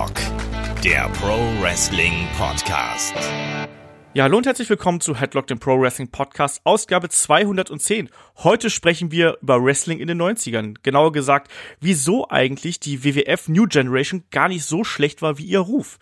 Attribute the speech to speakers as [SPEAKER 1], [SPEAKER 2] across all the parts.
[SPEAKER 1] Headlock, der Pro Wrestling Podcast.
[SPEAKER 2] Ja, hallo und herzlich willkommen zu Headlock, dem Pro Wrestling Podcast, Ausgabe 210. Heute sprechen wir über Wrestling in den 90ern. Genauer gesagt, wieso eigentlich die WWF New Generation gar nicht so schlecht war wie ihr Ruf.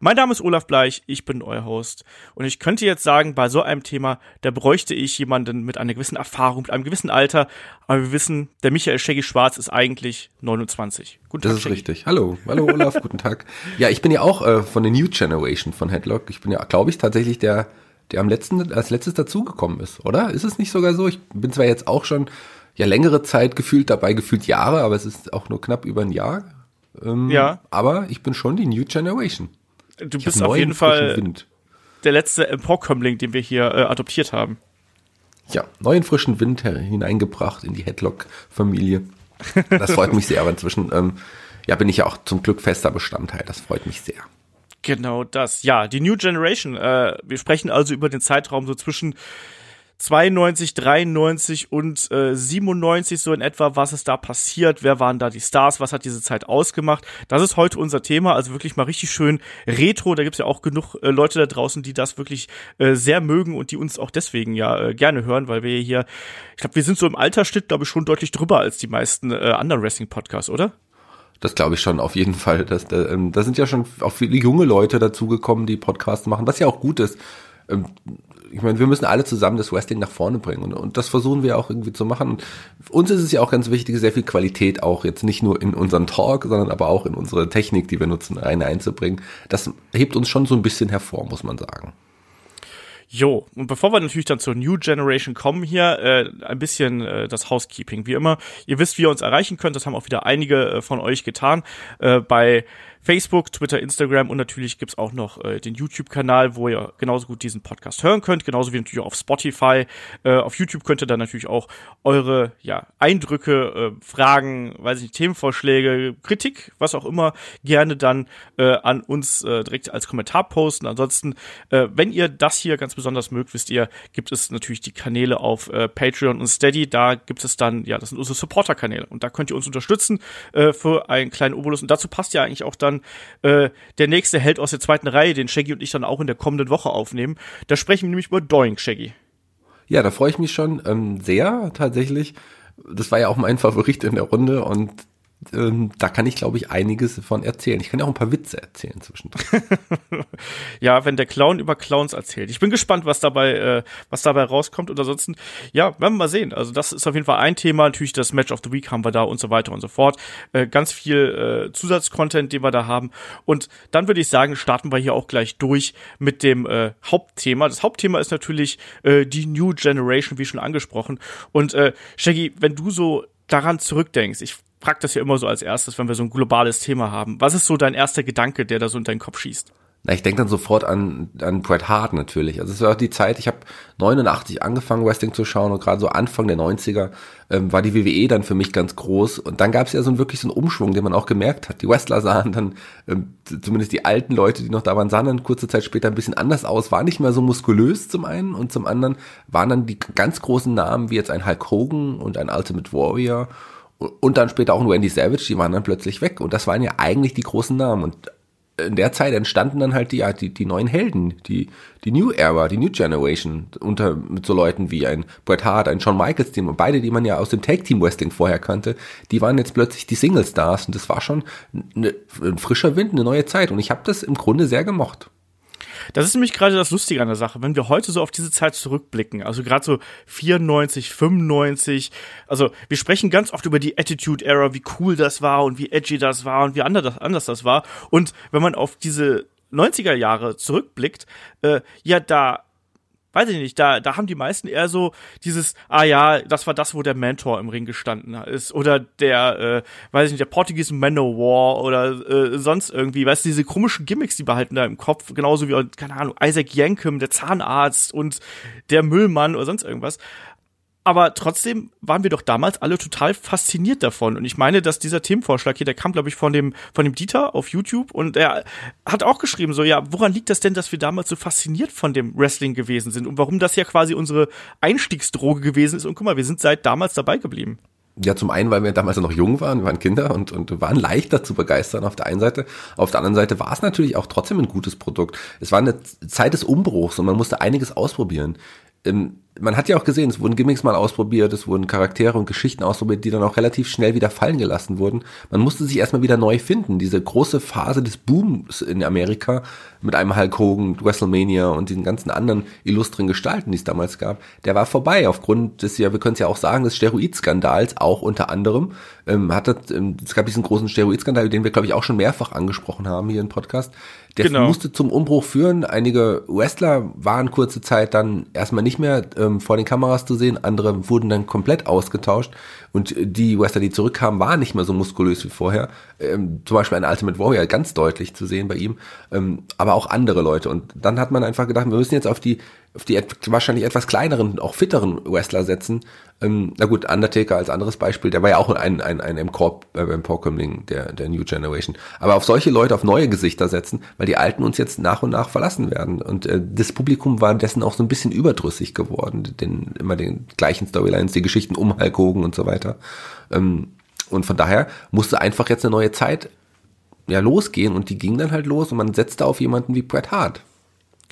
[SPEAKER 2] Mein Name ist Olaf Bleich, ich bin euer Host. Und ich könnte jetzt sagen, bei so einem Thema, da bräuchte ich jemanden mit einer gewissen Erfahrung, mit einem gewissen Alter. Aber wir wissen, der Michael Shaggy Schwarz ist eigentlich 29.
[SPEAKER 3] Guten Tag, das ist Shaggy. richtig. Hallo, hallo Olaf, guten Tag. Ja, ich bin ja auch äh, von der New Generation von Headlock. Ich bin ja, glaube ich, tatsächlich der der am letzten, als letztes dazugekommen ist, oder? Ist es nicht sogar so? Ich bin zwar jetzt auch schon ja längere Zeit gefühlt dabei, gefühlt Jahre, aber es ist auch nur knapp über ein Jahr. Ähm, ja. Aber ich bin schon die New Generation.
[SPEAKER 2] Du ich bist auf jeden Fall Wind. der letzte Emporkömmling, den wir hier äh, adoptiert haben.
[SPEAKER 3] Ja, neuen frischen Wind hineingebracht in die Headlock-Familie. Das freut mich sehr, aber inzwischen ähm, ja, bin ich ja auch zum Glück fester Bestandteil. Das freut mich sehr.
[SPEAKER 2] Genau das. Ja, die New Generation. Äh, wir sprechen also über den Zeitraum so zwischen 92, 93 und äh, 97 so in etwa, was ist da passiert, wer waren da die Stars, was hat diese Zeit ausgemacht. Das ist heute unser Thema, also wirklich mal richtig schön retro. Da gibt's ja auch genug äh, Leute da draußen, die das wirklich äh, sehr mögen und die uns auch deswegen ja äh, gerne hören, weil wir hier, ich glaube, wir sind so im Altersschnitt, glaube ich, schon deutlich drüber als die meisten äh, anderen Wrestling-Podcasts, oder?
[SPEAKER 3] Das glaube ich schon auf jeden Fall. Das, da, ähm, da sind ja schon auch viele junge Leute dazugekommen, die Podcasts machen, was ja auch gut ist. Ähm, ich meine, wir müssen alle zusammen das Wrestling nach vorne bringen und, und das versuchen wir auch irgendwie zu machen. Und uns ist es ja auch ganz wichtig, sehr viel Qualität auch jetzt nicht nur in unseren Talk, sondern aber auch in unsere Technik, die wir nutzen, eine einzubringen. Das hebt uns schon so ein bisschen hervor, muss man sagen.
[SPEAKER 2] Jo, und bevor wir natürlich dann zur New Generation kommen hier, äh, ein bisschen äh, das Housekeeping. Wie immer, ihr wisst, wie ihr uns erreichen könnt, das haben auch wieder einige äh, von euch getan. Äh, bei Facebook, Twitter, Instagram und natürlich gibt's auch noch äh, den YouTube-Kanal, wo ihr genauso gut diesen Podcast hören könnt, genauso wie natürlich auch auf Spotify. Äh, auf YouTube könnt ihr dann natürlich auch eure ja, Eindrücke, äh, Fragen, weiß ich nicht, Themenvorschläge, Kritik, was auch immer, gerne dann äh, an uns äh, direkt als Kommentar posten. Ansonsten, äh, wenn ihr das hier ganz besonders mögt, wisst ihr, gibt es natürlich die Kanäle auf äh, Patreon und Steady. Da gibt es dann, ja, das sind unsere Supporter-Kanäle und da könnt ihr uns unterstützen äh, für einen kleinen Obolus. Und dazu passt ja eigentlich auch dann dann äh, der nächste Held aus der zweiten Reihe, den Shaggy und ich dann auch in der kommenden Woche aufnehmen. Da sprechen wir nämlich über Doink, Shaggy.
[SPEAKER 3] Ja, da freue ich mich schon ähm, sehr tatsächlich. Das war ja auch mein Favorit in der Runde und ähm, da kann ich, glaube ich, einiges davon erzählen. Ich kann ja auch ein paar Witze erzählen zwischendrin.
[SPEAKER 2] ja, wenn der Clown über Clowns erzählt. Ich bin gespannt, was dabei, äh, was dabei rauskommt. Und ansonsten, ja, werden wir mal sehen. Also das ist auf jeden Fall ein Thema. Natürlich das Match of the Week haben wir da und so weiter und so fort. Äh, ganz viel äh, Zusatzcontent, den wir da haben. Und dann würde ich sagen, starten wir hier auch gleich durch mit dem äh, Hauptthema. Das Hauptthema ist natürlich äh, die New Generation, wie schon angesprochen. Und äh, Shaggy, wenn du so daran zurückdenkst, ich frag das ja immer so als erstes, wenn wir so ein globales Thema haben. Was ist so dein erster Gedanke, der da so in deinen Kopf schießt?
[SPEAKER 3] Na, ich denke dann sofort an, an Bret Hart natürlich. Also es war auch die Zeit, ich habe 89 angefangen, Wrestling zu schauen und gerade so Anfang der 90er ähm, war die WWE dann für mich ganz groß. Und dann gab es ja so einen, wirklich so einen Umschwung, den man auch gemerkt hat. Die Wrestler sahen dann, ähm, zumindest die alten Leute, die noch da waren, sahen dann kurze Zeit später ein bisschen anders aus, waren nicht mehr so muskulös zum einen und zum anderen waren dann die ganz großen Namen wie jetzt ein Hulk Hogan und ein Ultimate Warrior und dann später auch ein Wendy Savage, die waren dann plötzlich weg. Und das waren ja eigentlich die großen Namen. Und in der Zeit entstanden dann halt die, ja, die, die neuen Helden, die, die New Era, die New Generation, unter mit so Leuten wie ein Bret Hart, ein Shawn Michaels Team und beide, die man ja aus dem Tag Team Wrestling vorher kannte, die waren jetzt plötzlich die Single Stars und das war schon eine, ein frischer Wind, eine neue Zeit und ich habe das im Grunde sehr gemocht.
[SPEAKER 2] Das ist nämlich gerade das Lustige an der Sache, wenn wir heute so auf diese Zeit zurückblicken, also gerade so 94, 95, also wir sprechen ganz oft über die Attitude Era, wie cool das war und wie edgy das war und wie anders, das war. Und wenn man auf diese 90er Jahre zurückblickt, äh, ja, da weiß ich nicht, da, da haben die meisten eher so dieses, ah ja, das war das, wo der Mentor im Ring gestanden ist. Oder der, äh, weiß ich nicht, der Portuguese Manowar oder äh, sonst irgendwie, weißt du, diese komischen Gimmicks, die behalten da im Kopf, genauso wie, keine Ahnung, Isaac Yankem, der Zahnarzt und der Müllmann oder sonst irgendwas aber trotzdem waren wir doch damals alle total fasziniert davon. Und ich meine, dass dieser Themenvorschlag hier, der kam, glaube ich, von dem, von dem Dieter auf YouTube und er hat auch geschrieben, so, ja, woran liegt das denn, dass wir damals so fasziniert von dem Wrestling gewesen sind und warum das ja quasi unsere Einstiegsdroge gewesen ist. Und guck mal, wir sind seit damals dabei geblieben.
[SPEAKER 3] ja, zum einen, weil wir damals noch jung waren, wir waren Kinder und, und waren leichter zu begeistern auf der einen Seite. Auf der anderen Seite war es natürlich auch trotzdem ein gutes Produkt. Es war eine Zeit des Umbruchs und man musste einiges ausprobieren. Ähm, man hat ja auch gesehen, es wurden Gimmicks mal ausprobiert, es wurden Charaktere und Geschichten ausprobiert, die dann auch relativ schnell wieder fallen gelassen wurden. Man musste sich erstmal wieder neu finden. Diese große Phase des Booms in Amerika mit einem Hulk Hogan, WrestleMania und den ganzen anderen illustren Gestalten, die es damals gab, der war vorbei aufgrund des, ja, wir können es ja auch sagen, des Steroidskandals, auch unter anderem. Ähm, hat das, ähm, es gab diesen großen Steroidskandal, den wir, glaube ich, auch schon mehrfach angesprochen haben hier im Podcast. Der genau. musste zum Umbruch führen. Einige Wrestler waren kurze Zeit dann erstmal nicht mehr ähm, vor den Kameras zu sehen, andere wurden dann komplett ausgetauscht und die Wrestler, die zurückkamen, waren nicht mehr so muskulös wie vorher. Ähm, zum Beispiel ein Ultimate Warrior ganz deutlich zu sehen bei ihm, ähm, aber auch andere Leute. Und dann hat man einfach gedacht, wir müssen jetzt auf die auf die wahrscheinlich etwas kleineren, auch fitteren Wrestler setzen. Ähm, na gut, Undertaker als anderes Beispiel, der war ja auch ein, ein, ein äh, der, der New Generation. Aber auf solche Leute, auf neue Gesichter setzen, weil die Alten uns jetzt nach und nach verlassen werden. Und äh, das Publikum war dessen auch so ein bisschen überdrüssig geworden, den, immer den gleichen Storylines, die Geschichten um Hulk Hogan und so weiter. Ähm, und von daher musste einfach jetzt eine neue Zeit ja losgehen und die ging dann halt los und man setzte auf jemanden wie Bret Hart.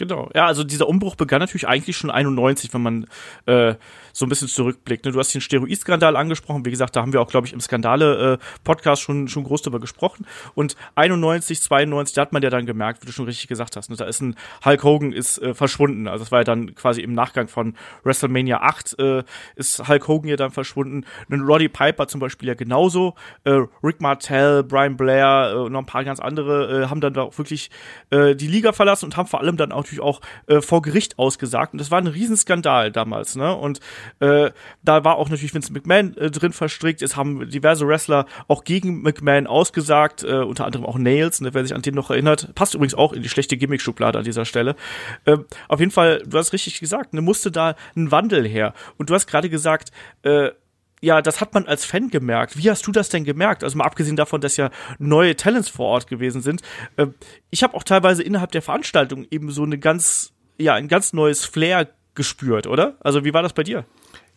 [SPEAKER 2] Genau. Ja, also dieser Umbruch begann natürlich eigentlich schon 91, wenn man äh, so ein bisschen zurückblickt. Ne? Du hast den Steroid-Skandal angesprochen. Wie gesagt, da haben wir auch, glaube ich, im Skandale-Podcast äh, schon, schon groß drüber gesprochen. Und 91, 92, da hat man ja dann gemerkt, wie du schon richtig gesagt hast, ne? da ist ein Hulk Hogan ist äh, verschwunden. Also das war ja dann quasi im Nachgang von WrestleMania 8 äh, ist Hulk Hogan ja dann verschwunden. Und Roddy Piper zum Beispiel ja genauso. Äh, Rick Martell, Brian Blair äh, noch ein paar ganz andere äh, haben dann da auch wirklich äh, die Liga verlassen und haben vor allem dann auch natürlich auch äh, vor Gericht ausgesagt. Und das war ein Riesenskandal damals. Ne? Und äh, da war auch natürlich Vince McMahon äh, drin verstrickt. Es haben diverse Wrestler auch gegen McMahon ausgesagt, äh, unter anderem auch Nails, ne, wer sich an den noch erinnert. Passt übrigens auch in die schlechte Gimmick-Schublade an dieser Stelle. Äh, auf jeden Fall, du hast richtig gesagt, ne, musste da ein Wandel her. Und du hast gerade gesagt, äh, ja, das hat man als Fan gemerkt. Wie hast du das denn gemerkt? Also mal abgesehen davon, dass ja neue Talents vor Ort gewesen sind. Äh, ich habe auch teilweise innerhalb der Veranstaltung eben so eine ganz, ja, ein ganz neues Flair gespürt, oder? Also wie war das bei dir?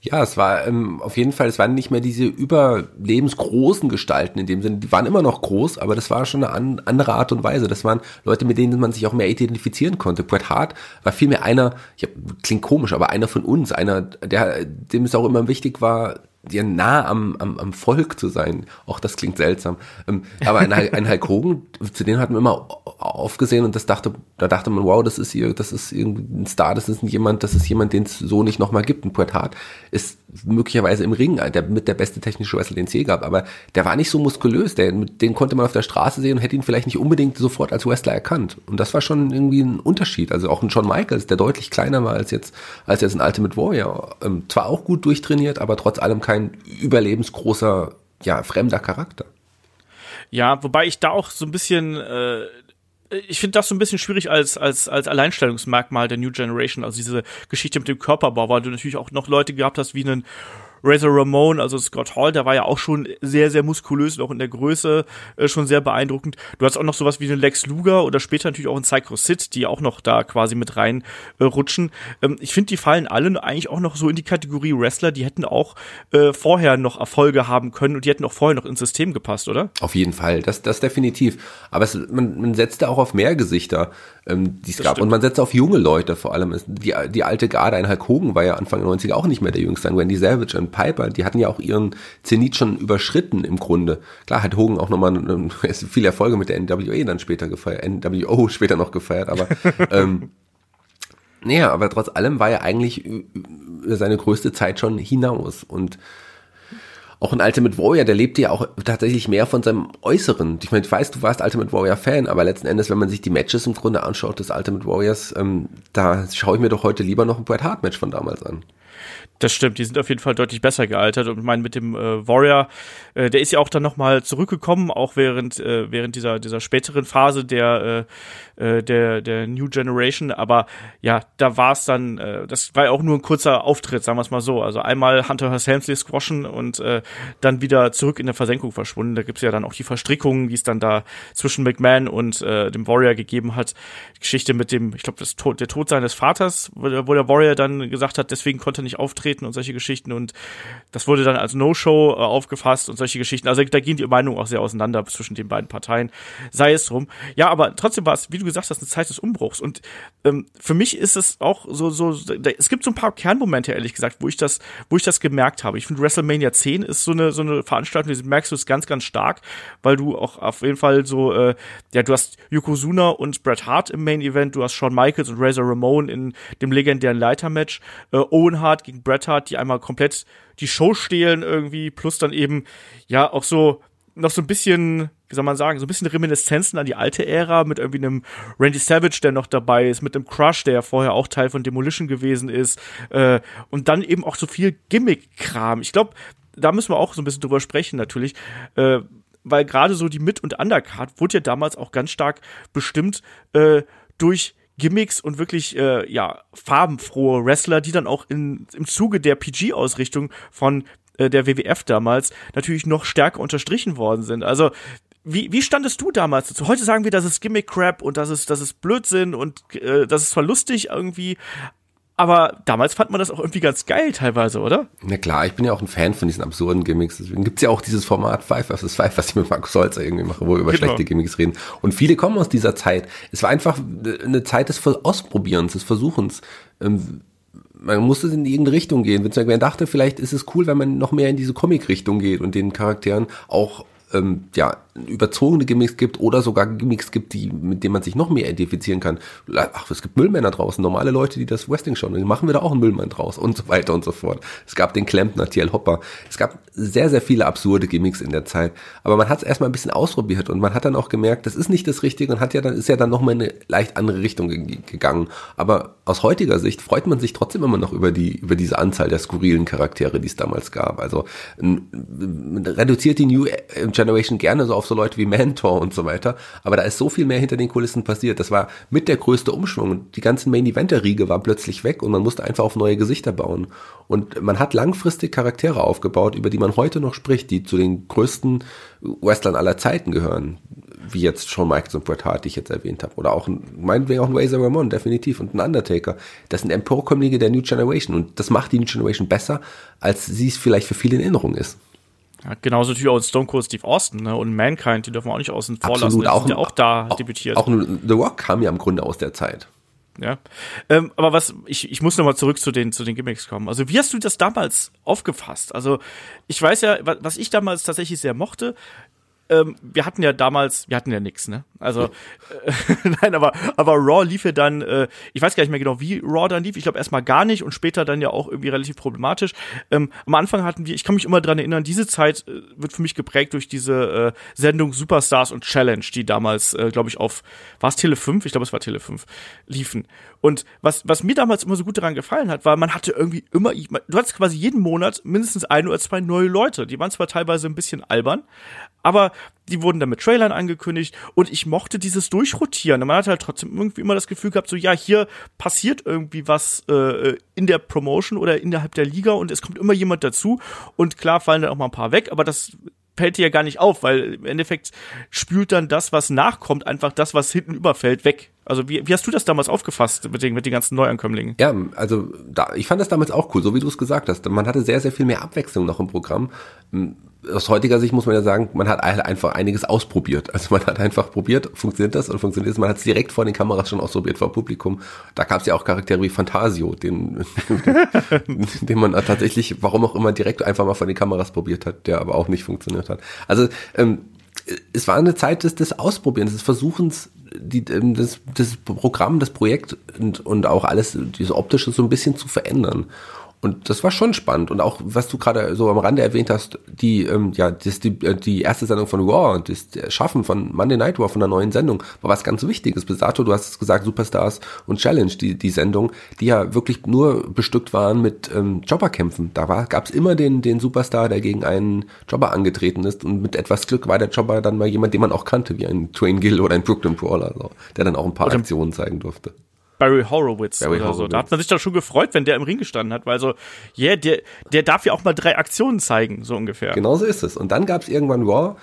[SPEAKER 3] Ja, es war ähm, auf jeden Fall, es waren nicht mehr diese überlebensgroßen Gestalten in dem Sinne, die waren immer noch groß, aber das war schon eine an, andere Art und Weise. Das waren Leute, mit denen man sich auch mehr identifizieren konnte. Bret Hart war vielmehr einer, hab, klingt komisch, aber einer von uns, einer, der, dem es auch immer wichtig war, ja nah am, am, am Volk zu sein. Auch das klingt seltsam. Ähm, aber ein, ein Hulk Hogan, zu denen hat man immer aufgesehen und das dachte, da dachte man, wow, das ist hier, das ist irgendwie ein Star, das ist jemand, das ist jemand, den es so nicht nochmal gibt. Ein Bret Hart ist möglicherweise im Ring der, mit der beste technische Wrestler, den es je gab, aber der war nicht so muskulös, der, den konnte man auf der Straße sehen und hätte ihn vielleicht nicht unbedingt sofort als Wrestler erkannt. Und das war schon irgendwie ein Unterschied. Also auch ein Shawn Michaels, der deutlich kleiner war als jetzt, als jetzt ein Ultimate Warrior. Ähm, zwar auch gut durchtrainiert, aber trotz allem kein überlebensgroßer, ja, fremder Charakter.
[SPEAKER 2] Ja, wobei ich da auch so ein bisschen äh, ich finde das so ein bisschen schwierig als, als, als Alleinstellungsmerkmal der New Generation, also diese Geschichte mit dem Körperbau, weil du natürlich auch noch Leute gehabt hast wie einen Razor Ramon, also Scott Hall, der war ja auch schon sehr, sehr muskulös und auch in der Größe äh, schon sehr beeindruckend. Du hast auch noch sowas wie einen Lex Luger oder später natürlich auch einen Psycho Sid, die auch noch da quasi mit rein äh, rutschen. Ähm, ich finde, die fallen alle eigentlich auch noch so in die Kategorie Wrestler, die hätten auch äh, vorher noch Erfolge haben können und die hätten auch vorher noch ins System gepasst, oder?
[SPEAKER 3] Auf jeden Fall, das, das definitiv. Aber es, man, man setzte auch auf mehr Gesichter, ähm, die es gab. Stimmt. Und man setzte auf junge Leute vor allem. Die, die alte Garde, ein Hulk Hogan war ja Anfang der 90er auch nicht mehr der Jüngste, ein Wendy Savage, ein Piper, die hatten ja auch ihren Zenit schon überschritten im Grunde. Klar hat Hogan auch nochmal viele Erfolge mit der NWA dann später gefeiert, NWO später noch gefeiert, aber ähm, naja, aber trotz allem war er eigentlich seine größte Zeit schon hinaus und auch ein Ultimate Warrior, der lebte ja auch tatsächlich mehr von seinem Äußeren. Ich meine, ich weiß, du warst Ultimate Warrior Fan, aber letzten Endes, wenn man sich die Matches im Grunde anschaut des Ultimate Warriors, ähm, da schaue ich mir doch heute lieber noch ein Bret Hart Match von damals an.
[SPEAKER 2] Das stimmt, die sind auf jeden Fall deutlich besser gealtert. Und ich meine, mit dem äh, Warrior, äh, der ist ja auch dann nochmal zurückgekommen, auch während, äh, während dieser, dieser späteren Phase der, äh, äh, der, der New Generation. Aber ja, da war es dann, äh, das war ja auch nur ein kurzer Auftritt, sagen wir es mal so. Also einmal Hunter Helmsley squashen und äh, dann wieder zurück in der Versenkung verschwunden. Da gibt's ja dann auch die Verstrickungen, die es dann da zwischen McMahon und äh, dem Warrior gegeben hat. Die Geschichte mit dem, ich glaube, das Tod, der Tod seines Vaters, wo der Warrior dann gesagt hat, deswegen konnte er nicht auftreten und solche Geschichten. Und das wurde dann als No-Show äh, aufgefasst und solche Geschichten. Also da gehen die Meinungen auch sehr auseinander zwischen den beiden Parteien. Sei es drum. Ja, aber trotzdem war es, wie du gesagt hast, eine Zeit des Umbruchs. Und ähm, für mich ist es auch so, so, da, es gibt so ein paar Kernmomente, ehrlich gesagt, wo ich das, wo ich das gemerkt habe. Ich finde WrestleMania 10 ist so eine, so eine Veranstaltung, die merkst du es ganz, ganz stark, weil du auch auf jeden Fall so, äh, ja, du hast Yokozuna und Bret Hart im Main Event, du hast Shawn Michaels und Razor Ramon in dem legendären Leitermatch, äh, Owen Hart gegen Bret Hart, die einmal komplett die Show stehlen irgendwie, plus dann eben, ja, auch so, noch so ein bisschen, wie soll man sagen, so ein bisschen Reminiszenzen an die alte Ära mit irgendwie einem Randy Savage, der noch dabei ist, mit einem Crush, der ja vorher auch Teil von Demolition gewesen ist, äh, und dann eben auch so viel Gimmick-Kram. Ich glaube, da müssen wir auch so ein bisschen drüber sprechen natürlich, äh, weil gerade so die Mid- und Undercard wurde ja damals auch ganz stark bestimmt äh, durch Gimmicks und wirklich äh, ja farbenfrohe Wrestler, die dann auch in, im Zuge der PG-Ausrichtung von äh, der WWF damals natürlich noch stärker unterstrichen worden sind. Also wie, wie standest du damals dazu? Heute sagen wir, das ist Gimmick-Crap und das ist, das ist Blödsinn und äh, das ist zwar lustig irgendwie, aber damals fand man das auch irgendwie ganz geil teilweise, oder?
[SPEAKER 3] Na klar, ich bin ja auch ein Fan von diesen absurden Gimmicks. Deswegen gibt's ja auch dieses Format Five vs. Five, was ich mit Markus Holzer irgendwie mache, wo wir über genau. schlechte Gimmicks reden. Und viele kommen aus dieser Zeit. Es war einfach eine Zeit des Ausprobierens, des Versuchens. Ähm, man musste in irgendeine Richtung gehen. Man dachte, vielleicht ist es cool, wenn man noch mehr in diese Comic-Richtung geht und den Charakteren auch ähm, ja, überzogene Gimmicks gibt oder sogar Gimmicks gibt, die, mit denen man sich noch mehr identifizieren kann. Ach, es gibt Müllmänner draußen, normale Leute, die das Wrestling schauen. Dann machen wir da auch einen Müllmann draus und so weiter und so fort. Es gab den Klempner, TL Hopper. Es gab sehr, sehr viele absurde Gimmicks in der Zeit. Aber man hat es erstmal ein bisschen ausprobiert und man hat dann auch gemerkt, das ist nicht das Richtige und hat ja dann, ist ja dann nochmal in eine leicht andere Richtung gegangen. Aber aus heutiger Sicht freut man sich trotzdem immer noch über die, über diese Anzahl der skurrilen Charaktere, die es damals gab. Also reduziert die New Generation gerne so auf so Leute wie Mentor und so weiter. Aber da ist so viel mehr hinter den Kulissen passiert. Das war mit der größte Umschwung. Die ganzen Main Eventer Riege war plötzlich weg und man musste einfach auf neue Gesichter bauen. Und man hat langfristig Charaktere aufgebaut, über die man heute noch spricht, die zu den größten Wrestlern aller Zeiten gehören. Wie jetzt Shawn Michaels und Bret Hart, die ich jetzt erwähnt habe. Oder auch, meinetwegen auch ein Razor Ramon, definitiv. Und ein Undertaker. Das sind Emporkömmlinge der New Generation. Und das macht die New Generation besser, als sie es vielleicht für viele in Erinnerung ist.
[SPEAKER 2] Ja, genauso natürlich auch Stone Cold Steve Austin ne? und Mankind, die dürfen wir auch nicht außen vor
[SPEAKER 3] Absolut,
[SPEAKER 2] lassen.
[SPEAKER 3] Die auch,
[SPEAKER 2] ja auch da auch, debütiert.
[SPEAKER 3] Auch The Rock kam ja im Grunde aus der Zeit.
[SPEAKER 2] Ja, ähm, aber was ich ich muss noch mal zurück zu den zu den Gimmicks kommen. Also wie hast du das damals aufgefasst? Also ich weiß ja, was ich damals tatsächlich sehr mochte, ähm, wir hatten ja damals, wir hatten ja nix, ne? Also, äh, nein, aber, aber Raw lief ja dann, äh, ich weiß gar nicht mehr genau, wie Raw dann lief. Ich glaube erstmal gar nicht und später dann ja auch irgendwie relativ problematisch. Ähm, am Anfang hatten wir, ich kann mich immer dran erinnern, diese Zeit äh, wird für mich geprägt durch diese äh, Sendung Superstars und Challenge, die damals, äh, glaube ich, auf, war es Tele 5? Ich glaube, es war Tele 5, liefen. Und was, was mir damals immer so gut daran gefallen hat, war, man hatte irgendwie immer, du hattest quasi jeden Monat mindestens ein oder zwei neue Leute. Die waren zwar teilweise ein bisschen albern, aber die wurden dann mit Trailern angekündigt und ich mochte dieses Durchrotieren. Man hat halt trotzdem irgendwie immer das Gefühl gehabt, so ja, hier passiert irgendwie was äh, in der Promotion oder innerhalb der Liga und es kommt immer jemand dazu und klar fallen dann auch mal ein paar weg, aber das fällt dir ja gar nicht auf, weil im Endeffekt spült dann das, was nachkommt, einfach das, was hinten überfällt, weg. Also wie, wie hast du das damals aufgefasst mit den, mit den ganzen Neuankömmlingen?
[SPEAKER 3] Ja, also da, ich fand das damals auch cool, so wie du es gesagt hast. Man hatte sehr, sehr viel mehr Abwechslung noch im Programm aus heutiger Sicht muss man ja sagen, man hat einfach einiges ausprobiert. Also man hat einfach probiert, funktioniert das und funktioniert das. Man hat es direkt vor den Kameras schon ausprobiert vor Publikum. Da gab es ja auch Charaktere wie Fantasio, den, den, man tatsächlich, warum auch immer, direkt einfach mal vor den Kameras probiert hat, der aber auch nicht funktioniert hat. Also ähm, es war eine Zeit des, des Ausprobierens, des Versuchens, die, ähm, das, das Programm, das Projekt und, und auch alles, diese optische so ein bisschen zu verändern. Und das war schon spannend. Und auch, was du gerade so am Rande erwähnt hast, die, ähm, ja, das, die, äh, die erste Sendung von Raw, das Schaffen von Monday Night Raw, von der neuen Sendung, war was ganz Wichtiges. Bis dato, du hast es gesagt, Superstars und Challenge, die, die Sendung, die ja wirklich nur bestückt waren mit ähm, Jobberkämpfen. Da war, gab's immer den, den Superstar, der gegen einen Jobber angetreten ist. Und mit etwas Glück war der Jobber dann mal jemand, den man auch kannte, wie ein Train Gill oder ein Brooklyn Brawler, so, der dann auch ein paar Aktionen zeigen durfte
[SPEAKER 2] Barry Horowitz
[SPEAKER 3] Barry
[SPEAKER 2] oder so.
[SPEAKER 3] Horowitz.
[SPEAKER 2] Da hat man sich doch schon gefreut, wenn der im Ring gestanden hat, weil so, yeah, der, der darf ja auch mal drei Aktionen zeigen, so ungefähr.
[SPEAKER 3] Genau so ist es. Und dann gab es irgendwann Raw,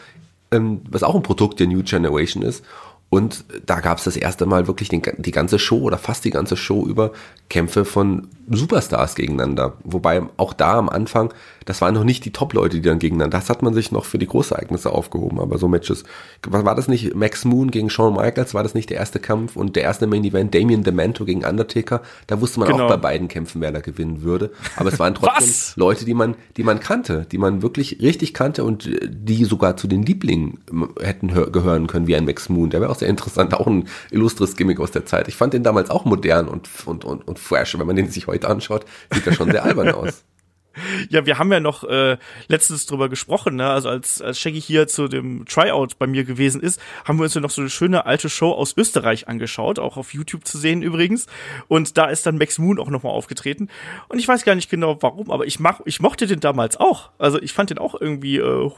[SPEAKER 3] ähm, was auch ein Produkt der New Generation ist. Und da gab es das erste Mal wirklich den, die ganze Show oder fast die ganze Show über Kämpfe von Superstars gegeneinander. Wobei auch da am Anfang, das waren noch nicht die Top-Leute, die dann gegeneinander. Das hat man sich noch für die Großereignisse aufgehoben. Aber so Matches. War das nicht? Max Moon gegen Shawn Michaels war das nicht der erste Kampf und der erste Main Event Damien Demento gegen Undertaker. Da wusste man
[SPEAKER 2] Genau.
[SPEAKER 3] auch bei beiden Kämpfen, wer da gewinnen würde. Aber es waren trotzdem? Leute, die man, die man kannte, die man wirklich richtig kannte und äh, die sogar zu den Lieblingen ähm, hätten hör gehören können, wie ein Max Moon. Der wäre auch sehr interessant, auch ein illustres Gimmick aus der Zeit. Ich fand den damals auch modern und, und, und, und fresh. Wenn man den sich heute anschaut, sieht er schon sehr albern aus.
[SPEAKER 2] Ja, wir haben ja noch äh, letztens drüber gesprochen, ne? Also als, als Shaggy hier zu dem Tryout bei mir gewesen ist, haben wir uns ja noch so eine schöne alte Show aus Österreich angeschaut, auch auf YouTube zu sehen übrigens. Und da ist dann Max Moon auch nochmal aufgetreten. Und ich weiß gar nicht genau warum, aber ich mach, ich mochte den damals auch. Also ich fand den auch irgendwie äh,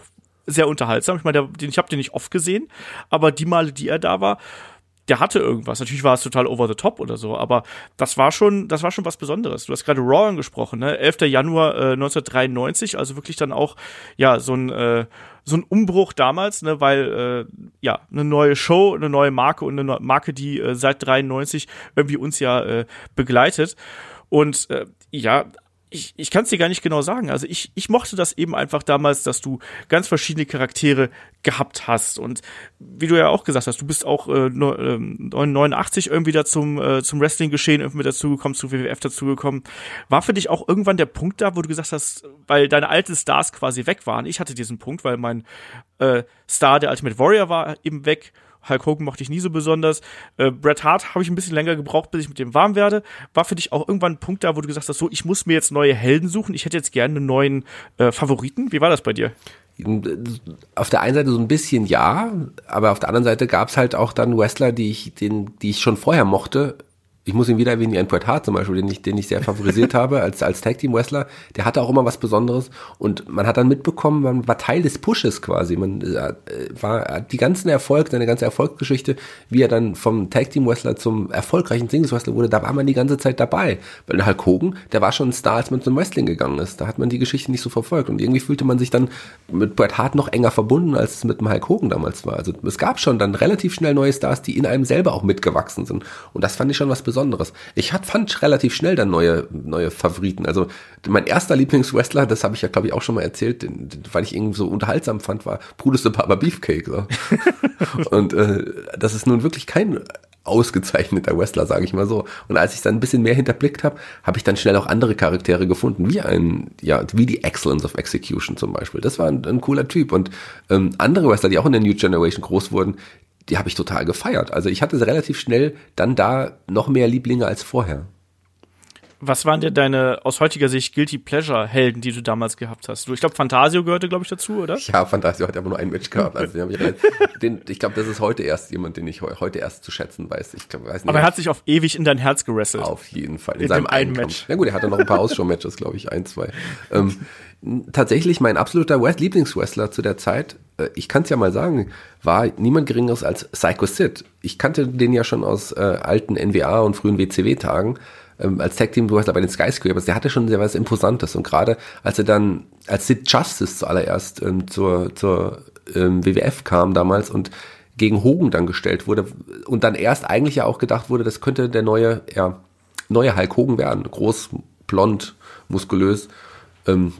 [SPEAKER 2] sehr unterhaltsam. Ich meine, ich habe den nicht oft gesehen, aber die Male, die er da war, der hatte irgendwas. Natürlich war es total over the top oder so, aber das war schon, das war schon was Besonderes. Du hast gerade Raw angesprochen, ne? 11. Januar äh, 1993, also wirklich dann auch ja so ein äh, so ein Umbruch damals, ne, weil äh, ja eine neue Show, eine neue Marke und eine neue Marke, die äh, seit 93 irgendwie uns ja äh, begleitet und äh, ja ich, ich kann es dir gar nicht genau sagen. Also ich, ich mochte das eben einfach damals, dass du ganz verschiedene Charaktere gehabt hast. Und wie du ja auch gesagt hast, du bist auch äh, no- ähm, 89 irgendwie da zum, äh, zum Wrestling-Geschehen irgendwie mit dazugekommen, zu WWF dazugekommen. War für dich auch irgendwann der Punkt da, wo du gesagt hast, weil deine alten Stars quasi weg waren. Ich hatte diesen Punkt, weil mein äh, Star, der Ultimate Warrior, war eben weg. Hulk Hogan mochte ich nie so besonders. Äh, Bret Hart habe ich ein bisschen länger gebraucht, bis ich mit dem warm werde. War für dich auch irgendwann ein Punkt da, wo du gesagt hast, so, ich muss mir jetzt neue Helden suchen. Ich hätte jetzt gerne einen neuen äh, Favoriten. Wie war das bei dir?
[SPEAKER 3] Auf der einen Seite so ein bisschen ja, aber auf der anderen Seite gab es halt auch dann Wrestler, die ich, den, die ich schon vorher mochte. Ich muss ihn wieder erwähnen, Bret Hart zum Beispiel, den ich, den ich sehr favorisiert habe als, als Tag Team Wrestler. Der hatte auch immer was Besonderes und man hat dann mitbekommen, man war Teil des Pushes quasi. Man äh, war die ganzen Erfolg, seine ganze Erfolgsgeschichte, wie er dann vom Tag Team Wrestler zum erfolgreichen Singles Wrestler wurde, da war man die ganze Zeit dabei. Weil Hulk Hogan, der war schon ein Star, als man zum Wrestling gegangen ist. Da hat man die Geschichte nicht so verfolgt und irgendwie fühlte man sich dann mit Bret Hart noch enger verbunden, als es mit dem Hulk Hogan damals war. Also es gab schon dann relativ schnell neue Stars, die in einem selber auch mitgewachsen sind. Und das fand ich schon was Besonderes. Ich hat, fand relativ schnell dann neue, neue Favoriten. Also mein erster Lieblingswrestler, das habe ich ja glaube ich auch schon mal erzählt, den, den, weil ich irgendwie so unterhaltsam fand, war Brutus the Barber Beefcake. So. Und äh, das ist nun wirklich kein ausgezeichneter Wrestler, sage ich mal so. Und als ich dann ein bisschen mehr hinterblickt habe, habe ich dann schnell auch andere Charaktere gefunden, wie ein, ja, wie die Excellence of Execution zum Beispiel. Das war ein, ein cooler Typ. Und ähm, andere Wrestler, die auch in der New Generation groß wurden, die habe ich total gefeiert. Also ich hatte relativ schnell dann da noch mehr Lieblinge als vorher.
[SPEAKER 2] Was waren denn deine aus heutiger Sicht Guilty Pleasure Helden, die du damals gehabt hast? Du, ich glaube, Fantasio gehörte, glaube ich, dazu, oder?
[SPEAKER 3] Ja, Fantasio hat aber nur ein Match gehabt. Also den ich, den, ich glaube, das ist heute erst jemand, den ich heu- heute erst zu schätzen weiß. Ich glaub, weiß nicht.
[SPEAKER 2] Aber er hat sich auf ewig in dein Herz gerasselt.
[SPEAKER 3] Auf jeden Fall. In,
[SPEAKER 2] In
[SPEAKER 3] seinem
[SPEAKER 2] einen Match.
[SPEAKER 3] Match. Ja gut, er hatte noch ein paar Ausschau-Matches, glaube ich, ein, zwei. Ähm, tatsächlich mein absoluter Lieblingswrestler zu der Zeit, äh, ich kann es ja mal sagen, war niemand Geringeres als Psycho Sid. Ich kannte den ja schon aus äh, alten NWA und frühen WCW-Tagen. Ähm, als Tag Team Wrestler bei den Skyscrapers, der hatte schon sehr was Imposantes. Und gerade als er dann als Sid Justice zuallererst ähm, zur, zur ähm, WWF kam damals und gegen Hogan dann gestellt wurde und dann erst eigentlich ja auch gedacht wurde, das könnte der neue, ja, neue Hulk Hogan werden. Groß, blond, muskulös. Ähm,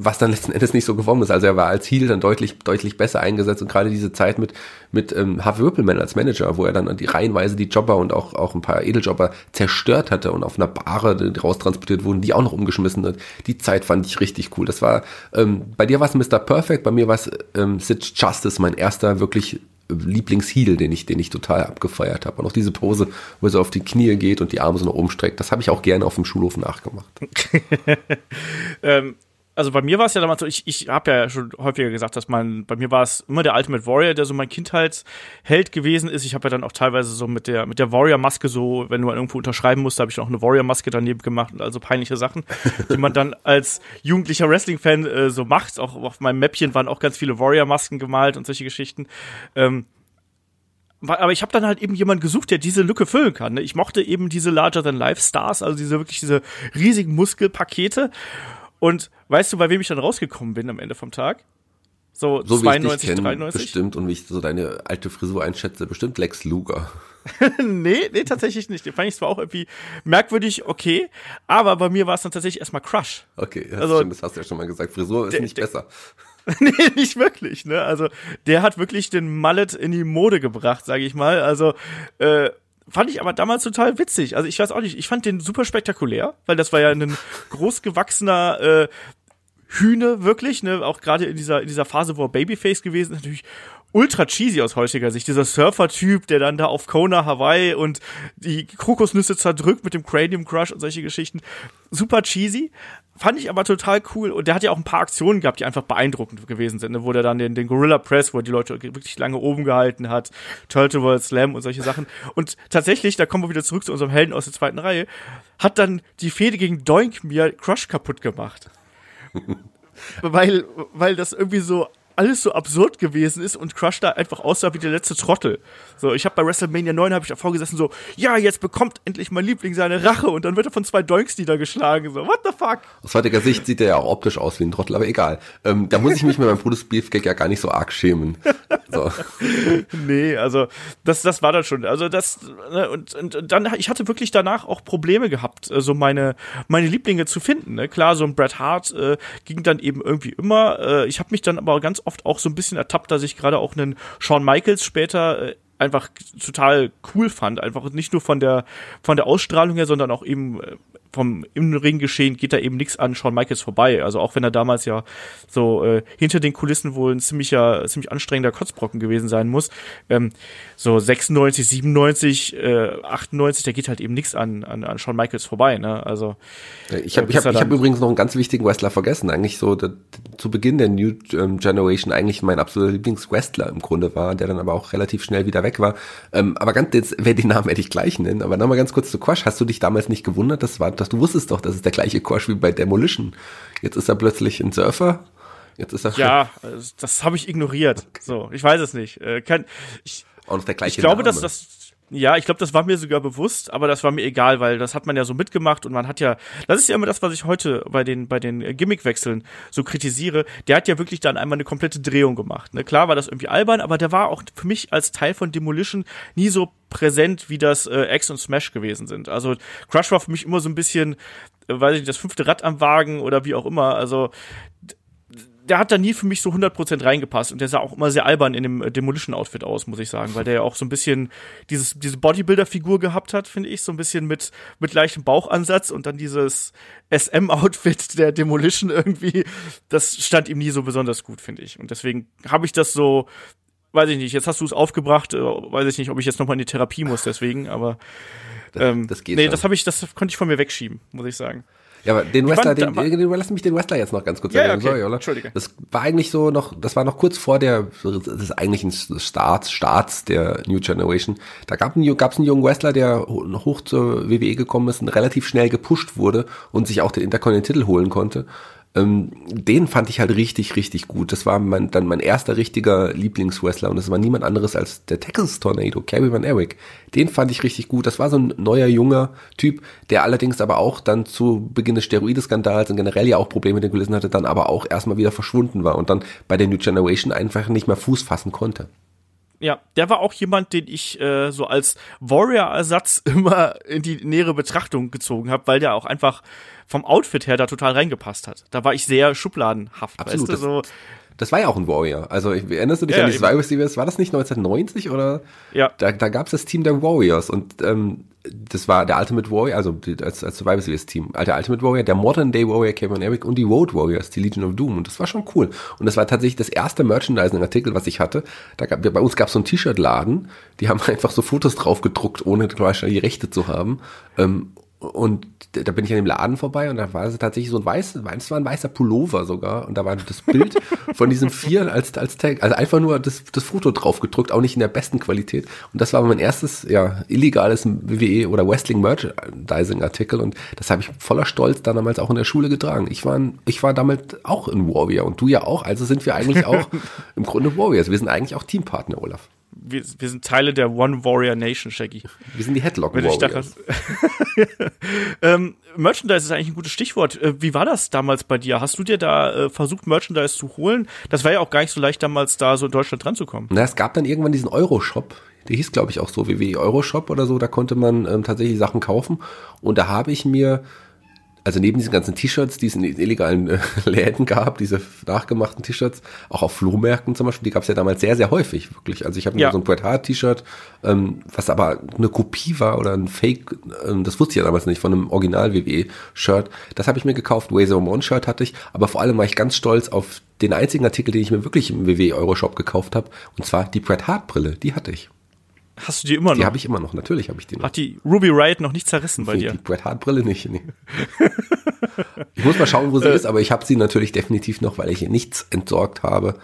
[SPEAKER 3] was dann letzten Endes nicht so geworden ist. Also er war als Heel dann deutlich, deutlich besser eingesetzt und gerade diese Zeit mit, mit ähm, Harvey Whippleman als Manager, wo er dann die reihenweise die Jobber und auch, auch ein paar Edeljobber zerstört hatte und auf einer Bahre raustransportiert wurden, die auch noch umgeschmissen hat. Die Zeit fand ich richtig cool. Das war, ähm, bei dir war es Mr. Perfect, bei mir war es ähm, Sid Justice, mein erster wirklich Lieblingsheel, den ich, den ich total abgefeiert habe. Und auch diese Pose, wo er so auf die Knie geht und die Arme so nach oben streckt, das habe ich auch gerne auf dem Schulhof nachgemacht.
[SPEAKER 2] ähm, also bei mir war es ja damals so, ich, ich habe ja schon häufiger gesagt, dass man, bei mir war es immer der Ultimate Warrior, der so mein Kindheitsheld gewesen ist. Ich habe ja dann auch teilweise so mit der, mit der Warrior-Maske so, wenn man irgendwo unterschreiben musste, habe ich noch eine Warrior-Maske daneben gemacht und also peinliche Sachen, die man dann als jugendlicher Wrestling-Fan äh, so macht. Auch auf meinem Mäppchen waren auch ganz viele Warrior-Masken gemalt und solche Geschichten. Ähm, aber ich habe dann halt eben jemanden gesucht, der diese Lücke füllen kann. Ne? Ich mochte eben diese Larger than Life Stars, also diese wirklich diese riesigen Muskelpakete. Und weißt du, bei wem ich dann rausgekommen bin am Ende vom Tag? So,
[SPEAKER 3] So
[SPEAKER 2] 92,
[SPEAKER 3] wie ich dich kenn,
[SPEAKER 2] 93?
[SPEAKER 3] bestimmt und wie ich so deine alte Frisur einschätze, bestimmt Lex Luger.
[SPEAKER 2] nee, nee, tatsächlich nicht. Den fand ich zwar auch irgendwie merkwürdig, okay, aber bei mir war es dann tatsächlich erstmal Crush.
[SPEAKER 3] Okay, das,
[SPEAKER 2] Also-
[SPEAKER 3] stimmt, das hast du ja schon mal gesagt. Frisur ist
[SPEAKER 2] Der-
[SPEAKER 3] nicht
[SPEAKER 2] der-
[SPEAKER 3] besser.
[SPEAKER 2] nee, nicht wirklich, ne? Also, der hat wirklich den Mallet in die Mode gebracht, sage ich mal. Also, äh, fand ich aber damals total witzig. Also, ich weiß auch nicht, ich fand den super spektakulär, weil das war ja ein großgewachsener äh, Hühne, wirklich, ne? Auch gerade in dieser, in dieser Phase, wo er Babyface gewesen ist, natürlich ultra cheesy aus heutiger Sicht. Dieser Surfer-Typ, der dann da auf Kona, Hawaii und die Kokosnüsse zerdrückt mit dem Cranium Crush und solche Geschichten. Super cheesy. Fand ich aber total cool. Und der hat ja auch ein paar Aktionen gehabt, die einfach beeindruckend gewesen sind. Ne? Wo der dann den, den Gorilla Press, wo er die Leute wirklich lange oben gehalten hat, Turtle World Slam und solche Sachen. Und tatsächlich, da kommen wir wieder zurück zu unserem Helden aus der zweiten Reihe, hat dann die Fehde gegen Doink mir Crush kaputt gemacht weil, weil das irgendwie so alles so absurd gewesen ist und Crush da einfach aussah wie der letzte Trottel. So, ich habe bei WrestleMania 9 habe ich davor gesessen so, ja, jetzt bekommt endlich mein Liebling seine Rache und dann wird er von zwei Doinks niedergeschlagen. So, what the fuck?
[SPEAKER 3] Aus heutiger Sicht sieht er ja auch optisch aus wie ein Trottel, aber egal. Ähm, da muss ich mich mit meinem Brutus Beefcake ja gar nicht so arg schämen. So.
[SPEAKER 2] Nee, also das, das war dann schon. Also das ne, und, und, und dann ich hatte wirklich danach auch Probleme gehabt, äh, so meine meine Lieblinge zu finden. Ne? Klar, so ein Bret Hart äh, ging dann eben irgendwie immer. Äh, ich habe mich dann aber ganz oft auch so ein bisschen ertappt, dass ich gerade auch einen Shawn Michaels später äh, einfach total cool fand. Einfach nicht nur von der von der Ausstrahlung her, sondern auch eben äh, vom im Ring geschehen geht da eben nichts an Shawn Michaels vorbei. Also auch wenn er damals ja so äh, hinter den Kulissen wohl ein ziemlicher, ziemlich anstrengender Kotzbrocken gewesen sein muss. Ähm, so 96, 97, äh, 98, da geht halt eben nichts an, an, an Shawn Michaels vorbei. Ne? Also
[SPEAKER 3] Ich habe ich hab, ich hab übrigens noch einen ganz wichtigen Wrestler vergessen. Eigentlich so der, zu Beginn der New ähm, Generation eigentlich mein absoluter Lieblingswrestler im Grunde war, der dann aber auch relativ schnell wieder weg war. Ähm, aber ganz jetzt, wer den Namen werde ich gleich nennen. Aber nochmal ganz kurz zu Quash. Hast du dich damals nicht gewundert? Das war, dass du wusstest doch, das ist der gleiche Quash wie bei Demolition. Jetzt ist er plötzlich ein Surfer. Jetzt ist er
[SPEAKER 2] ja, also das habe ich ignoriert. So, ich weiß es nicht. Äh, kann, ich,
[SPEAKER 3] auch noch der gleiche
[SPEAKER 2] ich glaube,
[SPEAKER 3] Name.
[SPEAKER 2] dass das ja, ich glaube, das war mir sogar bewusst, aber das war mir egal, weil das hat man ja so mitgemacht und man hat ja, das ist ja immer das, was ich heute bei den bei den Gimmickwechseln so kritisiere. Der hat ja wirklich dann einmal eine komplette Drehung gemacht. Ne? Klar war das irgendwie albern, aber der war auch für mich als Teil von Demolition nie so präsent, wie das äh, X und Smash gewesen sind. Also Crush war für mich immer so ein bisschen, äh, weiß ich nicht, das fünfte Rad am Wagen oder wie auch immer. Also der hat da nie für mich so 100% reingepasst und der sah auch immer sehr albern in dem äh, Demolition-Outfit aus, muss ich sagen, weil der ja auch so ein bisschen dieses, diese Bodybuilder-Figur gehabt hat, finde ich, so ein bisschen mit, mit leichtem Bauchansatz und dann dieses SM-Outfit der Demolition irgendwie, das stand ihm nie so besonders gut, finde ich. Und deswegen habe ich das so, weiß ich nicht, jetzt hast du es aufgebracht, äh, weiß ich nicht, ob ich jetzt nochmal in die Therapie muss, deswegen, aber ähm,
[SPEAKER 3] das geht
[SPEAKER 2] nee,
[SPEAKER 3] schon.
[SPEAKER 2] das habe ich, das konnte ich von mir wegschieben, muss ich sagen.
[SPEAKER 3] Ja, aber den Wrestler, den, den, den, lass mich den Wrestler jetzt noch ganz kurz
[SPEAKER 2] Ja,
[SPEAKER 3] erwähnen.
[SPEAKER 2] okay.
[SPEAKER 3] Sorry, Ola.
[SPEAKER 2] Entschuldige.
[SPEAKER 3] Das war eigentlich so noch, das war noch kurz vor der, des eigentlichen Starts, Starts der New Generation. Da gab es gab's einen jungen Wrestler, der ho- hoch zur WWE gekommen ist und relativ schnell gepusht wurde und sich auch den Intercontinental Titel holen konnte. Ähm, den fand ich halt richtig, richtig gut. Das war mein, dann mein erster richtiger Lieblingswrestler und das war niemand anderes als der Texas Tornado, Kerry Van Erich. Den fand ich richtig gut. Das war so ein neuer, junger Typ, der allerdings aber auch dann zu Beginn des Steroideskandals und generell ja auch Probleme mit den Kulissen hatte, dann aber auch erstmal wieder verschwunden war und dann bei der New Generation einfach nicht mehr Fuß fassen konnte.
[SPEAKER 2] Ja, der war auch jemand, den ich äh, so als Warrior-Ersatz immer in die nähere Betrachtung gezogen habe, weil der auch einfach vom Outfit her da total reingepasst hat. Da war ich sehr schubladenhaft,
[SPEAKER 3] Absolut,
[SPEAKER 2] weißt du, so.
[SPEAKER 3] Das war ja auch ein Warrior. Also ich- erinnerst du dich
[SPEAKER 2] Ja,
[SPEAKER 3] an die. Survivor Series? War das nicht 1990 oder?
[SPEAKER 2] Ja.
[SPEAKER 3] Da, da gab es das Team der Warriors und ähm, das war der Ultimate Warrior, also als, als Survivor Series Team. Der Ultimate Warrior, der Modern Day Warrior Kevin Eric und die Road Warriors, die Legion of Doom. Und das war schon cool. Und das war tatsächlich das erste Merchandising-Artikel, was ich hatte. Da gab, bei uns gab es so einen T-Shirt-Laden, die haben einfach so Fotos drauf gedruckt, ohne quasi die Rechte zu haben. Ähm, und da bin ich an dem Laden vorbei und da war es tatsächlich so ein weißes, es war ein weißer Pullover sogar und da war das Bild von diesem Vier als, als Tag, also einfach nur das, das Foto drauf gedruckt, auch nicht in der besten Qualität. Und das war mein erstes, ja, illegales WWE oder Wrestling Merchandising Artikel und das habe ich voller Stolz dann damals auch in der Schule getragen. Ich war, ich war damit auch ein Warrior und du ja auch, also sind wir eigentlich auch im Grunde Warriors. Wir sind eigentlich auch Teampartner, Olaf.
[SPEAKER 2] Wir, wir sind Teile der One Warrior Nation, Shaggy.
[SPEAKER 3] Wir sind die Headlock Warriors.
[SPEAKER 2] ähm, Merchandise ist eigentlich ein gutes Stichwort. Äh, wie war das damals bei dir? Hast du dir da äh, versucht, Merchandise zu holen? Das war ja auch gar nicht so leicht, damals da so in Deutschland dran zu kommen.
[SPEAKER 3] Na, es gab dann irgendwann diesen Euro-Shop. Der hieß, glaube ich, auch so WWE Euro-Shop oder so. Da konnte man ähm, tatsächlich Sachen kaufen. Und da habe ich mir, also neben diesen ganzen T-Shirts, die es in den illegalen äh, Läden gab, diese nachgemachten T-Shirts, auch auf Flohmärkten zum Beispiel, die gab es ja damals sehr, sehr häufig, wirklich. Also ich habe mir
[SPEAKER 2] Ja.
[SPEAKER 3] so ein Bret Hart T-Shirt, ähm, was aber eine Kopie war oder ein Fake, ähm, das wusste ich ja damals nicht, von einem Original WWE-Shirt. Das habe ich mir gekauft. Wazer One Shirt hatte ich, aber vor allem war ich ganz stolz auf den einzigen Artikel, den ich mir wirklich im WWE Euro-Shop gekauft habe, und zwar die Bret Hart Brille, die hatte ich.
[SPEAKER 2] Hast du die immer noch?
[SPEAKER 3] Die habe ich immer noch, natürlich habe ich die noch.
[SPEAKER 2] Hat die Ruby Riot noch nicht zerrissen bei
[SPEAKER 3] Nee,
[SPEAKER 2] dir?
[SPEAKER 3] Die Bret Hart Brille nicht. Nee. ich muss mal schauen,
[SPEAKER 2] Äh.
[SPEAKER 3] wo sie ist, aber ich habe sie natürlich definitiv noch, weil ich hier nichts entsorgt habe.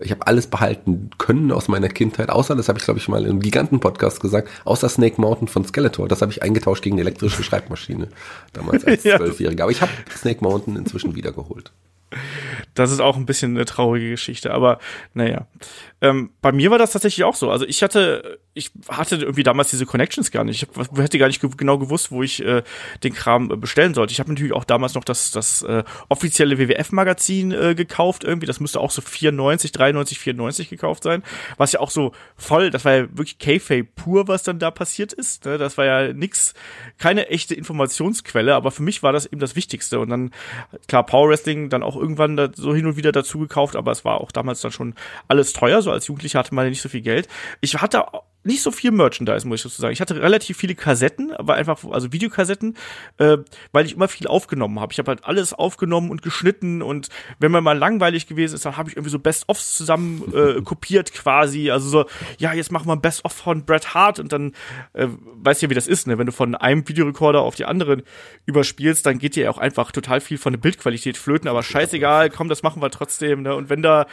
[SPEAKER 3] Ich habe alles behalten können aus meiner Kindheit, außer, das habe ich glaube ich mal im Giganten-Podcast gesagt, außer Snake Mountain von Skeletor. Das habe ich eingetauscht gegen eine elektrische Schreibmaschine damals als
[SPEAKER 2] Ja.
[SPEAKER 3] Zwölfjähriger. Aber ich habe Snake Mountain inzwischen wiedergeholt.
[SPEAKER 2] Das ist auch ein bisschen eine traurige Geschichte, aber naja. Ähm, bei mir war das tatsächlich auch so. Also ich hatte, ich hatte irgendwie damals diese Connections gar nicht. Ich hätte gar nicht ge genau gewusst, wo ich äh, den Kram äh, bestellen sollte. Ich habe natürlich auch damals noch das, das äh, offizielle WWF-Magazin äh, gekauft irgendwie. Das müsste auch so 94, 93, 94 gekauft sein. Was ja auch so voll, das war ja wirklich K-Fape pur, was dann da passiert ist. Ne? Das war ja nix, keine echte Informationsquelle, aber für mich war das eben das Wichtigste. Und dann, klar, Power Wrestling dann auch irgendwann so hin und wieder dazu gekauft, aber es war auch damals dann schon alles teuer. So als Jugendlicher hatte man ja nicht so viel Geld. Ich hatte nicht so viel Merchandise, muss ich dazu sagen. Ich hatte relativ viele Kassetten, aber einfach, also Videokassetten, äh, weil ich immer viel aufgenommen habe. Ich habe halt alles aufgenommen und geschnitten und wenn man mal langweilig gewesen ist, dann habe ich irgendwie so Best-ofs zusammen äh, kopiert quasi. Also so, ja, jetzt machen wir ein Best-of von Bret Hart und dann äh, weißt du ja, wie das ist, ne? Wenn du von einem Videorekorder auf die anderen überspielst, dann geht dir ja auch einfach total viel von der Bildqualität flöten, aber scheißegal, komm, das machen wir trotzdem, ne? Und wenn da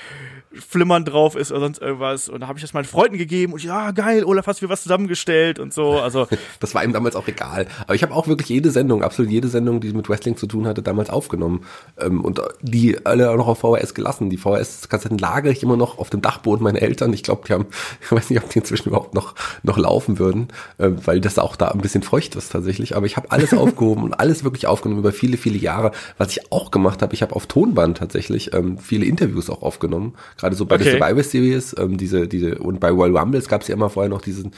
[SPEAKER 2] Flimmern drauf ist oder sonst irgendwas. Und da habe ich das meinen Freunden gegeben und ja, geil, Olaf, hast du was zusammengestellt und so. Also,
[SPEAKER 3] Das war ihm damals auch egal. Aber ich habe auch wirklich jede Sendung, absolut jede Sendung, die mit Wrestling zu tun hatte, damals aufgenommen. Ähm, und die alle auch noch auf VHS gelassen. Die VHS-Kassetten lagere ich immer noch auf dem Dachboden meiner Eltern. Ich glaube, die haben, ich weiß nicht, ob die inzwischen überhaupt noch, noch laufen würden, äh, weil das auch da ein bisschen feucht ist tatsächlich. Aber ich habe alles aufgehoben und alles wirklich aufgenommen über viele, viele Jahre. Was ich auch gemacht habe, ich habe auf Tonband tatsächlich ähm, viele Interviews auch aufgenommen. Gerade so bei
[SPEAKER 2] Okay.
[SPEAKER 3] der Survivor Series, ähm, diese, diese, und bei Royal Rumbles gab es ja immer vorher noch diesen,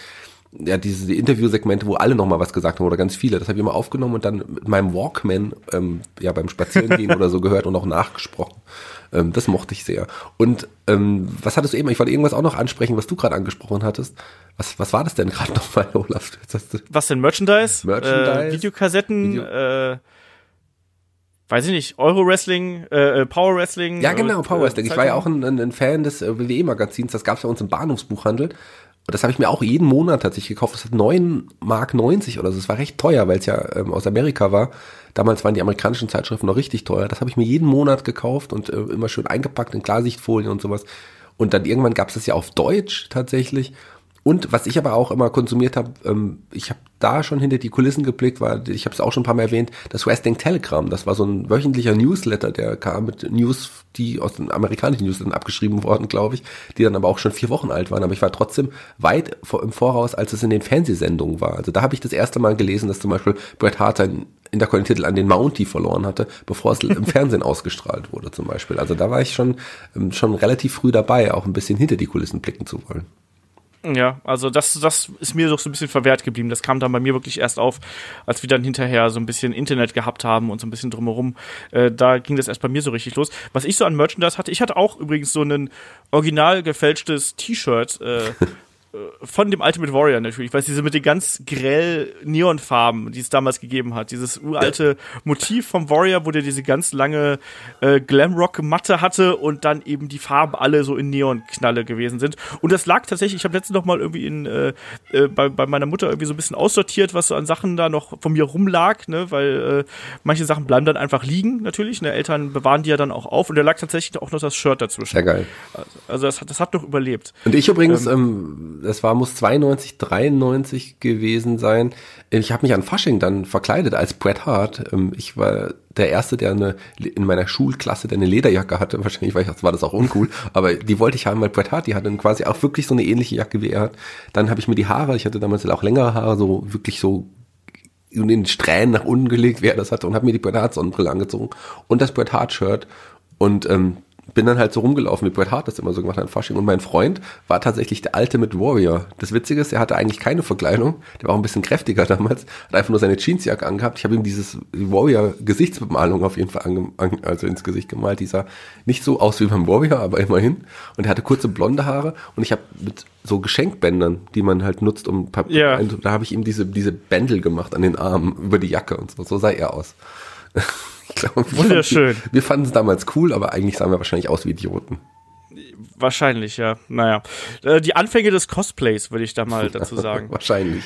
[SPEAKER 3] ja, diese die Interviewsegmente, wo alle nochmal was gesagt haben oder ganz viele. Das habe ich immer aufgenommen und dann mit meinem Walkman ähm, ja beim Spazierengehen oder so gehört und auch nachgesprochen. Ähm, das mochte ich sehr. Und ähm, was hattest du eben? Ich wollte irgendwas auch noch ansprechen, was du gerade angesprochen hattest. Was, was war das denn gerade nochmal, Olaf?
[SPEAKER 2] Was denn Merchandise?
[SPEAKER 3] Merchandise,
[SPEAKER 2] Äh, Videokassetten,
[SPEAKER 3] Video-
[SPEAKER 2] äh, weiß ich nicht, Euro-Wrestling, äh, äh, Power-Wrestling.
[SPEAKER 3] ja, genau,
[SPEAKER 2] äh,
[SPEAKER 3] Power Wrestling. Ich war ja auch ein, ein, Fan des äh, WWE-Magazins. Das gab es bei uns im Bahnhofsbuchhandel. Und das habe ich mir auch jeden Monat tatsächlich gekauft. Das hat 9 Mark 90 oder so. Das war recht teuer, weil es ja ähm, aus Amerika war. Damals waren die amerikanischen Zeitschriften noch richtig teuer. Das habe ich mir jeden Monat gekauft und äh, immer schön eingepackt in Klarsichtfolien und sowas. Und dann irgendwann gab es das ja auf Deutsch tatsächlich. Und was ich aber auch immer konsumiert habe, ähm, ich habe da schon hinter die Kulissen geblickt, war, ich habe es auch schon ein paar Mal erwähnt, das Wrestling Telegram. Das war so ein wöchentlicher Newsletter, der kam mit News, die aus den amerikanischen Newslettern abgeschrieben worden, glaube ich, die dann aber auch schon vier Wochen alt waren. Aber ich war trotzdem weit vor, im Voraus, als es in den Fernsehsendungen war. Also da habe ich das erste Mal gelesen, dass zum Beispiel Bret Hart seinen Intercontinental an den Mountie verloren hatte, bevor es im Fernsehen ausgestrahlt wurde zum Beispiel. Also da war ich schon, ähm, schon relativ früh dabei, auch ein bisschen hinter die Kulissen blicken zu wollen.
[SPEAKER 2] Ja, also das, das ist mir doch so ein bisschen verwehrt geblieben. Das kam dann bei mir wirklich erst auf, als wir dann hinterher so ein bisschen Internet gehabt haben und so ein bisschen drumherum. Äh, da ging das erst bei mir so richtig los. Was ich so an Merchandise hatte, ich hatte auch übrigens so ein original gefälschtes T-Shirt äh, von dem Ultimate Warrior natürlich, weil diese mit den ganz grell Neonfarben, die es damals gegeben hat, dieses uralte Motiv vom Warrior, wo der diese ganz lange äh, Glamrock-Matte hatte und dann eben die Farben alle so in Neonknalle gewesen sind. Und das lag tatsächlich, ich habe letztens noch mal irgendwie in, äh, äh, bei, bei meiner Mutter irgendwie so ein bisschen aussortiert, was so an Sachen da noch von mir rumlag, ne, weil äh, manche Sachen bleiben dann einfach liegen, natürlich. Ne, Eltern bewahren die ja dann auch auf und da lag tatsächlich auch noch das Shirt dazwischen.
[SPEAKER 3] Sehr geil.
[SPEAKER 2] Also das hat, das hat noch überlebt.
[SPEAKER 3] Und ich übrigens, ähm, das war, muss 92, 93 gewesen sein. Ich habe mich an Fasching dann verkleidet als Bret Hart. Ähm, ich war der Erste, der eine, in meiner Schulklasse, der eine Lederjacke hatte. Wahrscheinlich war, ich, war das auch uncool, aber die wollte ich haben, weil Bret Hart, die hatte quasi auch wirklich so eine ähnliche Jacke wie er hat. Dann habe ich mir die Haare, ich hatte damals auch längere Haare, so wirklich so in den Strähnen nach unten gelegt, wer das hatte, und habe mir die Bret Hart Sonnenbrille angezogen und das Bret Hart Shirt. Und ähm, bin dann halt so rumgelaufen, wie Bret Hart das immer so gemacht hat an Fasching. Und mein Freund war tatsächlich der alte mit Warrior. Das Witzige ist, er hatte eigentlich keine Verkleidung. Der war auch ein bisschen kräftiger damals. Hat einfach nur seine Jeansjacke angehabt. Ich habe ihm dieses Warrior-Gesichtsbemalung auf jeden Fall ange also ins Gesicht gemalt. Die sah nicht so aus wie beim Warrior, aber immerhin. Und er hatte kurze blonde Haare. Und ich habe mit so Geschenkbändern, die man halt nutzt, um
[SPEAKER 2] ja.
[SPEAKER 3] da habe ich ihm diese, diese Bändel gemacht an den Armen über die Jacke und so. So sah er aus.
[SPEAKER 2] Glaube, Wunderschön.
[SPEAKER 3] wir fanden es damals cool, aber eigentlich sahen wir wahrscheinlich aus wie Idioten.
[SPEAKER 2] Wahrscheinlich, ja. Naja. Äh, die Anfänge des Cosplays, würde ich da mal dazu sagen.
[SPEAKER 3] wahrscheinlich.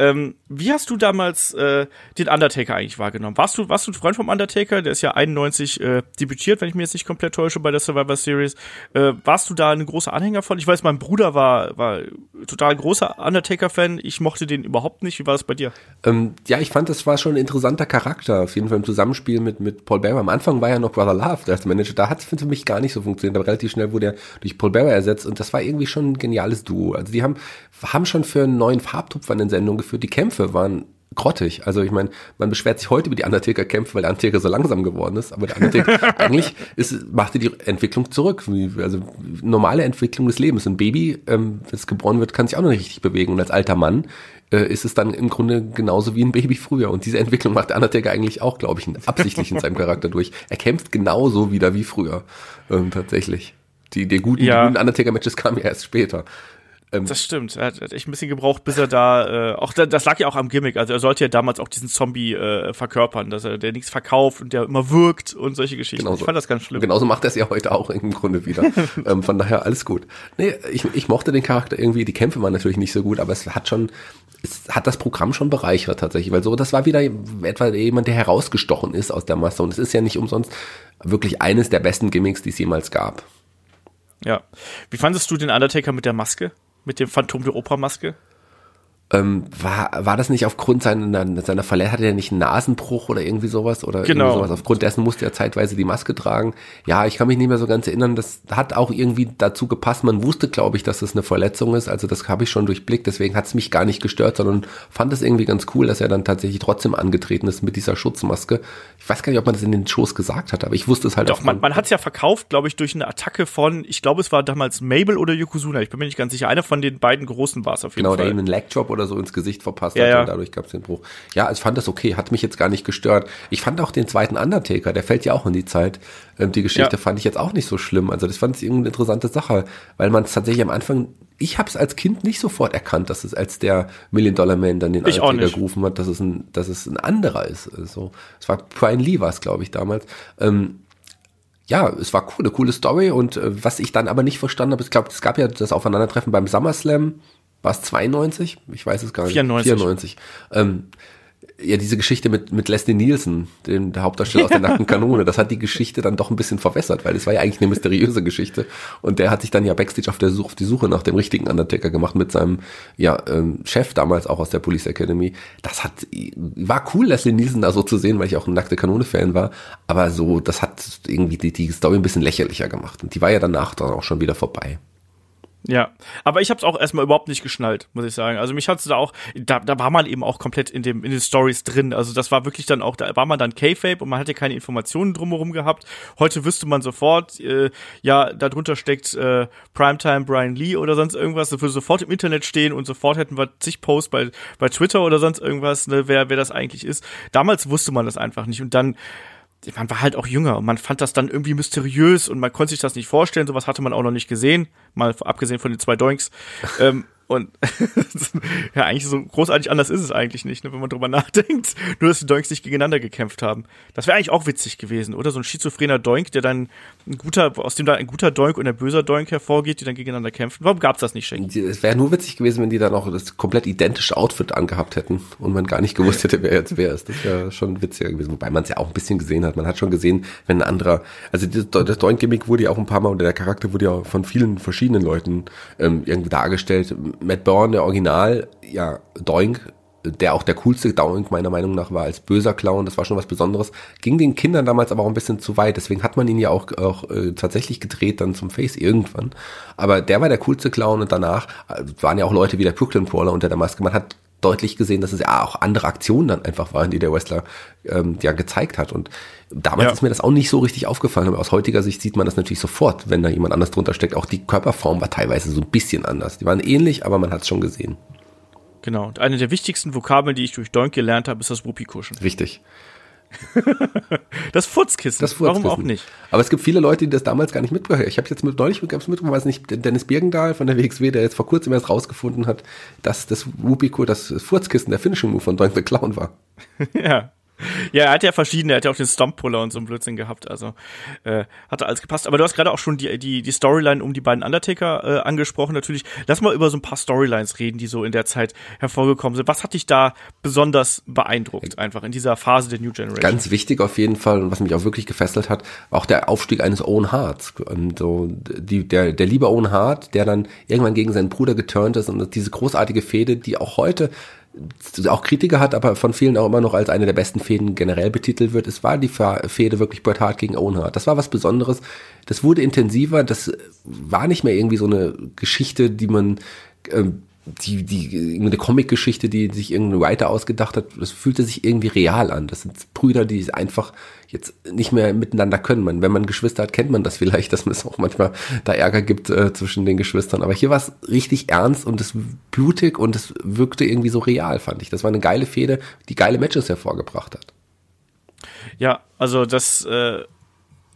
[SPEAKER 2] Ähm, wie hast du damals äh, den Undertaker eigentlich wahrgenommen? Warst du, warst du ein Freund vom Undertaker? Der ist ja 91 äh, debütiert, wenn ich mir jetzt nicht komplett täusche, bei der Survivor Series. Äh, warst du da ein großer Anhänger von? Ich weiß, mein Bruder war, war total großer Undertaker-Fan. Ich mochte den überhaupt nicht. Wie war es bei dir?
[SPEAKER 3] Ähm, ja, ich fand, das war schon ein interessanter Charakter. Auf jeden Fall im Zusammenspiel mit, mit Paul Bearer. Am Anfang war ja noch Brother Love als Manager. Da hat es für mich gar nicht so funktioniert. Aber relativ schnell wurde er durch Paul Bearer ersetzt. Und das war irgendwie schon ein geniales Duo. Also die haben, haben schon für einen neuen Farbtupfer in den Sendungen geführt. Die Kämpfe waren grottig. Also ich meine, man beschwert sich heute über die Undertaker-Kämpfe, weil der Undertaker so langsam geworden ist. Aber der Undertaker eigentlich ist, machte die Entwicklung zurück. Also normale Entwicklung des Lebens. Ein Baby, ähm, das geboren wird, kann sich auch noch nicht richtig bewegen. Und als alter Mann äh, ist es dann im Grunde genauso wie ein Baby früher. Und diese Entwicklung macht der Undertaker eigentlich auch, glaube ich, absichtlich in seinem Charakter durch. Er kämpft genauso wieder wie früher. Ähm, tatsächlich. Die, die guten, ja. guten Undertaker-Matches kamen ja erst später.
[SPEAKER 2] Ähm, das stimmt. Er hat echt ein bisschen gebraucht, bis er da, äh, auch das lag ja auch am Gimmick. Also er sollte ja damals auch diesen Zombie äh, verkörpern, dass er der nichts verkauft und der immer wirkt und solche Geschichten.
[SPEAKER 3] Genauso.
[SPEAKER 2] Ich fand das ganz schlimm.
[SPEAKER 3] Genauso macht er es ja heute auch im Grunde wieder. ähm, von daher alles gut. Nee, ich, ich mochte den Charakter irgendwie, die Kämpfe waren natürlich nicht so gut, aber es hat schon, es hat das Programm schon bereichert tatsächlich, weil so, das war wieder etwa jemand, der herausgestochen ist aus der Masse und es ist ja nicht umsonst wirklich eines der besten Gimmicks, die es jemals gab.
[SPEAKER 2] Ja. Wie fandest du den Undertaker mit der Maske? Mit dem Phantom der Opera-Maske?
[SPEAKER 3] Ähm, war, war das nicht aufgrund seiner, seiner Verletzung, hatte er nicht einen Nasenbruch oder irgendwie sowas? Oder
[SPEAKER 2] genau.
[SPEAKER 3] irgendwie sowas? Aufgrund dessen musste er zeitweise die Maske tragen. Ja, ich kann mich nicht mehr so ganz erinnern. Das hat auch irgendwie dazu gepasst. Man wusste, glaube ich, dass das eine Verletzung ist. Also das habe ich schon durchblickt. Deswegen hat es mich gar nicht gestört, sondern fand es irgendwie ganz cool, dass er dann tatsächlich trotzdem angetreten ist mit dieser Schutzmaske. Ich weiß gar nicht, ob man das in den Shows gesagt hat, aber ich wusste es halt
[SPEAKER 2] Doch, man, man hat es ja verkauft, glaube ich, durch eine Attacke von, ich glaube, es war damals Mabel oder Yokozuna. Ich bin mir nicht ganz sicher. Einer von den beiden großen war es auf jeden
[SPEAKER 3] genau,
[SPEAKER 2] Fall.
[SPEAKER 3] Genau, der eben einen Legjob oder so ins Gesicht verpasst
[SPEAKER 2] ja,
[SPEAKER 3] hat
[SPEAKER 2] ja.
[SPEAKER 3] und dadurch gab es den Bruch. Ja, ich fand das okay, hat mich jetzt gar nicht gestört. Ich fand auch den zweiten Undertaker, der fällt ja auch in die Zeit. Ähm, die Geschichte
[SPEAKER 2] Ja.
[SPEAKER 3] fand ich jetzt auch nicht so schlimm. Also das fand ich irgendeine interessante Sache, weil man es tatsächlich am Anfang, ich habe es als Kind nicht sofort erkannt, dass es als der Million Dollar Man dann den
[SPEAKER 2] Ich
[SPEAKER 3] Undertaker gerufen hat, dass es ein, dass es ein anderer ist. Also, es war Brian Lee war es, glaube ich, damals. Ähm, ja, es war cool, eine coole Story und äh, was ich dann aber nicht verstanden habe, ich glaube, es gab ja das Aufeinandertreffen beim SummerSlam, war es 92? Ich weiß es gar nicht.
[SPEAKER 2] 94.
[SPEAKER 3] 94. Ähm, ja, diese Geschichte mit, mit Leslie Nielsen, dem der Hauptdarsteller aus der nackten Kanone, das hat die Geschichte dann doch ein bisschen verwässert, weil es war ja eigentlich eine mysteriöse Geschichte. Und der hat sich dann ja Backstage auf, der Suche, auf die Suche nach dem richtigen Undertaker gemacht mit seinem ja, ähm, Chef damals auch aus der Police Academy. Das hat war cool, Leslie Nielsen da so zu sehen, weil ich auch ein nackte Kanone-Fan war. Aber so, das hat irgendwie die, die Story ein bisschen lächerlicher gemacht. Und die war ja danach dann auch schon wieder vorbei.
[SPEAKER 2] Ja, aber ich habe es auch erstmal überhaupt nicht geschnallt, muss ich sagen. Also mich hat's da auch, da, da war man eben auch komplett in dem in den Stories drin. Also das war wirklich dann auch, da war man dann K-Fape und man hatte keine Informationen drumherum gehabt. Heute wüsste man sofort, äh, ja, darunter steckt äh, Primetime Brian Lee oder sonst irgendwas. Das würde sofort im Internet stehen und sofort hätten wir zig Posts bei bei Twitter oder sonst irgendwas, ne, wer wer das eigentlich ist. Damals wusste man das einfach nicht und dann man war halt auch jünger und man fand das dann irgendwie mysteriös und man konnte sich das nicht vorstellen. Sowas hatte man auch noch nicht gesehen, mal abgesehen von den zwei Doinks. ähm, Und ja, eigentlich so großartig anders ist es eigentlich nicht, ne, wenn man drüber nachdenkt. Nur, dass die Doinks nicht gegeneinander gekämpft haben. Das wäre eigentlich auch witzig gewesen, oder? So ein schizophrener Doink, der dann ein guter, aus dem da ein guter Doink und ein böser Doink hervorgeht, die dann gegeneinander kämpfen. Warum gab's das nicht, Shaggy?
[SPEAKER 3] Es wäre nur witzig gewesen, wenn die dann auch das komplett identische Outfit angehabt hätten und man gar nicht gewusst hätte, wer jetzt wer ist. Das wäre schon witziger gewesen. Wobei man es ja auch ein bisschen gesehen hat. Man hat schon gesehen, wenn ein anderer, also das, Doink-Gimmick wurde ja auch ein paar Mal, oder der Charakter wurde ja von vielen verschiedenen Leuten ähm, irgendwie dargestellt Matt Bourne, der Original, ja, Doink, der auch der coolste Doink meiner Meinung nach war als böser Clown, das war schon was Besonderes, ging den Kindern damals aber auch ein bisschen zu weit, deswegen hat man ihn ja auch, auch äh, tatsächlich gedreht dann zum Face irgendwann, aber der war der coolste Clown und danach äh, waren ja auch Leute wie der Brooklyn Crawler unter der Maske, man hat deutlich gesehen, dass es ja auch andere Aktionen dann einfach waren, die der Wrestler ähm, ja gezeigt hat. Und damals ja. ist mir das auch nicht so richtig aufgefallen, aber aus heutiger Sicht sieht man das natürlich sofort, wenn da jemand anders drunter steckt. Auch die Körperform war teilweise so ein bisschen anders. Die waren ähnlich, aber man hat es schon gesehen.
[SPEAKER 2] Genau. Und eine der wichtigsten Vokabeln, die ich durch Doink gelernt habe, ist das Wuppi-Kuschen.
[SPEAKER 3] Richtig.
[SPEAKER 2] das Furzkissen.
[SPEAKER 3] Das Furzkissen. Warum auch nicht? Aber es gibt viele Leute, die das damals gar nicht mitbekommen Ich habe jetzt mit, neulich mitbekommen, weiß nicht, Dennis Birgendahl von der WXW, der jetzt vor kurzem erst rausgefunden hat, dass das Wupiko, das Furzkissen der Finishing Move von Doink the Clown war.
[SPEAKER 2] ja. Ja, er hat ja verschiedene, er hat ja auch den Stomppuller und so ein Blödsinn gehabt, also äh, hat alles gepasst. Aber du hast gerade auch schon die, die, die Storyline um die beiden Undertaker äh, angesprochen, natürlich. Lass mal über so ein paar Storylines reden, die so in der Zeit hervorgekommen sind. Was hat dich da besonders beeindruckt, einfach in dieser Phase der New Generation?
[SPEAKER 3] Ganz wichtig auf jeden Fall und was mich auch wirklich gefesselt hat, war auch der Aufstieg eines Owen Harts. Und so die, der, der liebe Owen Hart, der dann irgendwann gegen seinen Bruder geturnt ist und diese großartige Fehde, die auch heute auch Kritiker hat, aber von vielen auch immer noch als eine der besten Fäden generell betitelt wird. Es war die Fäde wirklich Bret Hart gegen Owen Hart. Das war was Besonderes. Das wurde intensiver. Das war nicht mehr irgendwie so eine Geschichte, die man ähm, die, die, eine Comic-Geschichte, die sich irgendein Writer ausgedacht hat, das fühlte sich irgendwie real an. Das sind Brüder, die einfach jetzt nicht mehr miteinander können. Man, wenn man Geschwister hat, kennt man das vielleicht, dass es auch manchmal da Ärger gibt äh, zwischen den Geschwistern. Aber hier war es richtig ernst und es blutig und es wirkte irgendwie so real, fand ich. Das war eine geile Fehde, die geile Matches hervorgebracht hat.
[SPEAKER 2] Ja, also das äh,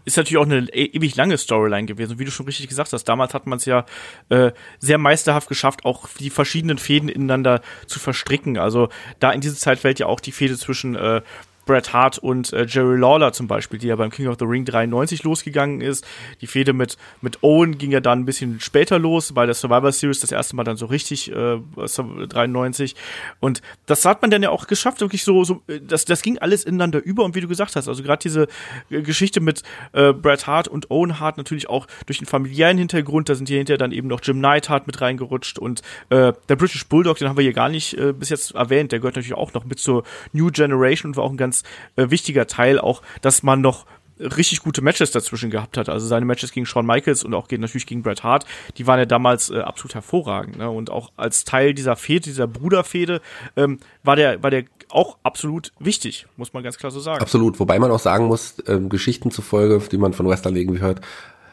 [SPEAKER 2] ist natürlich auch eine e ewig lange Storyline gewesen. Wie du schon richtig gesagt hast, damals hat man es ja äh, sehr meisterhaft geschafft, auch die verschiedenen Fäden ineinander zu verstricken. Also da in diese Zeit fällt ja auch die Fehde zwischen äh, Bret Hart und äh, Jerry Lawler zum Beispiel, die ja beim King of the Ring 93 losgegangen ist. Die Fehde mit, mit Owen ging ja dann ein bisschen später los, bei der Survivor Series das erste Mal dann so richtig, äh, 93. Und das hat man dann ja auch geschafft, wirklich so, so das, das ging alles ineinander über und wie du gesagt hast, also gerade diese äh, Geschichte mit äh, Bret Hart und Owen Hart natürlich auch durch den familiären Hintergrund, da sind hier hinterher dann eben noch Jim Neidhart mit reingerutscht und äh, der British Bulldog, den haben wir hier gar nicht äh, bis jetzt erwähnt, der gehört natürlich auch noch mit zur New Generation und war auch ein ganz ganz äh, wichtiger Teil auch, dass man noch richtig gute Matches dazwischen gehabt hat. Also seine Matches gegen Shawn Michaels und auch natürlich gegen Bret Hart, die waren ja damals äh, absolut hervorragend. Ne? Und auch als Teil dieser Fehde, dieser Bruderfehde, ähm, war der, war der auch absolut wichtig, muss man ganz klar so sagen.
[SPEAKER 3] Absolut, wobei man auch sagen muss, ähm, Geschichten zufolge, die man von Wrestlern irgendwie hört,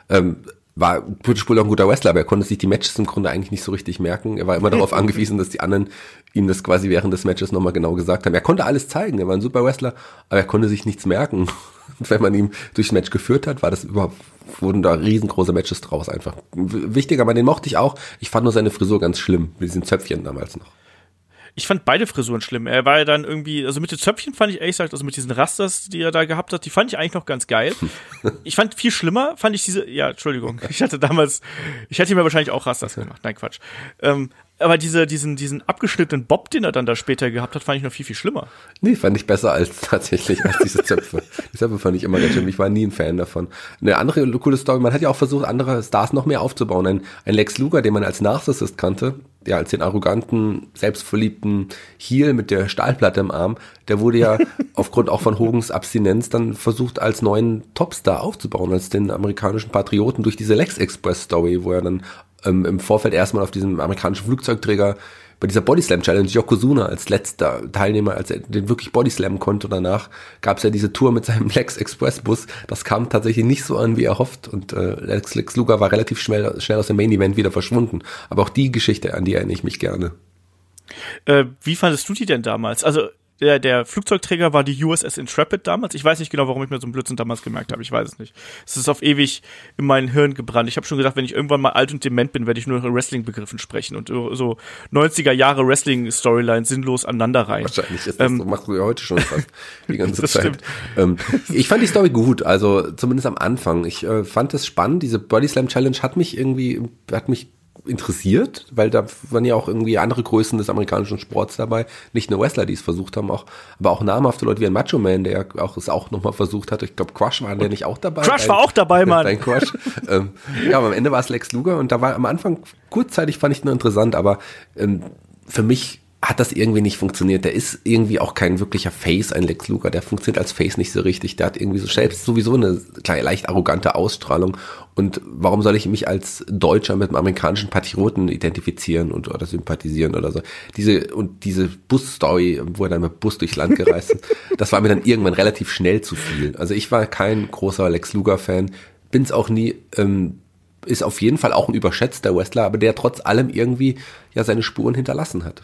[SPEAKER 3] ähm, war British Bulldog ein guter Wrestler, aber er konnte sich die Matches im Grunde eigentlich nicht so richtig merken. Er war immer darauf angewiesen, dass die anderen ihm das quasi während des Matches nochmal genau gesagt haben. Er konnte alles zeigen, er war ein super Wrestler, aber er konnte sich nichts merken. Und wenn man ihm durchs Match geführt hat, war das überhaupt, wurden da riesengroße Matches draus einfach. Wichtig, aber den mochte ich auch. Ich fand nur seine Frisur ganz schlimm, mit diesen Zöpfchen damals noch.
[SPEAKER 2] Ich fand beide Frisuren schlimm. Er war ja dann irgendwie, also mit den Zöpfchen fand ich ehrlich gesagt, also mit diesen Rasters, die er da gehabt hat, die fand ich eigentlich noch ganz geil. ich fand viel schlimmer, fand ich diese, ja, Entschuldigung, ich hatte damals, ich hätte mir wahrscheinlich auch Rasters gemacht. Nein, Quatsch. Ähm, aber diese, diesen, diesen abgeschnittenen Bob, den er dann da später gehabt hat, fand ich noch viel, viel schlimmer.
[SPEAKER 3] Nee, fand ich besser als tatsächlich als diese Zöpfe. die Zöpfe fand ich immer ganz schlimm. Ich war nie ein Fan davon. Eine andere coole Story, man hat ja auch versucht, andere Stars noch mehr aufzubauen. Ein, ein Lex Luger, den man als Narcissist kannte, ja, als den arroganten, selbstverliebten Heel mit der Stahlplatte im Arm, der wurde ja aufgrund auch von Hogans Abstinenz dann versucht, als neuen Topstar aufzubauen, als den amerikanischen Patrioten durch diese Lex Express Story, wo er dann ähm, im Vorfeld erstmal auf diesem amerikanischen Flugzeugträger bei dieser Bodyslam Challenge Yokozuna als letzter Teilnehmer, als er den wirklich Bodyslammen konnte. Danach gab es ja diese Tour mit seinem Lex Express Bus. Das kam tatsächlich nicht so an, wie er hofft. Und äh, Lex, Lex Luger war relativ schnell, schnell aus dem Main Event wieder verschwunden. Aber auch die Geschichte, an die erinnere ich mich gerne.
[SPEAKER 2] Äh, wie fandest du die denn damals? Also der, der Flugzeugträger war die USS Intrepid damals. Ich weiß nicht genau, warum ich mir so einen Blödsinn damals gemerkt habe. Ich weiß es nicht. Es ist auf ewig in mein Hirn gebrannt. Ich habe schon gedacht, wenn ich irgendwann mal alt und dement bin, werde ich nur noch in Wrestling-Begriffen sprechen und so 90er Jahre Wrestling-Storylines sinnlos aneinander rein.
[SPEAKER 3] Wahrscheinlich ist das ähm, so, machst du ja heute schon fast die ganze Zeit. Ähm, ich fand die Story gut, also zumindest am Anfang. Ich äh, fand es spannend. Diese Body Slam Challenge hat mich irgendwie, hat mich interessiert, weil da waren ja auch irgendwie andere Größen des amerikanischen Sports dabei, nicht nur Wrestler, die es versucht haben, auch, aber auch namhafte Leute wie ein Macho Man, der auch es auch nochmal versucht hat. Ich glaube, Crush war der nicht auch dabei.
[SPEAKER 2] Crush war auch dabei, Mann.
[SPEAKER 3] Dein Crush. ähm, ja, aber am Ende war es Lex Luger und da war am Anfang kurzzeitig fand ich nur interessant, aber ähm, für mich hat das irgendwie nicht funktioniert. Der ist irgendwie auch kein wirklicher Face, ein Lex Luger. Der funktioniert als Face nicht so richtig. Der hat irgendwie so selbst sowieso eine kleine, leicht arrogante Ausstrahlung. Und warum soll ich mich als Deutscher mit einem amerikanischen Patrioten identifizieren und oder sympathisieren oder so? Diese und diese Bus-Story, wo er dann mit Bus durchs Land gereist ist, das war mir dann irgendwann relativ schnell zu viel. Also ich war kein großer Lex Luger-Fan, bin es auch nie. Ähm, ist auf jeden Fall auch ein überschätzter Wrestler, aber der trotz allem irgendwie ja seine Spuren hinterlassen hat.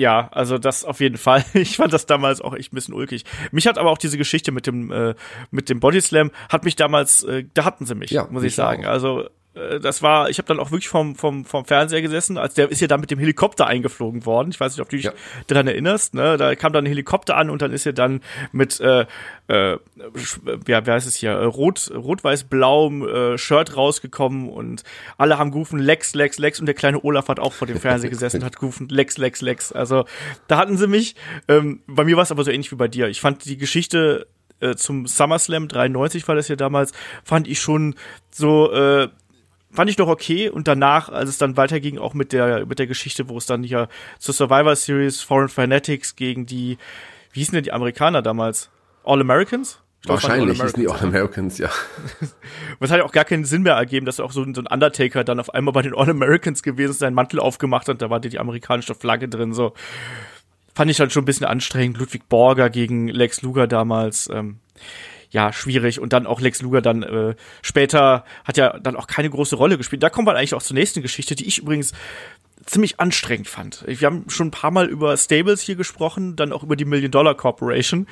[SPEAKER 2] Ja, also das auf jeden Fall. Ich fand das damals auch echt ein bisschen ulkig. Mich hat aber auch diese Geschichte mit dem äh, mit dem Bodyslam hat mich damals, äh, da hatten sie mich, ja, muss ich sagen. Auch. Also das war, ich habe dann auch wirklich vom, vom, vom Fernseher gesessen, als der ist ja dann mit dem Helikopter eingeflogen worden. Ich weiß nicht, ob du dich ja. daran erinnerst. Ne? Da kam dann ein Helikopter an und dann ist er dann mit, äh, äh, ja, wie heißt es hier, rot, rot-weiß-blauem äh, Shirt rausgekommen und alle haben gerufen Lex, Lex, Lex und der kleine Olaf hat auch vor dem Fernseher gesessen und hat gerufen Lex, Lex, Lex. Also da hatten sie mich. Ähm, bei mir war es aber so ähnlich wie bei dir. Ich fand die Geschichte äh, zum SummerSlam 93 war das ja damals, fand ich schon so äh, fand ich doch okay und danach, als es dann weiterging, auch mit der mit der Geschichte, wo es dann ja zur Survivor Series Foreign Fanatics gegen die, wie hießen denn die Amerikaner damals? All Americans?
[SPEAKER 3] Glaub, Wahrscheinlich hießen die All Americans, ja.
[SPEAKER 2] Was hat ja auch gar keinen Sinn mehr ergeben, dass auch so, so ein Undertaker dann auf einmal bei den All Americans gewesen ist, seinen Mantel aufgemacht hat, da war die, die amerikanische Flagge drin, so. Fand ich dann schon ein bisschen anstrengend. Ludwig Borger gegen Lex Luger damals. Ähm, ja, schwierig. Und dann auch Lex Luger dann äh, später hat ja dann auch keine große Rolle gespielt. Da kommen wir eigentlich auch zur nächsten Geschichte, die ich übrigens ziemlich anstrengend fand. Wir haben schon ein paar Mal über Stables hier gesprochen, dann auch über die Million Dollar Corporation.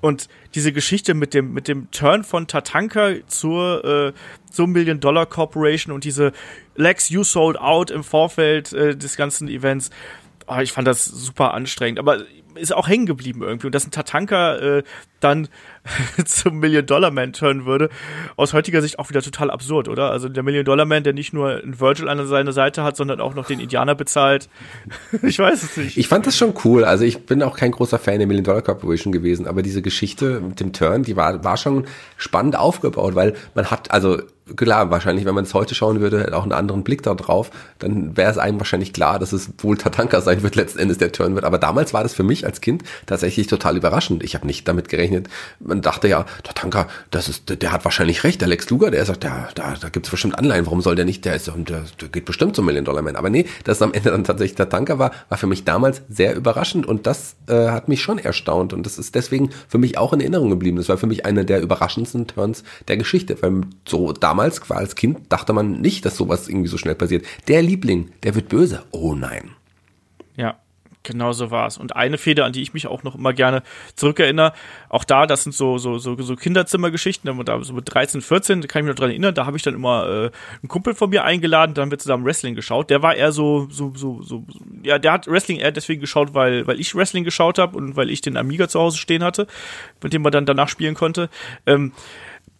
[SPEAKER 2] Und diese Geschichte mit dem, mit dem Turn von Tatanka zur, äh, zur Million Dollar Corporation und diese Lex You Sold Out im Vorfeld äh, des ganzen Events, oh, ich fand das super anstrengend. Aber ist auch hängen geblieben irgendwie. Und dass ein Tatanka äh, dann zum Million-Dollar-Man turnen würde, aus heutiger Sicht auch wieder total absurd, oder? Also der Million-Dollar-Man, der nicht nur einen Virgil an seiner Seite hat, sondern auch noch den Indianer bezahlt. ich weiß es nicht.
[SPEAKER 3] Ich fand das schon cool. Also ich bin auch kein großer Fan der Million-Dollar Corporation gewesen, aber diese Geschichte mit dem Turn, die war, war schon spannend aufgebaut, weil man hat, also klar, wahrscheinlich, wenn man es heute schauen würde, auch einen anderen Blick da drauf, dann wäre es einem wahrscheinlich klar, dass es wohl Tatanka sein wird, letzten Endes der Turn wird. Aber damals war das für mich als Kind tatsächlich total überraschend. Ich habe nicht damit gerechnet. Man dachte ja, Tatanka, das ist, der hat wahrscheinlich recht, der Lex Luger, der sagt, ja, da, da gibt's bestimmt Anleihen, warum soll der nicht, der ist, der, der geht bestimmt zum Million Dollar Man. Aber nee, dass es am Ende dann tatsächlich Tatanka war, war für mich damals sehr überraschend und das äh, hat mich schon erstaunt und das ist deswegen für mich auch in Erinnerung geblieben. Das war für mich einer der überraschendsten Turns der Geschichte, weil so damals damals, als Kind, dachte man nicht, dass sowas irgendwie so schnell passiert. Der Liebling, der wird böse. Oh nein.
[SPEAKER 2] Ja, Genau so war es. Und eine Feder, an die ich mich auch noch immer gerne zurückerinnere, auch da, das sind so, so, so, so Kinderzimmergeschichten, da so mit 13, 14, da kann ich mich noch dran erinnern, da habe ich dann immer äh, einen Kumpel von mir eingeladen, da haben wir zusammen Wrestling geschaut. Der war eher so, so, so, so, ja, der hat Wrestling eher deswegen geschaut, weil, weil ich Wrestling geschaut habe und weil ich den Amiga zu Hause stehen hatte, mit dem man dann danach spielen konnte. Ähm,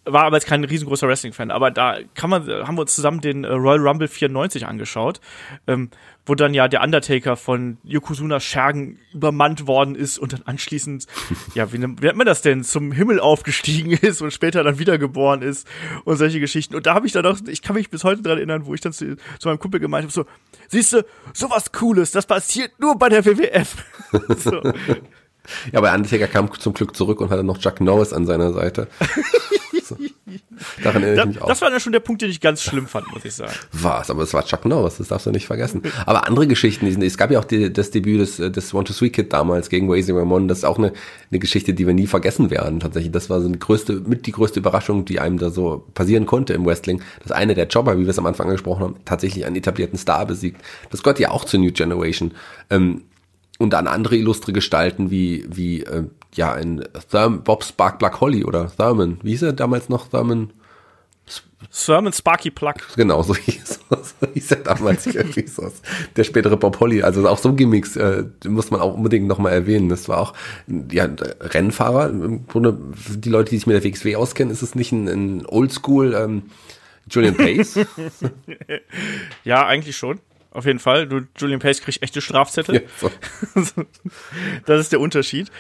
[SPEAKER 2] war aber jetzt kein riesengroßer Wrestling-Fan, aber da kann man, haben wir uns zusammen den äh, Royal Rumble 94 angeschaut, ähm, wo dann ja der Undertaker von Yokozuna Schergen übermannt worden ist und dann anschließend, ja, wie, wie nennt man das denn, zum Himmel aufgestiegen ist und später dann wiedergeboren ist und solche Geschichten. Und da habe ich dann auch, ich kann mich bis heute dran erinnern, wo ich dann zu, zu meinem Kumpel gemeint habe, so, siehst du, sowas Cooles, das passiert nur bei der WWF. so.
[SPEAKER 3] Ja, aber Undertaker kam zum Glück zurück und hatte noch Chuck Norris an seiner Seite.
[SPEAKER 2] Daran erinnere ich mich auch. Das war dann schon der Punkt, den ich ganz schlimm fand, muss ich sagen.
[SPEAKER 3] Was? Aber es war Chuck Norris, das darfst du nicht vergessen. Aber andere Geschichten, die sind, es gab ja auch die, das Debüt des, des One to Sweet Kid damals gegen Wazy Ramon. Das ist auch eine, eine Geschichte, die wir nie vergessen werden. Tatsächlich, das war so eine größte, mit die größte Überraschung, die einem da so passieren konnte im Wrestling. Dass eine der Jobber, wie wir es am Anfang angesprochen haben, tatsächlich einen etablierten Star besiegt. Das gehört ja auch zur New Generation. Ähm, und an andere illustre Gestalten wie, wie äh, ja, ein Thurm, Bob Spark Black Holly oder Thurman. Wie hieß er damals noch? Thurman?
[SPEAKER 2] Thurman Sparky Plug.
[SPEAKER 3] Genau, so hieß, so hieß er damals. Der spätere Bob Holly, also auch so Gimmicks, äh, muss man auch unbedingt nochmal erwähnen. Das war auch, ja, Rennfahrer, im Grunde, die Leute, die sich mit der WXW auskennen, ist es nicht ein, ein Oldschool ähm, Julian Pace?
[SPEAKER 2] ja, eigentlich schon auf jeden Fall. Du, Julian Pace kriegt echte Strafzettel. Ja, so. das ist der Unterschied.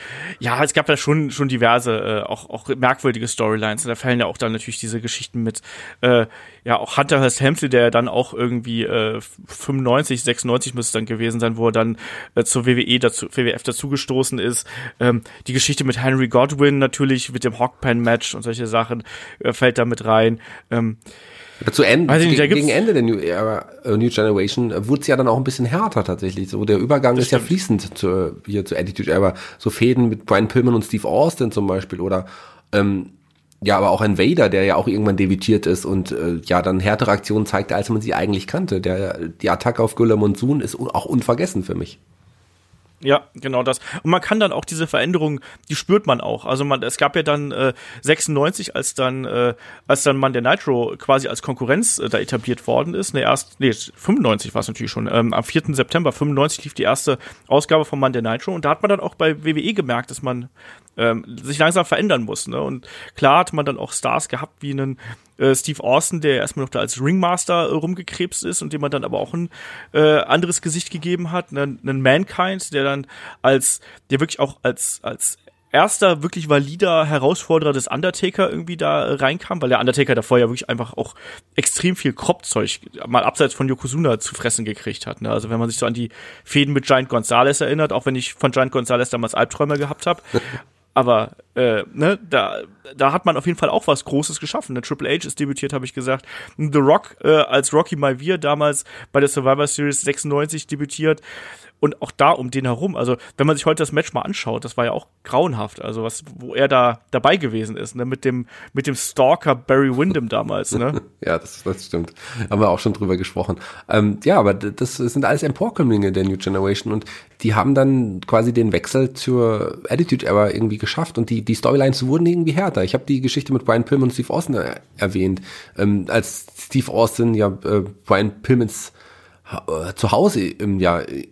[SPEAKER 2] Ja, es gab da schon schon diverse, äh, auch auch merkwürdige Storylines. Da fallen ja auch dann natürlich diese Geschichten mit, äh, ja auch Hunter Hearst Helmsley, der dann auch irgendwie äh, 95, 96 müsste es dann gewesen sein, wo er dann äh, zur WWE dazu, WWF dazugestoßen ist. Ähm, die Geschichte mit Henry Godwin natürlich mit dem Hawkpan Match und solche Sachen äh, fällt da mit rein. Ähm,
[SPEAKER 3] zu Ende, nicht, gegen, gegen Ende der New, uh, New Generation äh, wurde es ja dann auch ein bisschen härter tatsächlich. So der Übergang das ist stimmt. ja fließend zu, hier zu Attitude Era. So Fäden mit Brian Pillman und Steve Austin zum Beispiel oder ähm, ja, aber auch ein Vader, der ja auch irgendwann debütiert ist und äh, ja dann härtere Aktionen zeigte, als man sie eigentlich kannte. Der die Attacke auf Güller Monsoon ist auch unvergessen für mich.
[SPEAKER 2] Ja, genau das. Und man kann dann auch diese Veränderung, die spürt man auch. Also man, es gab ja dann äh, 96, als dann, äh, als dann man der Nitro quasi als Konkurrenz äh, da etabliert worden ist. Ne, erst, nee, 95 war es natürlich schon. Ähm, am 4. September 95 lief die erste Ausgabe von Man der Nitro und da hat man dann auch bei WWE gemerkt, dass man ähm, sich langsam verändern muss. Ne? Und klar hat man dann auch Stars gehabt wie einen äh, Steve Austin, der erstmal noch da als Ringmaster äh, rumgekrebst ist und dem man dann aber auch ein äh, anderes Gesicht gegeben hat. Einen, einen Mankind, der dann als, der wirklich auch als, als erster wirklich valider Herausforderer des Undertaker irgendwie da reinkam, weil der Undertaker davor ja wirklich einfach auch extrem viel Kropfzeug mal abseits von Yokozuna zu fressen gekriegt hat. Ne? Also wenn man sich so an die Fäden mit Giant Gonzalez erinnert, auch wenn ich von Giant Gonzalez damals Albträume gehabt habe, aber äh, ne, da, da hat man auf jeden Fall auch was Großes geschaffen. Ne? Triple H ist debütiert, habe ich gesagt. The Rock äh, als Rocky Maivia damals bei der Survivor Series 96 debütiert und auch da um den herum. Also, wenn man sich heute das Match mal anschaut, das war ja auch grauenhaft. Also, was, wo er da dabei gewesen ist, ne, mit dem, mit dem Stalker Barry Windham damals, ne?
[SPEAKER 3] ja, das, das stimmt. Haben wir auch schon drüber gesprochen. Ähm, ja, aber das sind alles Emporkömmlinge der New Generation und die haben dann quasi den Wechsel zur Attitude Era irgendwie geschafft und die, die Storylines wurden irgendwie härter. Ich habe die Geschichte mit Brian Pillman und Steve Austin er erwähnt. Ähm, als Steve Austin ja äh, Brian Pillmans äh, zu Hause im ja äh,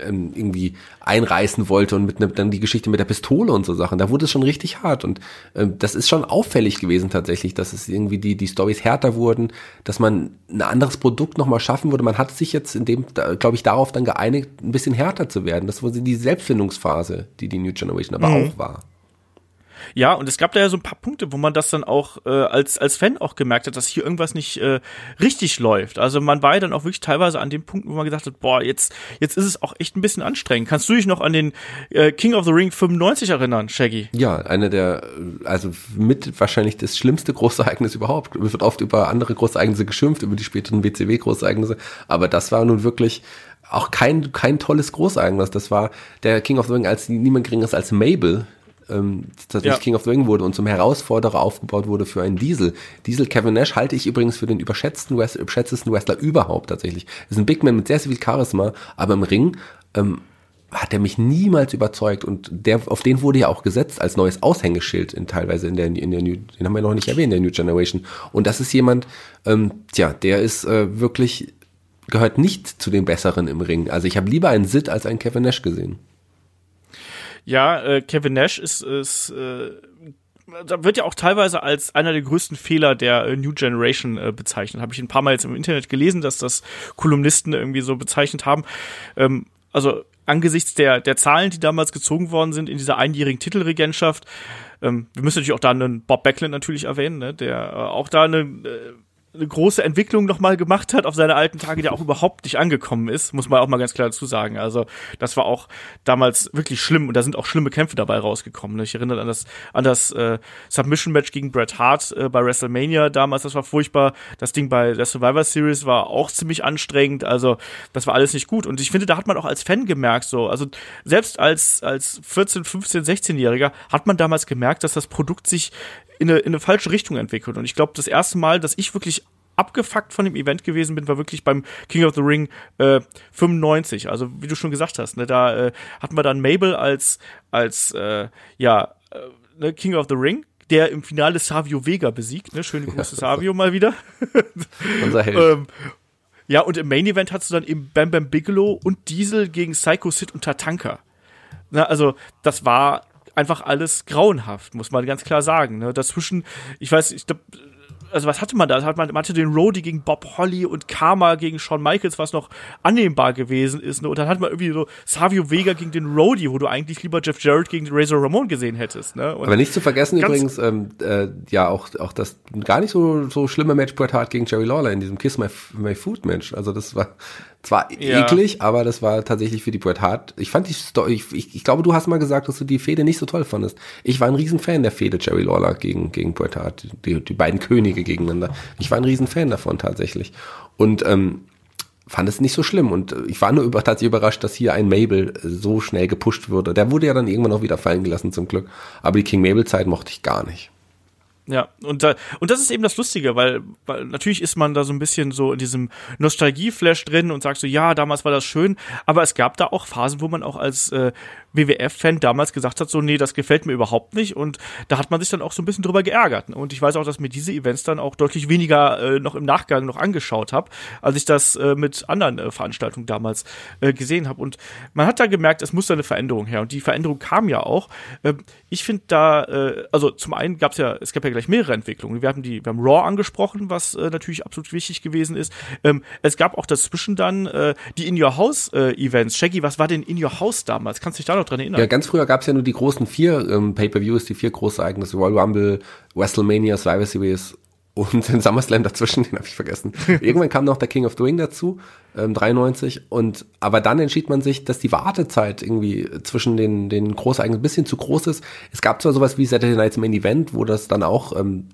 [SPEAKER 3] ähm, irgendwie einreißen wollte und mit ne, dann die Geschichte mit der Pistole und so Sachen, da wurde es schon richtig hart und äh, das ist schon auffällig gewesen tatsächlich, dass es irgendwie die die Stories härter wurden, dass man ein anderes Produkt noch mal schaffen würde. Man hat sich jetzt in dem, glaube ich, darauf dann geeinigt, ein bisschen härter zu werden. Das war die Selbstfindungsphase, die die New Generation aber mhm. auch war.
[SPEAKER 2] Ja, und es gab da ja so ein paar Punkte, wo man das dann auch äh, als, als Fan auch gemerkt hat, dass hier irgendwas nicht äh, richtig läuft. Also man war ja dann auch wirklich teilweise an dem Punkt, wo man gesagt hat, boah, jetzt, jetzt ist es auch echt ein bisschen anstrengend. Kannst du dich noch an den äh, King of the Ring 95 erinnern, Shaggy?
[SPEAKER 3] Ja, eine der, also mit wahrscheinlich das schlimmste Großereignis überhaupt. Es wird oft über andere Großereignisse geschimpft, über die späteren WCW-Großereignisse, aber das war nun wirklich auch kein, kein tolles Großereignis. Das war der King of the Ring als niemand geringeres als Mabel, ähm, tatsächlich ja. King of the Ring wurde und zum Herausforderer aufgebaut wurde für einen Diesel. Diesel Kevin Nash halte ich übrigens für den überschätzten Wrestler, überschätztesten Wrestler überhaupt tatsächlich. Ist ein Big Man mit sehr, sehr viel Charisma, aber im Ring ähm, hat er mich niemals überzeugt und der, auf den wurde ja auch gesetzt als neues Aushängeschild in teilweise in der, in der New, den haben wir noch nicht erwähnt, der New Generation. Und das ist jemand, ähm, tja, der ist äh, wirklich, gehört nicht zu den Besseren im Ring. Also ich habe lieber einen Sid als einen Kevin Nash gesehen.
[SPEAKER 2] Ja, äh, Kevin Nash ist, ist äh, da wird ja auch teilweise als einer der größten Fehler der äh, New Generation äh, bezeichnet. Habe ich ein paar Mal jetzt im Internet gelesen, dass das Kolumnisten irgendwie so bezeichnet haben. Ähm, also angesichts der, der Zahlen, die damals gezogen worden sind in dieser einjährigen Titelregentschaft, ähm, wir müssen natürlich auch da einen Bob Backlund natürlich erwähnen, ne, der äh, auch da eine äh, eine große Entwicklung nochmal gemacht hat auf seine alten Tage, der auch überhaupt nicht angekommen ist, muss man auch mal ganz klar dazu sagen. Also das war auch damals wirklich schlimm und da sind auch schlimme Kämpfe dabei rausgekommen. Ne? Ich erinnere an das, an das äh, Submission-Match gegen Bret Hart äh, bei WrestleMania damals, das war furchtbar. Das Ding bei der Survivor Series war auch ziemlich anstrengend, also das war alles nicht gut. Und ich finde, da hat man auch als Fan gemerkt, so, also selbst als, als 14, 15, 16-Jähriger hat man damals gemerkt, dass das Produkt sich in eine, in eine falsche Richtung entwickelt. Und ich glaube, das erste Mal, dass ich wirklich abgefuckt von dem Event gewesen bin, war wirklich beim King of the Ring äh, 95. Also wie du schon gesagt hast, ne, da äh, hatten wir dann Mabel als als äh, ja äh, ne, King of the Ring der im Finale Savio Vega besiegt. Ne? Schöne Grüße, ja, Savio mal wieder.
[SPEAKER 3] Unser Held.
[SPEAKER 2] ähm, ja, und im Main Event hast du dann eben Bam Bam Bigelow und Diesel gegen Psycho Sid und Tatanka. Na, also, das war einfach alles grauenhaft, muss man ganz klar sagen. Ne? Dazwischen, ich weiß, ich glaube, also was hatte man da? Hat man, man hatte den Roadie gegen Bob Holly und Karma gegen Shawn Michaels, was noch annehmbar gewesen ist. Ne? Und dann hat man irgendwie so Savio Vega gegen den Roadie, wo du eigentlich lieber Jeff Jarrett gegen Razor Ramon gesehen hättest. Ne?
[SPEAKER 3] Und Aber nicht zu vergessen übrigens, ähm, äh, ja auch auch das gar nicht so so schlimme Match Bret Hart gegen Jerry Lawler in diesem Kiss My, My Food Match. Also das war zwar ja. eklig, aber das war tatsächlich für die Bret Hart. Ich fand die Story, ich, ich, ich, glaube, du hast mal gesagt, dass du die Fehde nicht so toll fandest. Ich war ein Riesenfan der Fehde Jerry Lawler gegen, gegen Bret Hart, die, die beiden Könige gegeneinander. Ich war ein Riesenfan davon tatsächlich. Und ähm, fand es nicht so schlimm. Und ich war nur über, tatsächlich überrascht, dass hier ein Mabel so schnell gepusht wurde. Der wurde ja dann irgendwann auch wieder fallen gelassen zum Glück. Aber die King Mabel Zeit mochte ich gar nicht.
[SPEAKER 2] Ja, und, da, und das ist eben das Lustige, weil, weil natürlich ist man da so ein bisschen so in diesem Nostalgie-Flash drin und sagt so, ja, damals war das schön, aber es gab da auch Phasen, wo man auch als äh, WWF-Fan damals gesagt hat, so, nee, das gefällt mir überhaupt nicht. Und da hat man sich dann auch so ein bisschen drüber geärgert. Und ich weiß auch, dass mir diese Events dann auch deutlich weniger äh, noch im Nachgang noch angeschaut habe, als ich das äh, mit anderen äh, Veranstaltungen damals äh, gesehen habe. Und man hat da gemerkt, es muss da eine Veränderung her. Und die Veränderung kam ja auch. Äh, ich finde da, äh, also zum einen gab es ja, es gab ja gleich mehrere Entwicklungen. Wir haben die, wir haben Raw angesprochen, was äh, natürlich absolut wichtig gewesen ist. Ähm, es gab auch dazwischen dann äh, die In Your House äh, Events. Shaggy, was war denn In Your House damals? Kannst du dich da noch dran erinnern.
[SPEAKER 3] Ja, ganz früher gab es ja nur die großen vier ähm, Pay-Per-Views, die vier große Ereignisse, Royal Rumble, WrestleMania, Survivor Series und den SummerSlam dazwischen, den habe ich vergessen. Irgendwann kam noch der King of the Ring dazu, ähm, 93. Und aber dann entschied man sich, dass die Wartezeit irgendwie zwischen den, den Großereignissen ein bisschen zu groß ist. Es gab zwar sowas wie Saturday Night's Main Event, wo das dann auch ähm,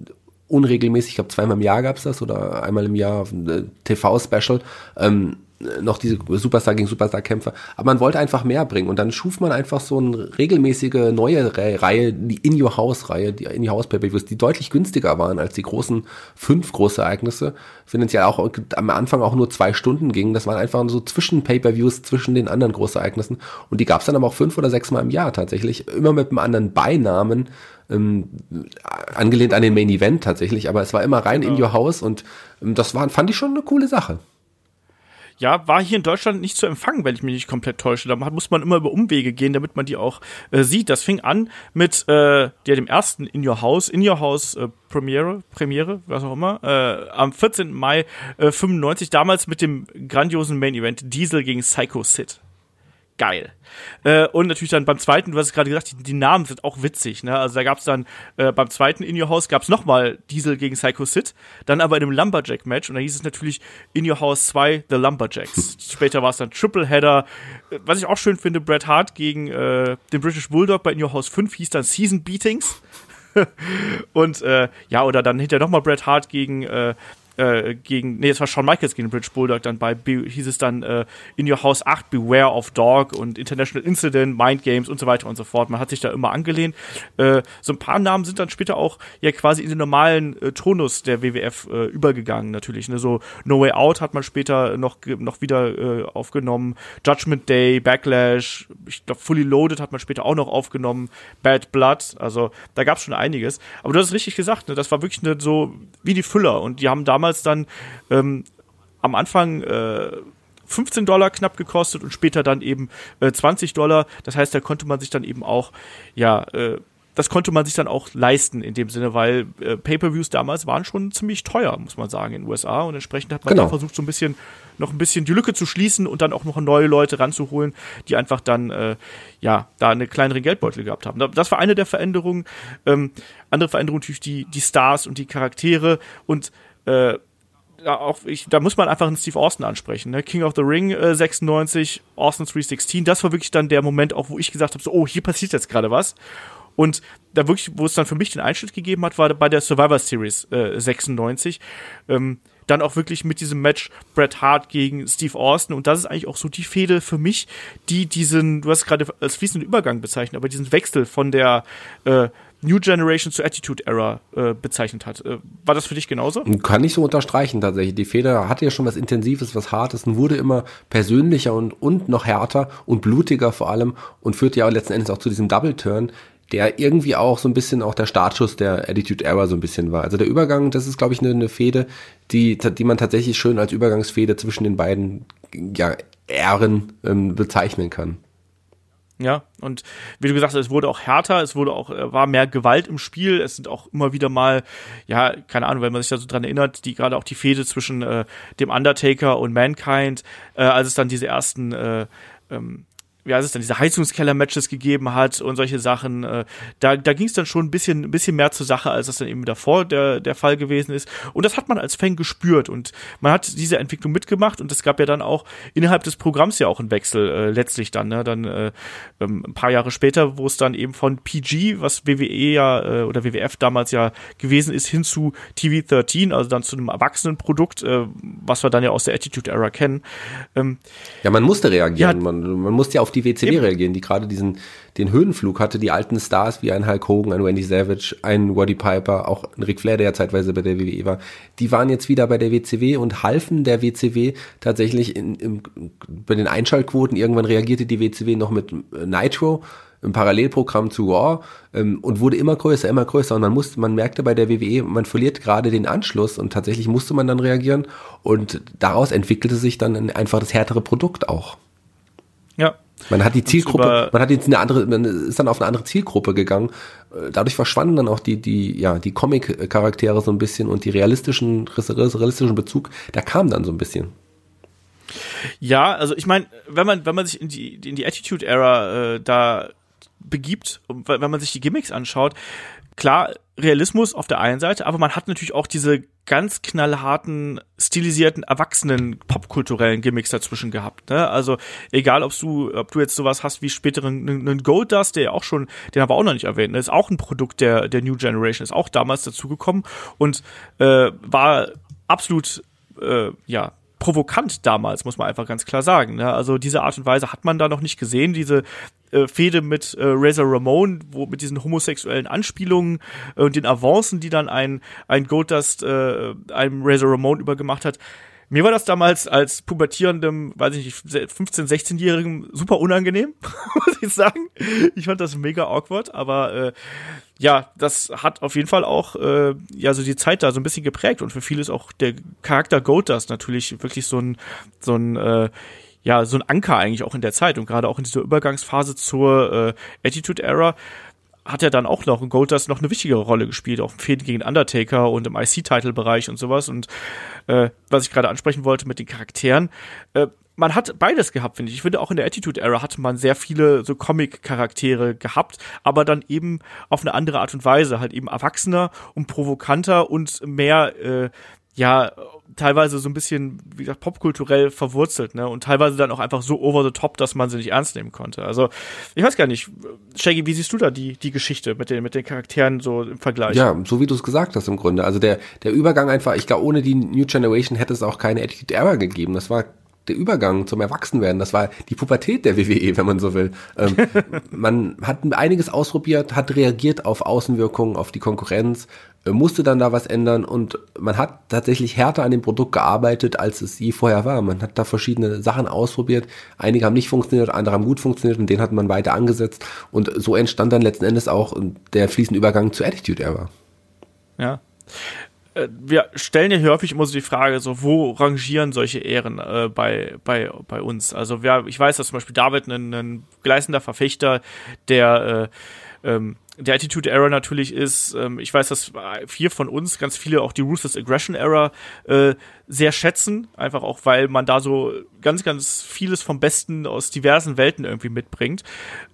[SPEAKER 3] unregelmäßig, ich glaube zweimal im Jahr gab's das oder einmal im Jahr äh, TV-Special. Ähm, noch diese Superstar gegen Superstar-Kämpfer. Aber man wollte einfach mehr bringen. Und dann schuf man einfach so eine regelmäßige neue Reihe, die In-Your-House-Reihe, die In-Your-House-Pay-Per-Views, die deutlich günstiger waren als die großen fünf große Ereignisse. Finanziell auch am Anfang auch nur zwei Stunden gingen. Das waren einfach so zwischen Pay-Per-Views, zwischen den anderen Großereignissen. Und die gab es dann aber auch fünf oder sechs Mal im Jahr tatsächlich. Immer mit einem anderen Beinamen. Ähm, angelehnt an den Main Event tatsächlich, aber es war immer rein genau. in your house und ähm, das war, fand ich schon eine coole Sache
[SPEAKER 2] ja, war hier in Deutschland nicht zu empfangen, wenn ich mich nicht komplett täusche. Da muss man immer über Umwege gehen, damit man die auch äh, sieht. Das fing an mit äh, der, dem ersten In Your House, In Your House äh, Premiere, Premiere, was auch immer, äh, am 14. Mai äh, 95, damals mit dem grandiosen Main Event Diesel gegen Psycho Sid geil. Äh, und natürlich dann beim zweiten, du hast es gerade gesagt, die, die, Namen sind auch witzig. Ne? Also da gab es dann äh, beim zweiten In Your House gab es nochmal Diesel gegen Psycho Sid, dann aber in einem Lumberjack-Match und da hieß es natürlich In Your House 2 The Lumberjacks. Später war es dann Tripleheader. Äh, was ich auch schön finde, Bret Hart gegen äh, den British Bulldog bei In Your House 5 hieß dann Season Beatings. und äh, ja, oder dann hinterher nochmal Bret Hart gegen äh, äh, gegen, nee, es war Shawn Michaels gegen Bridge Bulldog, dann bei, hieß es dann äh, In Your House 8, Beware of Dog und International Incident, Mind Games und so weiter und so fort. Man hat sich da immer angelehnt. Äh, so ein paar Namen sind dann später auch ja quasi in den normalen äh, Tonus der WWF äh, übergegangen, natürlich. Ne? So No Way Out hat man später noch, noch wieder äh, aufgenommen. Judgment Day, Backlash, ich glaube Fully Loaded hat man später auch noch aufgenommen. Bad Blood, also da gab es schon einiges. Aber du hast es richtig gesagt, ne? das war wirklich ne, so wie die Füller und die haben damals damals dann ähm, am Anfang äh, 15 Dollar knapp gekostet und später dann eben äh, 20 Dollar. Das heißt, da konnte man sich dann eben auch, ja, äh, das konnte man sich dann auch leisten in dem Sinne, weil äh, Pay-per-Views damals waren schon ziemlich teuer, muss man sagen, in den USA und entsprechend hat man genau. versucht, so ein bisschen noch ein bisschen die Lücke zu schließen und dann auch noch neue Leute ranzuholen, die einfach dann äh, ja da eine kleinere Geldbeutel gehabt haben. Das war eine der Veränderungen. Ähm, andere Veränderung natürlich die die Stars und die Charaktere und äh, auch ich, da muss man einfach einen Steve Austin ansprechen. Ne? King of the Ring äh, 96, Austin 316, das war wirklich dann der Moment, auch wo ich gesagt habe, so, oh, hier passiert jetzt gerade was. Und da wirklich, wo es dann für mich den Einschnitt gegeben hat, war bei der Survivor Series äh, 96. Ähm, dann auch wirklich mit diesem Match Bret Hart gegen Steve Austin. Und das ist eigentlich auch so die Fehde für mich, die diesen, du hast gerade als fließenden Übergang bezeichnet, aber diesen Wechsel von der, äh, New Generation zu Attitude Era äh, bezeichnet hat. Äh, war das für dich genauso?
[SPEAKER 3] Kann ich so unterstreichen tatsächlich. Die Feder hatte ja schon was Intensives, was Hartes und wurde immer persönlicher und, und noch härter und blutiger vor allem und führte ja letzten Endes auch zu diesem Double Turn, der irgendwie auch so ein bisschen auch der Startschuss der Attitude Era so ein bisschen war. Also der Übergang, das ist glaube ich eine, eine Fehde, die, die man tatsächlich schön als Übergangsfehde zwischen den beiden ja, Ähren ähm, bezeichnen kann.
[SPEAKER 2] Ja, und wie du gesagt hast, es wurde auch härter, es wurde auch, äh, war mehr Gewalt im Spiel, es sind auch immer wieder mal, ja, keine Ahnung, wenn man sich da so dran erinnert, die gerade auch die Fehde zwischen äh, dem Undertaker und Mankind, äh, als es dann diese ersten äh, ähm, wie heißt es denn, diese Heizungskeller-Matches gegeben hat und solche Sachen. Äh, da da ging es dann schon ein bisschen, ein bisschen mehr zur Sache, als das dann eben davor der, der Fall gewesen ist. Und das hat man als Fan gespürt und man hat diese Entwicklung mitgemacht und es gab ja dann auch innerhalb des Programms ja auch einen Wechsel äh, letztlich dann, ne? dann äh, ähm, ein paar Jahre später, wo es dann eben von PG, was WWE ja äh, oder WWF damals ja gewesen ist, hin zu TV13, also dann zu einem Erwachsenenprodukt, äh, was wir dann ja aus der Attitude Era kennen.
[SPEAKER 3] Ähm, ja, man musste reagieren, ja, man, man musste ja auf die WCW reagieren, die gerade diesen den Höhenflug hatte, die alten Stars wie ein Hulk Hogan, ein Wendy Savage, ein Waddy Piper, auch ein Ric Flair, der ja zeitweise bei der WWE war, die waren jetzt wieder bei der WCW und halfen der WCW tatsächlich in, in, bei den Einschaltquoten. Irgendwann reagierte die WCW noch mit Nitro, ein Parallelprogramm zu Raw ähm, und wurde immer größer, immer größer und man musste, man merkte bei der WWE, man verliert gerade den Anschluss und tatsächlich musste man dann reagieren und daraus entwickelte sich dann einfach das härtere Produkt auch.
[SPEAKER 2] Ja,
[SPEAKER 3] man hat die Zielgruppe, man hat jetzt eine andere, man ist dann auf eine andere Zielgruppe gegangen. Äh, dadurch verschwanden dann auch die, die, ja, die Comic-Charaktere so ein bisschen und die realistischen, realistischen Bezug, der kam dann so ein bisschen.
[SPEAKER 2] Ja, also ich meine, wenn man, wenn man sich in die, in die Attitude-Era äh, da begibt, wenn man sich die Gimmicks anschaut, klar, Realismus auf der einen Seite, aber man hat natürlich auch diese ganz knallharten, stilisierten, erwachsenen, popkulturellen Gimmicks dazwischen gehabt. Ne? Also egal, ob du, ob du jetzt sowas hast wie späteren einen Goldust, der ja auch schon, den haben wir auch noch nicht erwähnt, ne? ist auch ein Produkt der der New Generation, ist auch damals dazugekommen und äh, war absolut äh, ja provokant damals, muss man einfach ganz klar sagen. Ne? Also diese Art und Weise hat man da noch nicht gesehen, diese äh, Fehde mit äh, Razor Ramon, wo mit diesen homosexuellen Anspielungen äh, und den Avancen, die dann ein, ein Goldust äh, einem Razor Ramon übergemacht hat. Mir war das damals als pubertierendem, weiß ich nicht, 15-, 16-Jährigen super unangenehm, muss ich sagen. Ich fand das mega awkward, aber äh, ja, das hat auf jeden Fall auch äh, ja so die Zeit da so ein bisschen geprägt und für viele ist auch der Charakter Goldust natürlich wirklich so ein so ein äh, ja, so ein Anker eigentlich auch in der Zeit und gerade auch in dieser Übergangsphase zur äh, Attitude Era hat er dann auch noch in Goldust noch eine wichtigere Rolle gespielt, auch im Fäden gegen Undertaker und im IC-Title-Bereich und sowas. Und äh, was ich gerade ansprechen wollte mit den Charakteren, äh, man hat beides gehabt, finde ich. Ich finde, auch in der Attitude Era hatte man sehr viele so Comic-Charaktere gehabt, aber dann eben auf eine andere Art und Weise, halt eben erwachsener und provokanter und mehr, äh, ja, teilweise so ein bisschen, wie gesagt, popkulturell verwurzelt, ne? Und teilweise dann auch einfach so over the top, dass man sie nicht ernst nehmen konnte. Also, ich weiß gar nicht, Shaggy, wie siehst du da die, die Geschichte mit den, mit den Charakteren so im Vergleich?
[SPEAKER 3] Ja, so wie du es gesagt hast im Grunde. Also der, der Übergang einfach, ich glaube, ohne die New Generation hätte es auch keine Attitude Era gegeben. Das war der Übergang zum Erwachsenwerden, das war die Pubertät der WWE, wenn man so will. Ähm, man hat einiges ausprobiert, hat reagiert auf Außenwirkungen, auf die Konkurrenz, äh, musste dann da was ändern und man hat tatsächlich härter an dem Produkt gearbeitet, als es je vorher war. Man hat da verschiedene Sachen ausprobiert. Einige haben nicht funktioniert, andere haben gut funktioniert und den hat man weiter angesetzt. Und so entstand dann letzten Endes auch der fließende Übergang zur Attitude Era.
[SPEAKER 2] Ja. Äh, wir stellen ja häufig immer so die Frage, so wo rangieren solche Ehren äh, bei, bei, bei uns? Also wer, ich weiß, dass zum Beispiel David ein, ein gleißender Verfechter der äh, ähm, der Attitude Era natürlich ist, ähm, ich weiß, dass vier von uns, ganz viele auch die Ruthless Aggression Era äh, sehr schätzen, einfach auch, weil man da so ganz, ganz vieles vom Besten aus diversen Welten irgendwie mitbringt.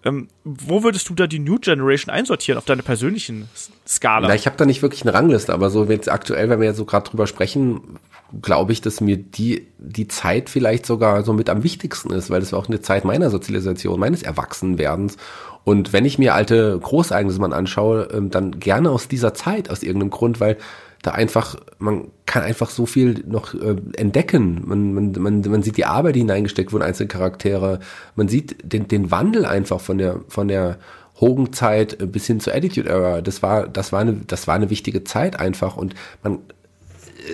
[SPEAKER 2] Ähm, wo würdest du da die New Generation einsortieren auf deine persönlichen Skala?
[SPEAKER 3] Na, ich habe da nicht wirklich eine Rangliste, aber so jetzt aktuell, wenn wir jetzt so gerade drüber sprechen, glaube ich, dass mir die, die Zeit vielleicht sogar so mit am wichtigsten ist, weil das war auch eine Zeit meiner Sozialisation, meines Erwachsenwerdens. Und wenn ich mir alte Großereignisse anschaue, ähm, dann gerne aus dieser Zeit, aus irgendeinem Grund, weil da einfach, man kann einfach so viel noch äh, entdecken. Man, man, man, man sieht die Arbeit, die hineingesteckt wurde, einzelne Charaktere. Man sieht den, den Wandel einfach von der, von der Hogan-Zeit bis hin zur Attitude Era, das war, das war eine, das war eine wichtige Zeit einfach und man,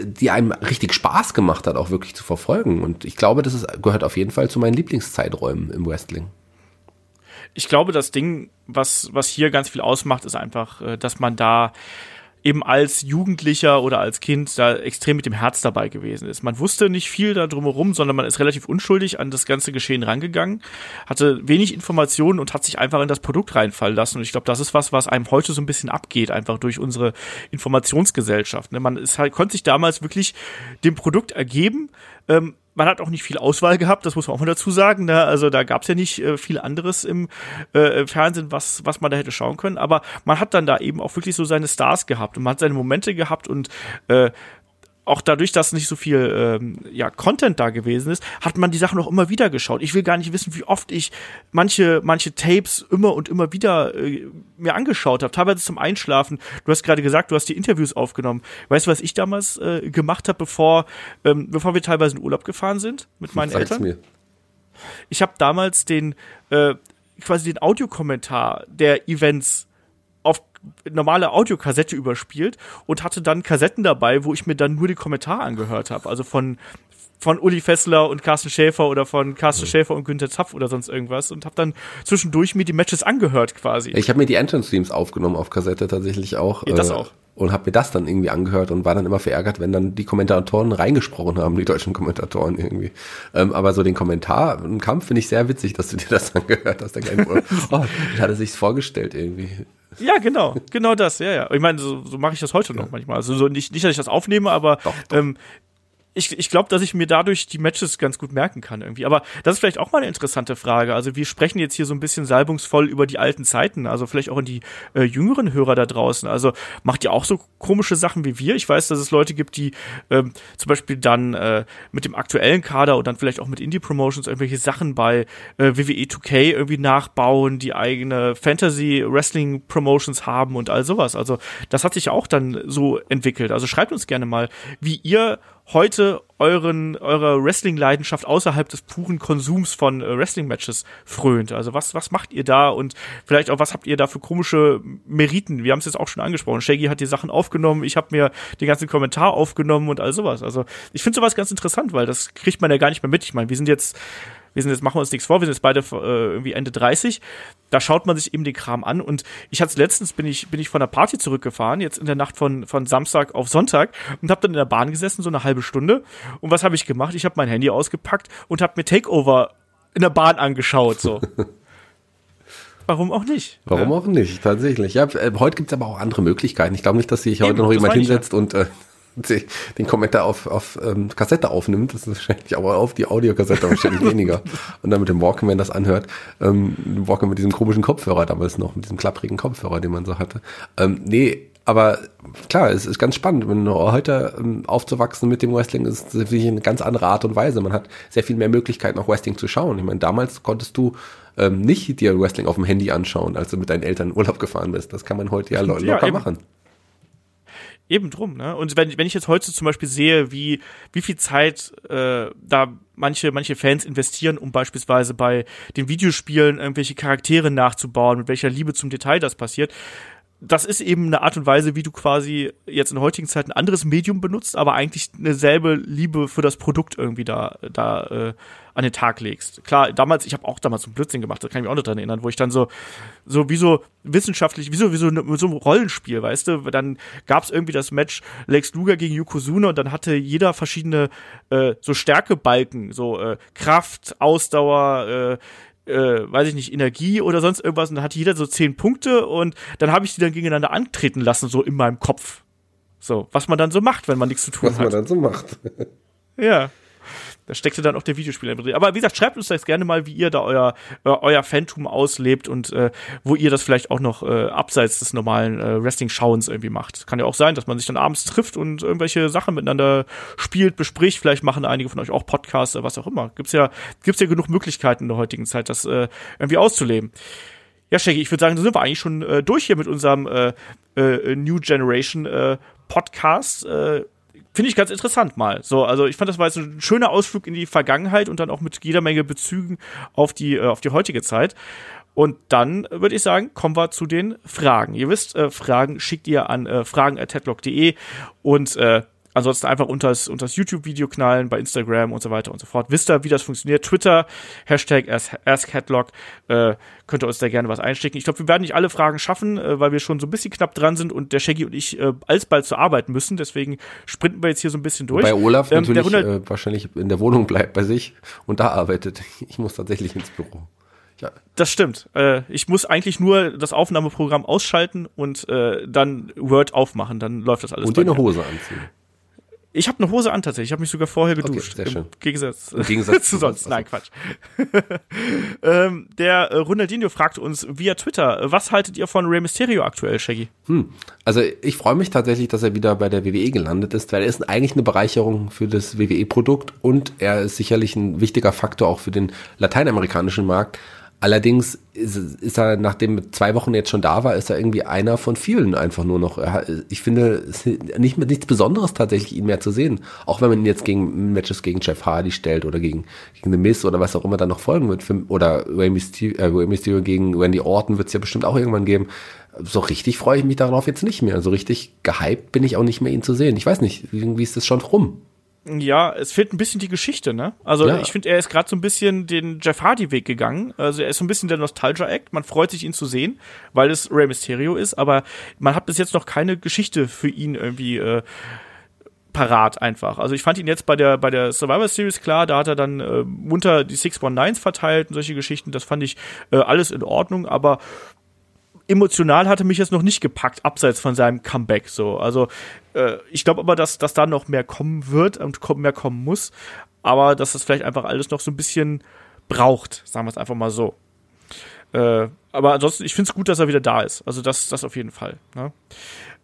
[SPEAKER 3] die einem richtig Spaß gemacht hat, auch wirklich zu verfolgen. Und ich glaube, das ist, gehört auf jeden Fall zu meinen Lieblingszeiträumen im Wrestling.
[SPEAKER 2] Ich glaube, das Ding, was, was hier ganz viel ausmacht, ist einfach, äh, dass man da eben als Jugendlicher oder als Kind da extrem mit dem Herz dabei gewesen ist. Man wusste nicht viel da drumherum, sondern man ist relativ unschuldig an das ganze Geschehen rangegangen, hatte wenig Informationen und hat sich einfach in das Produkt reinfallen lassen. Und ich glaube, das ist was, was einem heute so ein bisschen abgeht, einfach durch unsere Informationsgesellschaft. Ne? Man ist halt, konnte sich damals wirklich dem Produkt ergeben, ähm, man hat auch nicht viel Auswahl gehabt, das muss man auch mal dazu sagen. Ne? Also da gab es ja nicht äh, viel anderes im äh, Fernsehen, was, was man da hätte schauen können. Aber man hat dann da eben auch wirklich so seine Stars gehabt und man hat seine Momente gehabt und äh, auch dadurch, dass nicht so viel ähm, ja, Content da gewesen ist, hat man die Sachen auch immer wieder geschaut. Ich will gar nicht wissen, wie oft ich manche, manche Tapes immer und immer wieder äh, mir angeschaut habe, teilweise zum Einschlafen. Du hast gerade gesagt, du hast die Interviews aufgenommen. Weißt du, was ich damals äh, gemacht habe, bevor, ähm, bevor wir teilweise in Urlaub gefahren sind mit meinen Sag's Eltern? Mir. Ich habe damals den äh, quasi den Audiokommentar der Events normale Audiokassette überspielt und hatte dann Kassetten dabei, wo ich mir dann nur die Kommentare angehört habe. Also von von Uli Fessler und Carsten Schäfer oder von Carsten mhm. Schäfer und Günther Zapf oder sonst irgendwas und habe dann zwischendurch mir die Matches angehört quasi.
[SPEAKER 3] Ich habe mir die Entrance Streams aufgenommen auf Kassette tatsächlich auch.
[SPEAKER 2] Ja, das äh, auch.
[SPEAKER 3] Und habe mir das dann irgendwie angehört und war dann immer verärgert, wenn dann die Kommentatoren reingesprochen haben, die deutschen Kommentatoren irgendwie. Ähm, aber so den Kommentar im Kampf finde ich sehr witzig, dass du dir das angehört hast. Der kleine oh, hat er sich's vorgestellt irgendwie.
[SPEAKER 2] Ja, genau, genau das, ja, ja. Ich meine, so, so mache ich das heute noch manchmal. Also so nicht, nicht, dass ich das aufnehme, aber doch, doch. Ähm, ich, ich glaube, dass ich mir dadurch die Matches ganz gut merken kann irgendwie. Aber das ist vielleicht auch mal eine interessante Frage. Also wir sprechen jetzt hier so ein bisschen salbungsvoll über die alten Zeiten, also vielleicht auch in die äh, jüngeren Hörer da draußen. Also macht ihr auch so komische Sachen wie wir? Ich weiß, dass es Leute gibt, die ähm, zum Beispiel dann äh, mit dem aktuellen Kader und dann vielleicht auch mit Indie-Promotions irgendwelche Sachen bei äh, WWE 2K irgendwie nachbauen, die eigene Fantasy-Wrestling-Promotions haben und all sowas. Also das hat sich auch dann so entwickelt. Also schreibt uns gerne mal, wie ihr heute euren, eure Wrestling-Leidenschaft außerhalb des puren Konsums von äh, Wrestling-Matches frönt. Also was, was macht ihr da und vielleicht auch, was habt ihr da für komische Meriten? Wir haben es jetzt auch schon angesprochen. Shaggy hat die Sachen aufgenommen, ich habe mir den ganzen Kommentar aufgenommen und all sowas. Also ich finde sowas ganz interessant, weil das kriegt man ja gar nicht mehr mit. Ich meine, wir sind jetzt wir sind jetzt, machen wir uns nichts vor, wir sind jetzt beide äh, irgendwie Ende 30. Da schaut man sich eben den Kram an. Und ich hatte letztens, bin ich, bin ich von der Party zurückgefahren, jetzt in der Nacht von, von Samstag auf Sonntag und habe dann in der Bahn gesessen, so eine halbe Stunde. Und was habe ich gemacht? Ich habe mein Handy ausgepackt und habe mir Takeover in der Bahn angeschaut. So. Warum auch nicht?
[SPEAKER 3] Warum ja? auch nicht, tatsächlich. Ja, äh, heute gibt's aber auch andere Möglichkeiten. Ich glaube nicht, dass sich heute Eben, noch jemand hinsetzt ja. und äh, den Kommentar auf, auf ähm, Kassette aufnimmt, das ist wahrscheinlich aber auf die Audiokassette wahrscheinlich weniger. Und dann mit dem Walkman das anhört. Ähm, Walkman mit diesem komischen Kopfhörer damals noch, mit diesem klapprigen Kopfhörer, den man so hatte. Ähm, nee, aber klar, es ist ganz spannend. Wenn heute ähm, aufzuwachsen mit dem Wrestling ist wirklich eine ganz andere Art und Weise. Man hat sehr viel mehr Möglichkeiten, auch Wrestling zu schauen. Ich meine, damals konntest du ähm, nicht dir Wrestling auf dem Handy anschauen, als du mit deinen Eltern in Urlaub gefahren bist. Das kann man heute ja, lo locker ja, machen.
[SPEAKER 2] Eben drum, ne? Und wenn, wenn ich jetzt heute zum Beispiel sehe, wie, wie viel Zeit äh, da manche, manche Fans investieren, um beispielsweise bei den Videospielen irgendwelche Charaktere nachzubauen, mit welcher Liebe zum Detail das passiert, das ist eben eine Art und Weise, wie du quasi jetzt in heutigen Zeiten ein anderes Medium benutzt, aber eigentlich eine selbe Liebe für das Produkt irgendwie da, da äh, an den Tag legst. Klar, damals, ich habe auch damals so ein Blödsinn gemacht, da kann ich mich auch noch dran erinnern, wo ich dann so, so wie so wissenschaftlich, wie so, wie so, ne, so ein Rollenspiel, weißt du, dann gab's irgendwie das Match Lex Luger gegen Yokozuna und dann hatte jeder verschiedene äh, so Stärkebalken, so äh, Kraft, Ausdauer, äh, äh, weiß ich nicht, Energie oder sonst irgendwas und dann hatte jeder so zehn Punkte und dann habe ich die dann gegeneinander antreten lassen, so in meinem Kopf. So, was man dann so macht, wenn man nichts zu tun
[SPEAKER 3] was
[SPEAKER 2] hat.
[SPEAKER 3] Was man dann so macht.
[SPEAKER 2] ja. Da steckte dann auch der Videospieler drin. Aber wie gesagt, schreibt uns das gerne mal, wie ihr da euer, äh, euer Phantom auslebt und äh, wo ihr das vielleicht auch noch äh, abseits des normalen äh, Wrestling-Schauens irgendwie macht. Kann ja auch sein, dass man sich dann abends trifft und irgendwelche Sachen miteinander spielt, bespricht. Vielleicht machen einige von euch auch Podcasts oder was auch immer. Gibt's ja, gibt's ja genug Möglichkeiten in der heutigen Zeit, das äh, irgendwie auszuleben. Ja, Shaggy, ich würde sagen, da sind wir eigentlich schon äh, durch hier mit unserem äh, äh, New Generation äh, Podcast. Äh, finde ich ganz interessant mal. So, also ich fand, das war jetzt ein schöner Ausflug in die Vergangenheit und dann auch mit jeder Menge Bezügen auf die, äh, auf die heutige Zeit. Und dann würde ich sagen, kommen wir zu den Fragen. Ihr wisst, äh, Fragen schickt ihr an äh, fragen.headlock.de und äh, Ansonsten einfach unter das, unter das YouTube-Video knallen, bei Instagram und so weiter und so fort. Wisst ihr, wie das funktioniert? Twitter, Hashtag AskHeadlock, äh, könnt ihr uns da gerne was einstecken. Ich glaube, wir werden nicht alle Fragen schaffen, äh, weil wir schon so ein bisschen knapp dran sind und der Shaggy und ich äh, alsbald zur Arbeit müssen. Deswegen sprinten wir jetzt hier so ein bisschen durch.
[SPEAKER 3] Bei Olaf ähm, natürlich äh, wahrscheinlich in der Wohnung bleibt bei sich und da arbeitet. Ich muss tatsächlich ins Büro.
[SPEAKER 2] Ja. Das stimmt. Äh, ich muss eigentlich nur das Aufnahmeprogramm ausschalten und äh, dann Word aufmachen, dann läuft das alles.
[SPEAKER 3] Und dir eine Hose anziehen.
[SPEAKER 2] Ich habe eine Hose an tatsächlich. Ich habe mich sogar vorher geduscht. Okay, sehr schön. Im Gegensatz, Im Gegensatz zu sonst. Nein, Quatsch. ähm, der äh, Ronaldinho fragt uns via Twitter, was haltet ihr von Rey Mysterio aktuell, Shaggy?
[SPEAKER 3] Hm. Also ich freue mich tatsächlich, dass er wieder bei der WWE gelandet ist, weil er ist eigentlich eine Bereicherung für das WWE-Produkt und er ist sicherlich ein wichtiger Faktor auch für den lateinamerikanischen Markt. Allerdings ist, ist, er, nachdem zwei Wochen jetzt schon da war, ist er irgendwie einer von vielen einfach nur noch. Ich finde, nicht, nichts Besonderes tatsächlich, ihn mehr zu sehen. Auch wenn man ihn jetzt gegen Matches gegen Jeff Hardy stellt oder gegen, gegen The Miz oder was auch immer dann noch folgen wird. Oder Rey Mysterio, äh, Rey Mysterio gegen Randy Orton wird es ja bestimmt auch irgendwann geben. So richtig freue ich mich darauf jetzt nicht mehr. So richtig gehypt bin ich auch nicht mehr, ihn zu sehen. Ich weiß nicht, irgendwie ist das schon rum.
[SPEAKER 2] Ja, es fehlt ein bisschen die Geschichte, ne? Also ja. ich finde, er ist gerade so ein bisschen den Jeff Hardy-Weg gegangen. Also er ist so ein bisschen der Nostalgia-Act. Man freut sich, ihn zu sehen, weil es Rey Mysterio ist, aber man hat bis jetzt noch keine Geschichte für ihn irgendwie äh, parat einfach. Also ich fand ihn jetzt bei der bei der Survivor Series klar, da hat er dann äh, munter die 619s verteilt und solche Geschichten, das fand ich äh, alles in Ordnung, aber emotional hatte mich jetzt noch nicht gepackt, abseits von seinem Comeback so. Also äh, ich glaube aber, dass, dass da noch mehr kommen wird und mehr kommen muss, aber dass das vielleicht einfach alles noch so ein bisschen braucht, sagen wir es einfach mal so. Äh, aber ansonsten, ich finde es gut, dass er wieder da ist. Also das, das auf jeden Fall. Ne?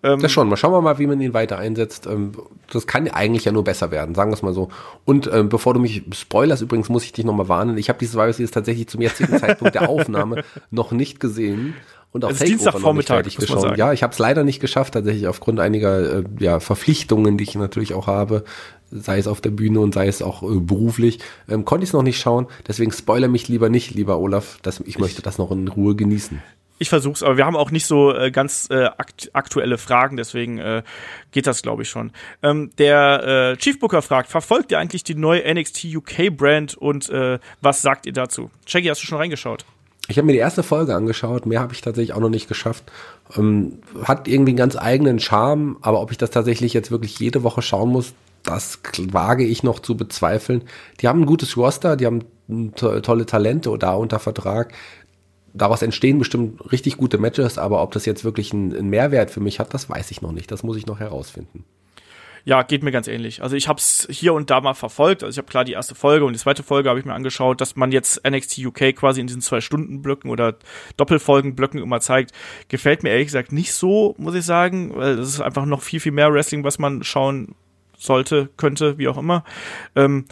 [SPEAKER 3] Ähm, das schon. Mal schauen wir mal, wie man ihn weiter einsetzt. Ähm, das kann eigentlich ja nur besser werden, sagen wir es mal so. Und ähm, bevor du mich spoilerst, übrigens muss ich dich nochmal warnen. Ich habe dieses Virus jetzt tatsächlich zum jetzigen Zeitpunkt der Aufnahme noch nicht gesehen und auch
[SPEAKER 2] also Dienstagvormittag
[SPEAKER 3] geschaut. Ja, ich habe es leider nicht geschafft, tatsächlich aufgrund einiger äh, ja, Verpflichtungen, die ich natürlich auch habe, sei es auf der Bühne und sei es auch äh, beruflich, ähm, konnte ich es noch nicht schauen. Deswegen spoiler mich lieber nicht, lieber Olaf. Das, ich möchte das noch in Ruhe genießen.
[SPEAKER 2] Ich versuch's, aber wir haben auch nicht so äh, ganz äh, akt aktuelle Fragen, deswegen äh, geht das, glaube ich, schon. Ähm, der äh, Chief Booker fragt, verfolgt ihr eigentlich die neue NXT UK Brand und äh, was sagt ihr dazu? Shaggy, hast du schon reingeschaut?
[SPEAKER 3] Ich habe mir die erste Folge angeschaut, mehr habe ich tatsächlich auch noch nicht geschafft. Ähm, hat irgendwie einen ganz eigenen Charme, aber ob ich das tatsächlich jetzt wirklich jede Woche schauen muss, das wage ich noch zu bezweifeln. Die haben ein gutes Roster, die haben to tolle Talente da unter Vertrag. Daraus entstehen bestimmt richtig gute Matches, aber ob das jetzt wirklich einen Mehrwert für mich hat, das weiß ich noch nicht. Das muss ich noch herausfinden.
[SPEAKER 2] Ja, geht mir ganz ähnlich. Also ich habe es hier und da mal verfolgt. Also ich habe klar die erste Folge und die zweite Folge habe ich mir angeschaut, dass man jetzt NXT UK quasi in diesen zwei Stunden Blöcken oder Doppelfolgen-Blöcken immer zeigt. Gefällt mir ehrlich gesagt nicht so, muss ich sagen, weil das ist einfach noch viel viel mehr Wrestling, was man schauen sollte, könnte, wie auch immer. Ähm,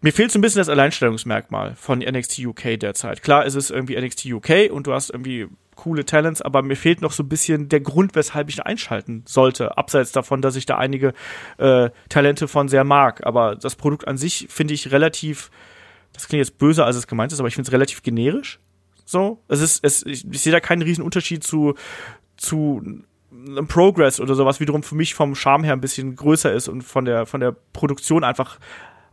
[SPEAKER 2] mir fehlt so ein bisschen das Alleinstellungsmerkmal von NXT UK derzeit. Klar, es ist irgendwie NXT UK und du hast irgendwie coole Talents, aber mir fehlt noch so ein bisschen der Grund, weshalb ich einschalten sollte. Abseits davon, dass ich da einige äh, Talente von sehr mag. Aber das Produkt an sich finde ich relativ, das klingt jetzt böser, als es gemeint ist, aber ich finde es relativ generisch. So, es ist, es, ich, ich sehe da keinen riesen Unterschied zu, zu Progress oder sowas, wiederum für mich vom Charme her ein bisschen größer ist und von der, von der Produktion einfach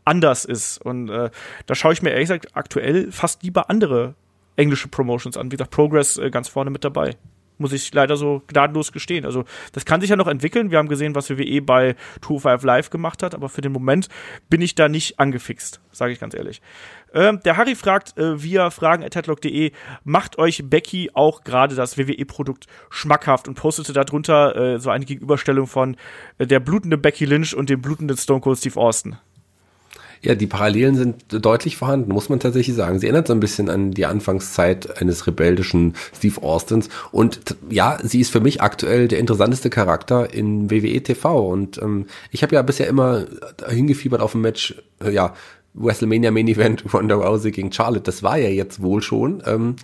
[SPEAKER 2] anders ist. Und äh, da schaue ich mir ehrlich gesagt aktuell fast lieber andere englische Promotions an. Wie gesagt, Progress äh, ganz vorne mit dabei. Muss ich leider so gnadenlos gestehen. Also, das kann sich ja noch entwickeln. Wir haben gesehen, was WWE bei 205 Live gemacht hat, aber für den Moment bin ich da nicht angefixt, sage ich ganz ehrlich. Ähm, der Harry fragt äh, via fragen.headlock.de, macht euch Becky auch gerade das WWE-Produkt schmackhaft und postete darunter äh, so eine Gegenüberstellung von äh, der blutende Becky Lynch und dem blutenden Stone Cold Steve Austin.
[SPEAKER 3] Ja, die Parallelen sind deutlich vorhanden, muss man tatsächlich sagen. Sie erinnert so ein bisschen an die Anfangszeit eines rebellischen Steve Austins. Und ja, sie ist für mich aktuell der interessanteste Charakter in WWE TV. Und ähm, ich habe ja bisher immer hingefiebert auf ein Match, äh, ja, WrestleMania Main Event Ronda Rousey gegen Charlotte. Das war ja jetzt wohl schon. Ähm,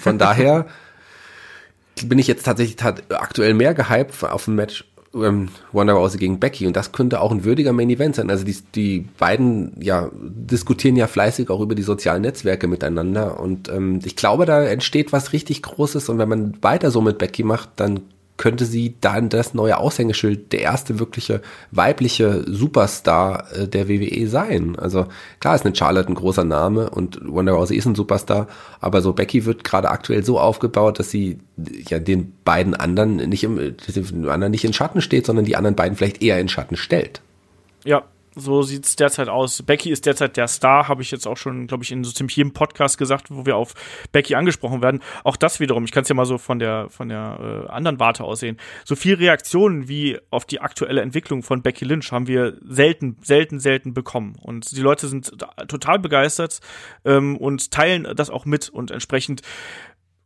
[SPEAKER 3] von daher bin ich jetzt tatsächlich aktuell mehr gehypt auf ein Match ähm, Wonder Rousey gegen Becky. Und das könnte auch ein würdiger Main Event sein. Also die, die beiden ja diskutieren ja fleißig auch über die sozialen Netzwerke miteinander. Und ähm, ich glaube, da entsteht was richtig Großes. Und wenn man weiter so mit Becky macht, dann könnte sie dann das neue Aushängeschild, der erste wirkliche weibliche Superstar äh, der WWE sein. Also klar ist eine Charlotte ein großer Name und Wonder Rousey ist ein Superstar, aber so Becky wird gerade aktuell so aufgebaut, dass sie ja den beiden anderen nicht im, den anderen nicht in Schatten steht, sondern die anderen beiden vielleicht eher in Schatten stellt.
[SPEAKER 2] Ja, so sieht's derzeit aus. Becky ist derzeit der Star, habe ich jetzt auch schon, glaube ich, in so ziemlich jedem Podcast gesagt, wo wir auf Becky angesprochen werden. Auch das wiederum, ich kann es ja mal so von der von der äh, anderen Warte aussehen. So viel Reaktionen wie auf die aktuelle Entwicklung von Becky Lynch haben wir selten, selten, selten bekommen. Und die Leute sind total begeistert ähm, und teilen das auch mit und entsprechend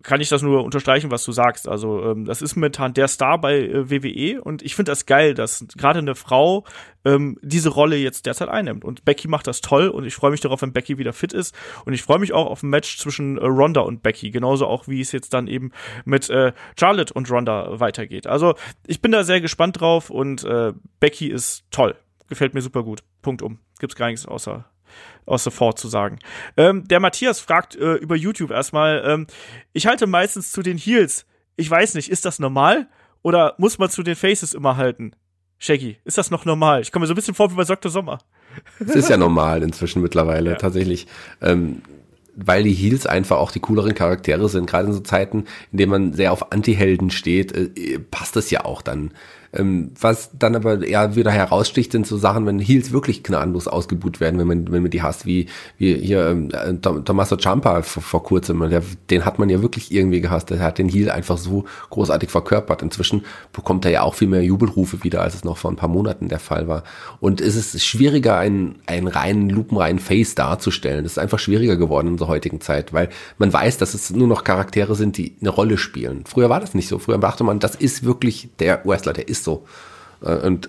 [SPEAKER 2] kann ich das nur unterstreichen, was du sagst. Also ähm, das ist momentan der Star bei äh, WWE und ich finde das geil, dass gerade eine Frau ähm, diese Rolle jetzt derzeit einnimmt. Und Becky macht das toll und ich freue mich darauf, wenn Becky wieder fit ist. Und ich freue mich auch auf ein Match zwischen äh, Ronda und Becky, genauso auch wie es jetzt dann eben mit äh, Charlotte und Ronda weitergeht. Also ich bin da sehr gespannt drauf und äh, Becky ist toll. Gefällt mir super gut. Punkt um. Gibt's gar nichts außer aus sofort zu sagen. Ähm, der Matthias fragt äh, über YouTube erstmal, ähm, ich halte meistens zu den Heels. Ich weiß nicht, ist das normal? Oder muss man zu den Faces immer halten? Shaggy, ist das noch normal? Ich komme mir so ein bisschen vor wie bei Dr. Sommer.
[SPEAKER 3] Es ist ja normal inzwischen mittlerweile, ja. tatsächlich. Ähm, weil die Heels einfach auch die cooleren Charaktere sind, gerade in so Zeiten, in denen man sehr auf Anti-Helden steht, äh, passt das ja auch dann ähm, was dann aber eher wieder heraussticht, sind so Sachen, wenn Heels wirklich gnadenlos ausgebuht werden, wenn man, wenn man die hasst, wie, wie hier ähm, äh, Tommaso Ciampa vor, vor kurzem, der, den hat man ja wirklich irgendwie gehasst. Der hat den Heel einfach so großartig verkörpert. Inzwischen bekommt er ja auch viel mehr Jubelrufe wieder, als es noch vor ein paar Monaten der Fall war. Und es ist schwieriger, einen, einen reinen, lupenreinen Face darzustellen. Es ist einfach schwieriger geworden in unserer heutigen Zeit, weil man weiß, dass es nur noch Charaktere sind, die eine Rolle spielen. Früher war das nicht so. Früher dachte man, das ist wirklich der Wrestler, der ist so. Äh, und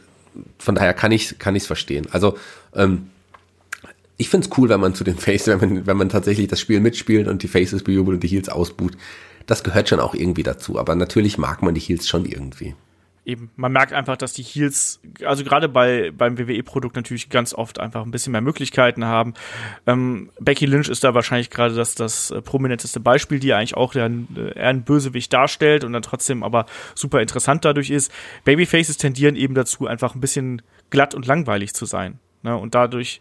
[SPEAKER 3] von daher kann ich es verstehen. Also ähm, ich find's cool, wenn man zu den Faces, wenn man, wenn man tatsächlich das Spiel mitspielt und die Faces bejubelt und die Heels ausbuht. Das gehört schon auch irgendwie dazu. Aber natürlich mag man die Heels schon irgendwie
[SPEAKER 2] eben, man merkt einfach, dass die Heels, also gerade bei beim WWE-Produkt natürlich ganz oft einfach ein bisschen mehr Möglichkeiten haben. Ähm, Becky Lynch ist da wahrscheinlich gerade das, das äh, prominenteste Beispiel, die eigentlich auch äh, eher einen Bösewicht darstellt und dann trotzdem aber super interessant dadurch ist. Babyfaces tendieren eben dazu, einfach ein bisschen glatt und langweilig zu sein. Ne? Und dadurch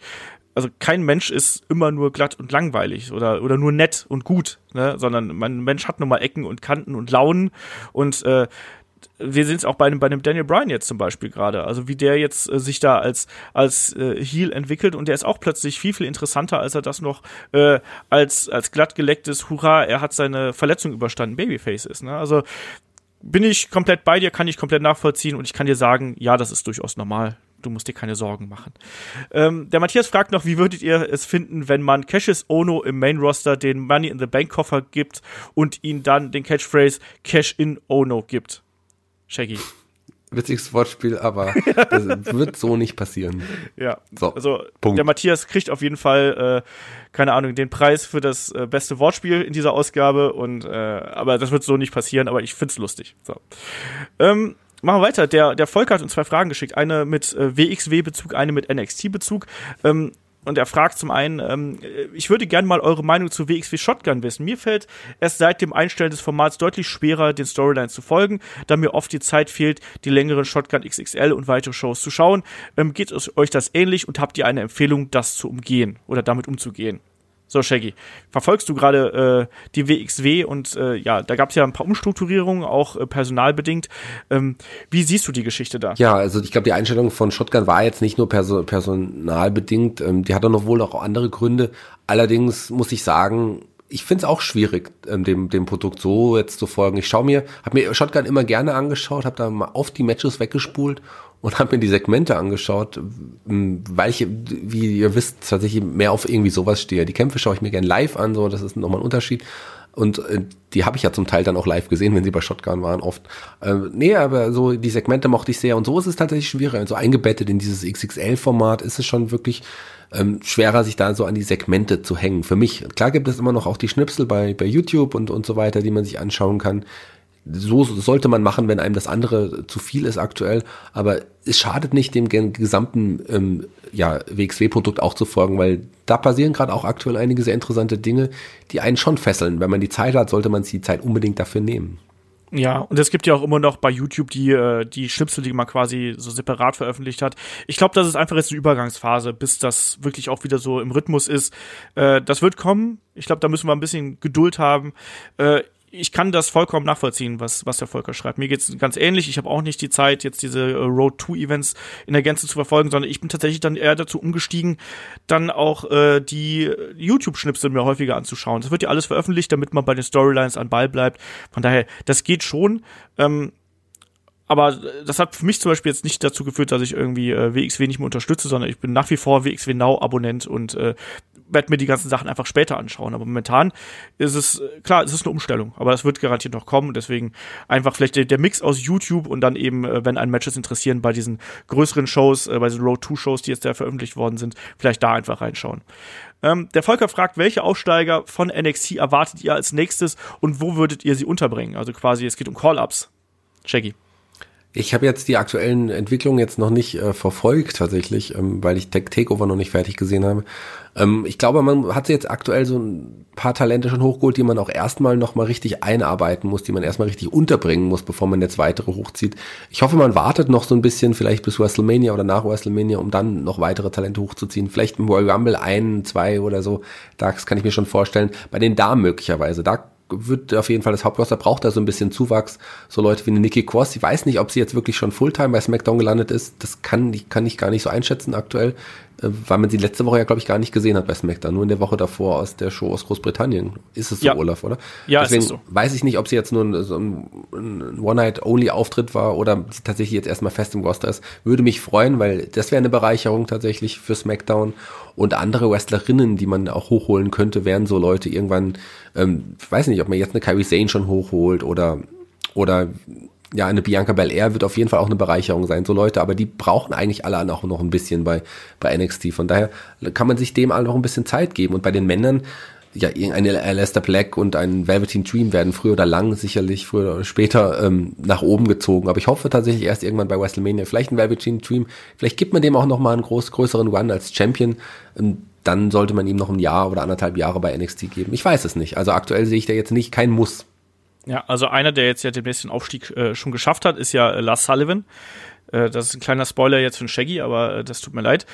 [SPEAKER 2] also kein Mensch ist immer nur glatt und langweilig oder, oder nur nett und gut, ne? sondern ein Mensch hat nun mal Ecken und Kanten und Launen und äh, wir sehen es auch bei einem, bei einem Daniel Bryan jetzt zum Beispiel gerade. Also wie der jetzt äh, sich da als, als äh, Heel entwickelt und der ist auch plötzlich viel, viel interessanter, als er das noch äh, als, als glattgelecktes Hurra, er hat seine Verletzung überstanden, Babyface ist. Ne? Also bin ich komplett bei dir, kann ich komplett nachvollziehen und ich kann dir sagen, ja, das ist durchaus normal. Du musst dir keine Sorgen machen. Ähm, der Matthias fragt noch, wie würdet ihr es finden, wenn man Cassius Ono im Main Roster den Money in the Bank Koffer gibt und ihn dann den Catchphrase Cash in Ono gibt? Shaggy.
[SPEAKER 3] Witziges Wortspiel, aber das wird so nicht passieren.
[SPEAKER 2] Ja. So, also Punkt. der Matthias kriegt auf jeden Fall, äh, keine Ahnung, den Preis für das äh, beste Wortspiel in dieser Ausgabe und äh, aber das wird so nicht passieren, aber ich find's lustig. So. Ähm, machen wir weiter. Der, der Volker hat uns zwei Fragen geschickt. Eine mit äh, WXW-Bezug, eine mit NXT-Bezug. Ähm, und er fragt zum einen, ähm, ich würde gerne mal eure Meinung zu WXW Shotgun wissen. Mir fällt es seit dem Einstellen des Formats deutlich schwerer, den Storylines zu folgen, da mir oft die Zeit fehlt, die längeren Shotgun XXL und weitere Shows zu schauen. Ähm, geht es euch das ähnlich und habt ihr eine Empfehlung, das zu umgehen oder damit umzugehen? So, Shaggy, verfolgst du gerade äh, die WXW und äh, ja, da gab es ja ein paar Umstrukturierungen, auch äh, personalbedingt. Ähm, wie siehst du die Geschichte da?
[SPEAKER 3] Ja, also ich glaube, die Einstellung von Shotgun war jetzt nicht nur perso personalbedingt, ähm, die hat noch wohl auch andere Gründe. Allerdings muss ich sagen, ich finde es auch schwierig, ähm, dem, dem Produkt so jetzt zu folgen. Ich schaue mir, habe mir Shotgun immer gerne angeschaut, habe da mal auf die Matches weggespult und habe mir die Segmente angeschaut, weil ich, wie ihr wisst, tatsächlich mehr auf irgendwie sowas stehe. Die Kämpfe schaue ich mir gerne live an, so das ist nochmal ein Unterschied. Und äh, die habe ich ja zum Teil dann auch live gesehen, wenn sie bei Shotgun waren, oft. Äh, nee, aber so die Segmente mochte ich sehr. Und so ist es tatsächlich schwieriger. Also eingebettet in dieses XXL-Format ist es schon wirklich ähm, schwerer, sich da so an die Segmente zu hängen. Für mich, klar gibt es immer noch auch die Schnipsel bei, bei YouTube und, und so weiter, die man sich anschauen kann so sollte man machen, wenn einem das andere zu viel ist aktuell. Aber es schadet nicht, dem gesamten ähm, ja, WXW-Produkt auch zu folgen, weil da passieren gerade auch aktuell einige sehr interessante Dinge, die einen schon fesseln. Wenn man die Zeit hat, sollte man die Zeit unbedingt dafür nehmen.
[SPEAKER 2] Ja, und es gibt ja auch immer noch bei YouTube die, äh, die Schnipsel, die man quasi so separat veröffentlicht hat. Ich glaube, das ist einfach jetzt eine Übergangsphase, bis das wirklich auch wieder so im Rhythmus ist. Äh, das wird kommen. Ich glaube, da müssen wir ein bisschen Geduld haben. Äh, ich kann das vollkommen nachvollziehen, was, was der Volker schreibt. Mir geht's ganz ähnlich. Ich habe auch nicht die Zeit, jetzt diese äh, Road to Events in der Gänze zu verfolgen, sondern ich bin tatsächlich dann eher dazu umgestiegen, dann auch äh, die YouTube-Schnipsel mir häufiger anzuschauen. Das wird ja alles veröffentlicht, damit man bei den Storylines an Ball bleibt. Von daher, das geht schon. Ähm, aber das hat für mich zum Beispiel jetzt nicht dazu geführt, dass ich irgendwie äh, WXW nicht mehr unterstütze, sondern ich bin nach wie vor WXW Now Abonnent und äh, werde mir die ganzen Sachen einfach später anschauen. Aber momentan ist es, klar, es ist eine Umstellung, aber das wird garantiert noch kommen. Deswegen einfach vielleicht der, Mix aus YouTube und dann eben, äh, wenn ein Matches interessieren, bei diesen größeren Shows, äh, bei diesen Road 2 Shows, die jetzt da veröffentlicht worden sind, vielleicht da einfach reinschauen. Ähm, der Volker fragt, welche Aufsteiger von NXT erwartet ihr als nächstes und wo würdet ihr sie unterbringen? Also quasi, es geht um Call-Ups. Shaggy.
[SPEAKER 3] Ich habe jetzt die aktuellen Entwicklungen jetzt noch nicht äh, verfolgt tatsächlich, ähm, weil ich Tech Takeover noch nicht fertig gesehen habe. Ähm, ich glaube, man hat jetzt aktuell so ein paar Talente schon hochgeholt, die man auch erstmal noch mal richtig einarbeiten muss, die man erstmal richtig unterbringen muss, bevor man jetzt weitere hochzieht. Ich hoffe, man wartet noch so ein bisschen, vielleicht bis WrestleMania oder nach WrestleMania, um dann noch weitere Talente hochzuziehen. Vielleicht im Royal Rumble ein, zwei oder so. Das kann ich mir schon vorstellen. Bei den Damen möglicherweise. Da wird auf jeden Fall das Hauptroster braucht da so ein bisschen Zuwachs. So Leute wie eine Nikki Cross, ich weiß nicht, ob sie jetzt wirklich schon Fulltime bei SmackDown gelandet ist. Das kann, kann ich gar nicht so einschätzen aktuell. Äh, weil man sie letzte Woche ja, glaube ich, gar nicht gesehen hat bei SmackDown. Nur in der Woche davor aus der Show aus Großbritannien. Ist es so,
[SPEAKER 2] ja.
[SPEAKER 3] Olaf, oder?
[SPEAKER 2] Ja,
[SPEAKER 3] Deswegen
[SPEAKER 2] ist so.
[SPEAKER 3] weiß ich nicht, ob sie jetzt nur ein, so ein, One-Night-Only-Auftritt war oder sie tatsächlich jetzt erstmal fest im Roster ist. Würde mich freuen, weil das wäre eine Bereicherung tatsächlich für SmackDown. Und andere Wrestlerinnen, die man auch hochholen könnte, wären so Leute irgendwann, ähm, weiß nicht, ob man jetzt eine Kyrie Sane schon hochholt oder oder ja, eine Bianca Belair wird auf jeden Fall auch eine Bereicherung sein, so Leute, aber die brauchen eigentlich alle auch noch ein bisschen bei, bei NXT. Von daher kann man sich dem alle noch ein bisschen Zeit geben. Und bei den Männern, ja, eine Alistair Black und ein Velveteen Dream werden früher oder lang sicherlich früher oder später ähm, nach oben gezogen. Aber ich hoffe tatsächlich erst irgendwann bei WrestleMania. Vielleicht ein Velveteen Dream, vielleicht gibt man dem auch noch mal einen groß, größeren Run als Champion. Und dann sollte man ihm noch ein Jahr oder anderthalb Jahre bei NXT geben. Ich weiß es nicht. Also aktuell sehe ich da jetzt nicht kein Muss.
[SPEAKER 2] Ja, also einer, der jetzt ja den Aufstieg äh, schon geschafft hat, ist ja äh, Lars Sullivan. Äh, das ist ein kleiner Spoiler jetzt für Shaggy, aber äh, das tut mir leid.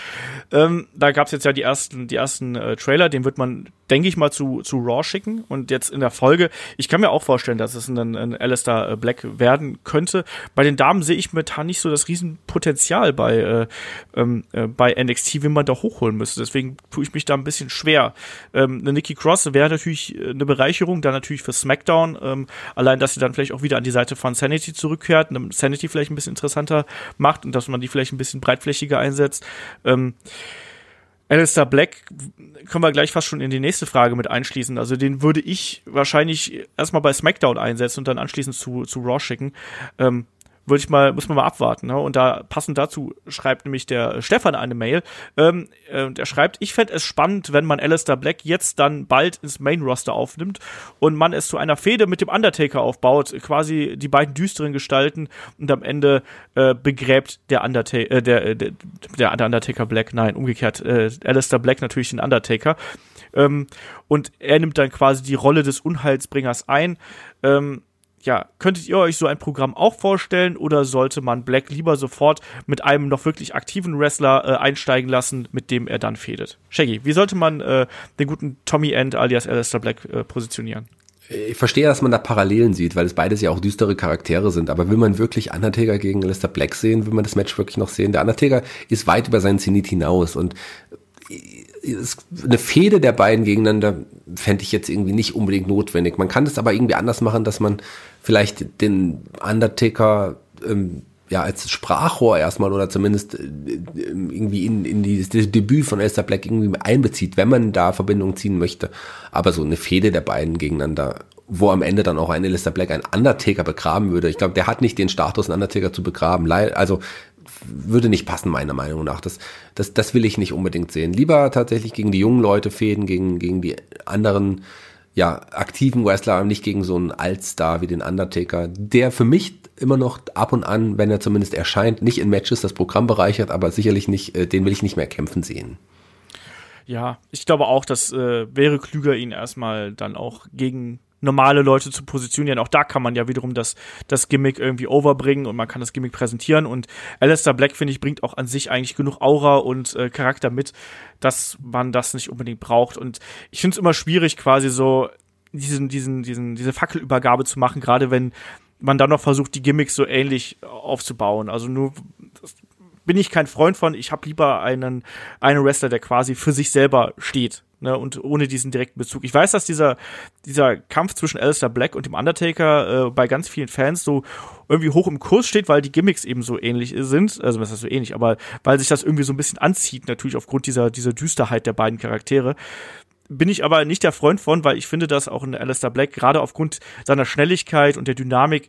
[SPEAKER 2] Ähm, da gab's jetzt ja die ersten, die ersten äh, Trailer, den wird man denke ich mal, zu, zu Raw schicken. Und jetzt in der Folge, ich kann mir auch vorstellen, dass es ein, ein Alistair äh, Black werden könnte. Bei den Damen sehe ich momentan nicht so das Riesenpotenzial bei, äh, ähm, äh, bei NXT, wie man da hochholen müsste. Deswegen tue ich mich da ein bisschen schwer. Ähm, eine Nikki Cross wäre natürlich eine Bereicherung, dann natürlich für SmackDown. Ähm, allein, dass sie dann vielleicht auch wieder an die Seite von Sanity zurückkehrt, Sanity vielleicht ein bisschen interessanter macht und dass man die vielleicht ein bisschen breitflächiger einsetzt. Ähm, Alistair Black können wir gleich fast schon in die nächste Frage mit einschließen. Also den würde ich wahrscheinlich erstmal bei SmackDown einsetzen und dann anschließend zu, zu Raw schicken. Ähm, würde ich mal, muss man mal abwarten. Ne? Und da passend dazu schreibt nämlich der Stefan eine Mail. Ähm, äh, und er schreibt, ich fände es spannend, wenn man Alistair Black jetzt dann bald ins Main-Roster aufnimmt und man es zu einer Fehde mit dem Undertaker aufbaut, quasi die beiden düsteren Gestalten und am Ende äh, begräbt der Undertaker, äh, der, der, der Undertaker Black, nein, umgekehrt, äh, Alistair Black natürlich den Undertaker. Ähm, und er nimmt dann quasi die Rolle des Unheilsbringers ein. Ähm, ja, könntet ihr euch so ein Programm auch vorstellen oder sollte man Black lieber sofort mit einem noch wirklich aktiven Wrestler äh, einsteigen lassen, mit dem er dann fädet? Shaggy, wie sollte man äh, den guten Tommy End alias Alistair Black äh, positionieren?
[SPEAKER 3] Ich verstehe, dass man da Parallelen sieht, weil es beides ja auch düstere Charaktere sind. Aber will man wirklich Undertaker gegen Alistair Black sehen, will man das Match wirklich noch sehen? Der Undertaker ist weit über seinen Zenit hinaus und eine Fehde der beiden gegeneinander fände ich jetzt irgendwie nicht unbedingt notwendig. Man kann das aber irgendwie anders machen, dass man vielleicht den Undertaker ähm, ja als Sprachrohr erstmal oder zumindest äh, irgendwie in, in die, das Debüt von Elster Black irgendwie einbezieht, wenn man da Verbindung ziehen möchte. Aber so eine Fehde der beiden gegeneinander, wo am Ende dann auch ein Alistair Black einen Undertaker begraben würde. Ich glaube, der hat nicht den Status, einen Undertaker zu begraben. Also würde nicht passen, meiner Meinung nach. Das, das, das will ich nicht unbedingt sehen. Lieber tatsächlich gegen die jungen Leute fäden, gegen, gegen die anderen ja, aktiven Wrestler, nicht gegen so einen Altstar wie den Undertaker, der für mich immer noch ab und an, wenn er zumindest erscheint, nicht in Matches das Programm bereichert, aber sicherlich nicht, äh, den will ich nicht mehr kämpfen sehen.
[SPEAKER 2] Ja, ich glaube auch, das äh, wäre klüger, ihn erstmal dann auch gegen normale Leute zu positionieren. Auch da kann man ja wiederum das, das Gimmick irgendwie overbringen und man kann das Gimmick präsentieren. Und Alistair Black, finde ich, bringt auch an sich eigentlich genug Aura und äh, Charakter mit, dass man das nicht unbedingt braucht. Und ich finde es immer schwierig, quasi so diesen, diesen, diesen, diese Fackelübergabe zu machen, gerade wenn man dann noch versucht, die Gimmicks so ähnlich aufzubauen. Also nur bin ich kein Freund von. Ich habe lieber einen, einen Wrestler, der quasi für sich selber steht ne, und ohne diesen direkten Bezug. Ich weiß, dass dieser, dieser Kampf zwischen Alistair Black und dem Undertaker äh, bei ganz vielen Fans so irgendwie hoch im Kurs steht, weil die Gimmicks eben so ähnlich sind. Also was heißt so ähnlich, aber weil sich das irgendwie so ein bisschen anzieht, natürlich aufgrund dieser, dieser Düsterheit der beiden Charaktere bin ich aber nicht der Freund von, weil ich finde, dass auch ein Alistair Black gerade aufgrund seiner Schnelligkeit und der Dynamik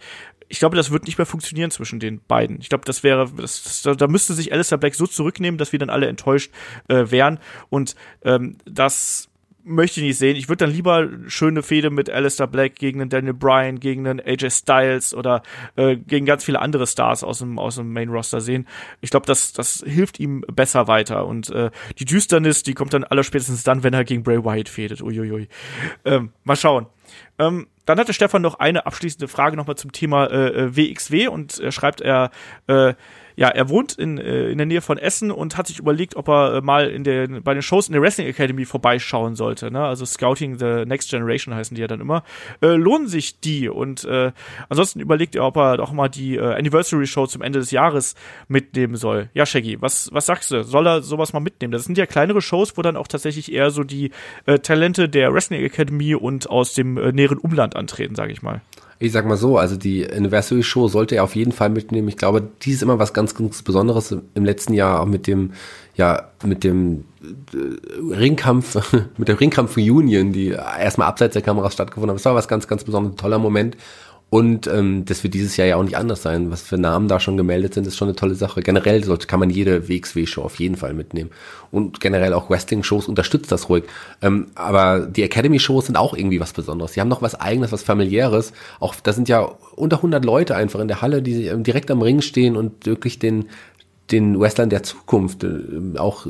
[SPEAKER 2] ich glaube, das wird nicht mehr funktionieren zwischen den beiden. Ich glaube, das wäre, das, das, da müsste sich Alistair Black so zurücknehmen, dass wir dann alle enttäuscht äh, wären. Und ähm, das möchte ich nicht sehen. Ich würde dann lieber schöne Fehde mit Alistair Black gegen einen Daniel Bryan, gegen einen AJ Styles oder äh, gegen ganz viele andere Stars aus dem, aus dem Main Roster sehen. Ich glaube, das, das hilft ihm besser weiter. Und äh, die Düsternis, die kommt dann allerspätestens dann, wenn er gegen Bray Wyatt fädet. Uiuiui. Ähm, mal schauen. Ähm, dann hatte Stefan noch eine abschließende Frage nochmal zum Thema äh, WXW äh, und er schreibt, er äh, ja, er wohnt in, äh, in der Nähe von Essen und hat sich überlegt, ob er äh, mal in der, bei den Shows in der Wrestling Academy vorbeischauen sollte. Ne? Also Scouting the Next Generation heißen die ja dann immer. Äh, lohnen sich die? Und äh, ansonsten überlegt er, ob er doch mal die äh, Anniversary Show zum Ende des Jahres mitnehmen soll. Ja, Shaggy, was, was sagst du? Soll er sowas mal mitnehmen? Das sind ja kleinere Shows, wo dann auch tatsächlich eher so die äh, Talente der Wrestling Academy und aus dem äh, näheren Umland antreten, sage ich mal
[SPEAKER 3] ich sag mal so, also die Anniversary Show sollte er auf jeden Fall mitnehmen. Ich glaube, die ist immer was ganz, ganz Besonderes im letzten Jahr auch mit dem, ja, mit dem äh, Ringkampf, mit der Ringkampf Union, die erstmal abseits der Kameras stattgefunden haben. Das war was ganz, ganz besonderes, toller Moment. Und ähm, das wird dieses Jahr ja auch nicht anders sein. Was für Namen da schon gemeldet sind, ist schon eine tolle Sache. Generell sollte, kann man jede WXW-Show auf jeden Fall mitnehmen. Und generell auch Wrestling-Shows unterstützt das ruhig. Ähm, aber die Academy-Shows sind auch irgendwie was Besonderes. Die haben noch was Eigenes, was Familiäres. Auch da sind ja unter 100 Leute einfach in der Halle, die direkt am Ring stehen und wirklich den den Wrestlern der Zukunft äh, auch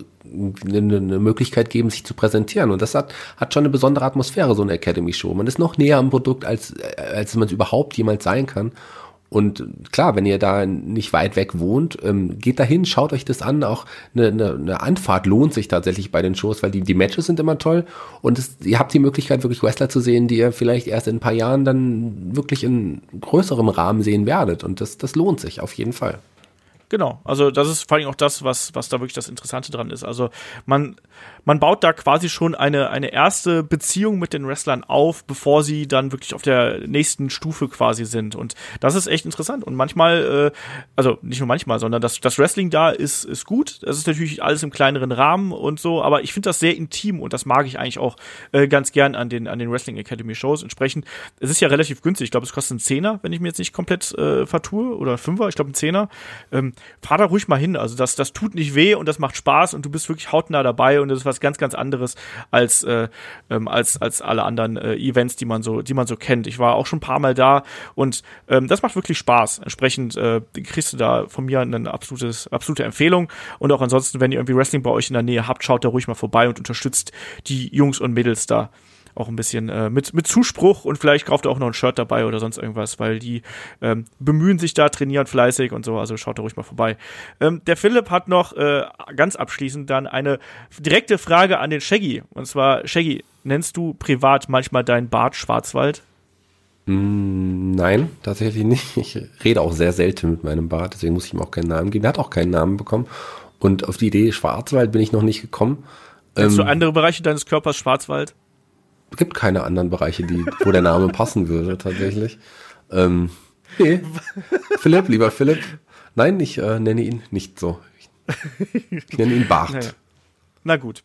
[SPEAKER 3] eine, Möglichkeit geben, sich zu präsentieren. Und das hat, hat schon eine besondere Atmosphäre, so eine Academy-Show. Man ist noch näher am Produkt, als, als man es überhaupt jemals sein kann. Und klar, wenn ihr da nicht weit weg wohnt, ähm, geht dahin, schaut euch das an. Auch eine, eine, eine Anfahrt lohnt sich tatsächlich bei den Shows, weil die, die Matches sind immer toll. Und es, ihr habt die Möglichkeit, wirklich Wrestler zu sehen, die ihr vielleicht erst in ein paar Jahren dann wirklich in größerem Rahmen sehen werdet. Und das, das lohnt sich auf jeden Fall.
[SPEAKER 2] Genau, also das ist vor allem auch das, was, was da wirklich das Interessante dran ist. Also man, man baut da quasi schon eine, eine erste Beziehung mit den Wrestlern auf, bevor sie dann wirklich auf der nächsten Stufe quasi sind. Und das ist echt interessant. Und manchmal, äh, also nicht nur manchmal, sondern das, das Wrestling da ist, ist gut. Das ist natürlich alles im kleineren Rahmen und so, aber ich finde das sehr intim und das mag ich eigentlich auch äh, ganz gern an den, an den Wrestling Academy Shows. Entsprechend, es ist ja relativ günstig. Ich glaube, es kostet einen Zehner, wenn ich mir jetzt nicht komplett äh, vertue, oder Fünfer, ich glaube einen Zehner. Ähm, fahr da ruhig mal hin. Also das, das tut nicht weh und das macht Spaß und du bist wirklich hautnah dabei und das ist was ganz, ganz anderes als, äh, ähm, als, als alle anderen äh, Events, die man so, die man so kennt. Ich war auch schon ein paar Mal da und ähm, das macht wirklich Spaß. Entsprechend äh, kriegst du da von mir eine absolutes, absolute Empfehlung. Und auch ansonsten, wenn ihr irgendwie Wrestling bei euch in der Nähe habt, schaut da ruhig mal vorbei und unterstützt die Jungs und Mädels da auch ein bisschen äh, mit, mit Zuspruch und vielleicht kauft er auch noch ein Shirt dabei oder sonst irgendwas, weil die ähm, bemühen sich da, trainieren fleißig und so, also schaut da ruhig mal vorbei. Ähm, der Philipp hat noch äh, ganz abschließend dann eine direkte Frage an den Shaggy. Und zwar, Shaggy, nennst du privat manchmal deinen Bart Schwarzwald?
[SPEAKER 3] Mm, nein, tatsächlich nicht. Ich rede auch sehr selten mit meinem Bart, deswegen muss ich ihm auch keinen Namen geben. Er hat auch keinen Namen bekommen. Und auf die Idee Schwarzwald bin ich noch nicht gekommen.
[SPEAKER 2] Nennst ähm, du andere Bereiche deines Körpers Schwarzwald?
[SPEAKER 3] Gibt keine anderen Bereiche, die, wo der Name passen würde, tatsächlich. Ähm, nee. Philipp, lieber Philipp. Nein, ich äh, nenne ihn nicht so. Ich nenne ihn Bart.
[SPEAKER 2] Naja. Na gut.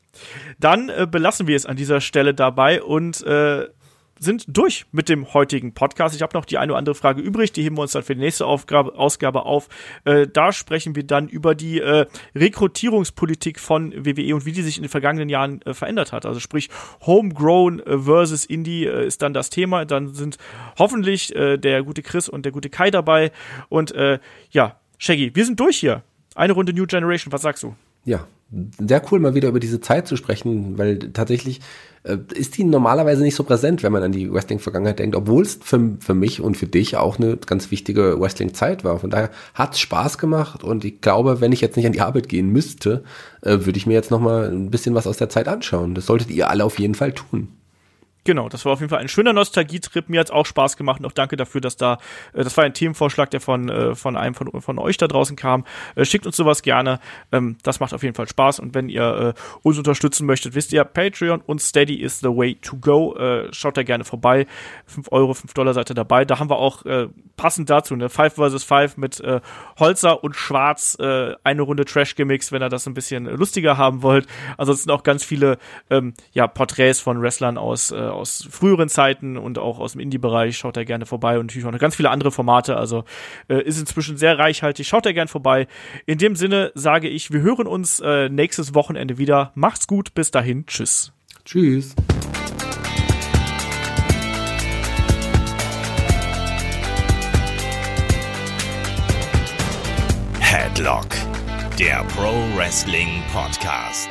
[SPEAKER 2] Dann äh, belassen wir es an dieser Stelle dabei und äh, sind durch mit dem heutigen Podcast. Ich habe noch die eine oder andere Frage übrig, die heben wir uns dann für die nächste Aufgabe, Ausgabe auf. Äh, da sprechen wir dann über die äh, Rekrutierungspolitik von WWE und wie die sich in den vergangenen Jahren äh, verändert hat. Also sprich Homegrown versus Indie äh, ist dann das Thema. Dann sind hoffentlich äh, der gute Chris und der gute Kai dabei. Und äh, ja, Shaggy, wir sind durch hier. Eine Runde New Generation, was sagst du?
[SPEAKER 3] Ja, sehr cool, mal wieder über diese Zeit zu sprechen, weil tatsächlich äh, ist die normalerweise nicht so präsent, wenn man an die Wrestling-Vergangenheit denkt, obwohl es für, für mich und für dich auch eine ganz wichtige Wrestling-Zeit war. Von daher hat es Spaß gemacht und ich glaube, wenn ich jetzt nicht an die Arbeit gehen müsste, äh, würde ich mir jetzt noch mal ein bisschen was aus der Zeit anschauen. Das solltet ihr alle auf jeden Fall tun.
[SPEAKER 2] Genau, das war auf jeden Fall ein schöner Nostalgietrip. Mir hat's auch Spaß gemacht und auch danke dafür, dass da, äh, das war ein Themenvorschlag, der von, äh, von einem von, von euch da draußen kam. Äh, schickt uns sowas gerne. Ähm, das macht auf jeden Fall Spaß und wenn ihr äh, uns unterstützen möchtet, wisst ihr, Patreon und Steady is the way to go. Äh, schaut da gerne vorbei. 5 Euro, 5 Dollar seid ihr dabei. Da haben wir auch äh, passend dazu eine 5 vs 5 mit äh, Holzer und Schwarz äh, eine Runde Trash-Gimmicks, wenn ihr das ein bisschen lustiger haben wollt. Ansonsten auch ganz viele ähm, ja, Porträts von Wrestlern aus äh, aus früheren Zeiten und auch aus dem Indie-Bereich. Schaut da gerne vorbei und natürlich auch noch ganz viele andere Formate. Also äh, ist inzwischen sehr reichhaltig. Schaut da gerne vorbei. In dem Sinne sage ich, wir hören uns äh, nächstes Wochenende wieder. Macht's gut. Bis dahin. Tschüss.
[SPEAKER 3] Tschüss.
[SPEAKER 1] Headlock, der Pro Wrestling Podcast.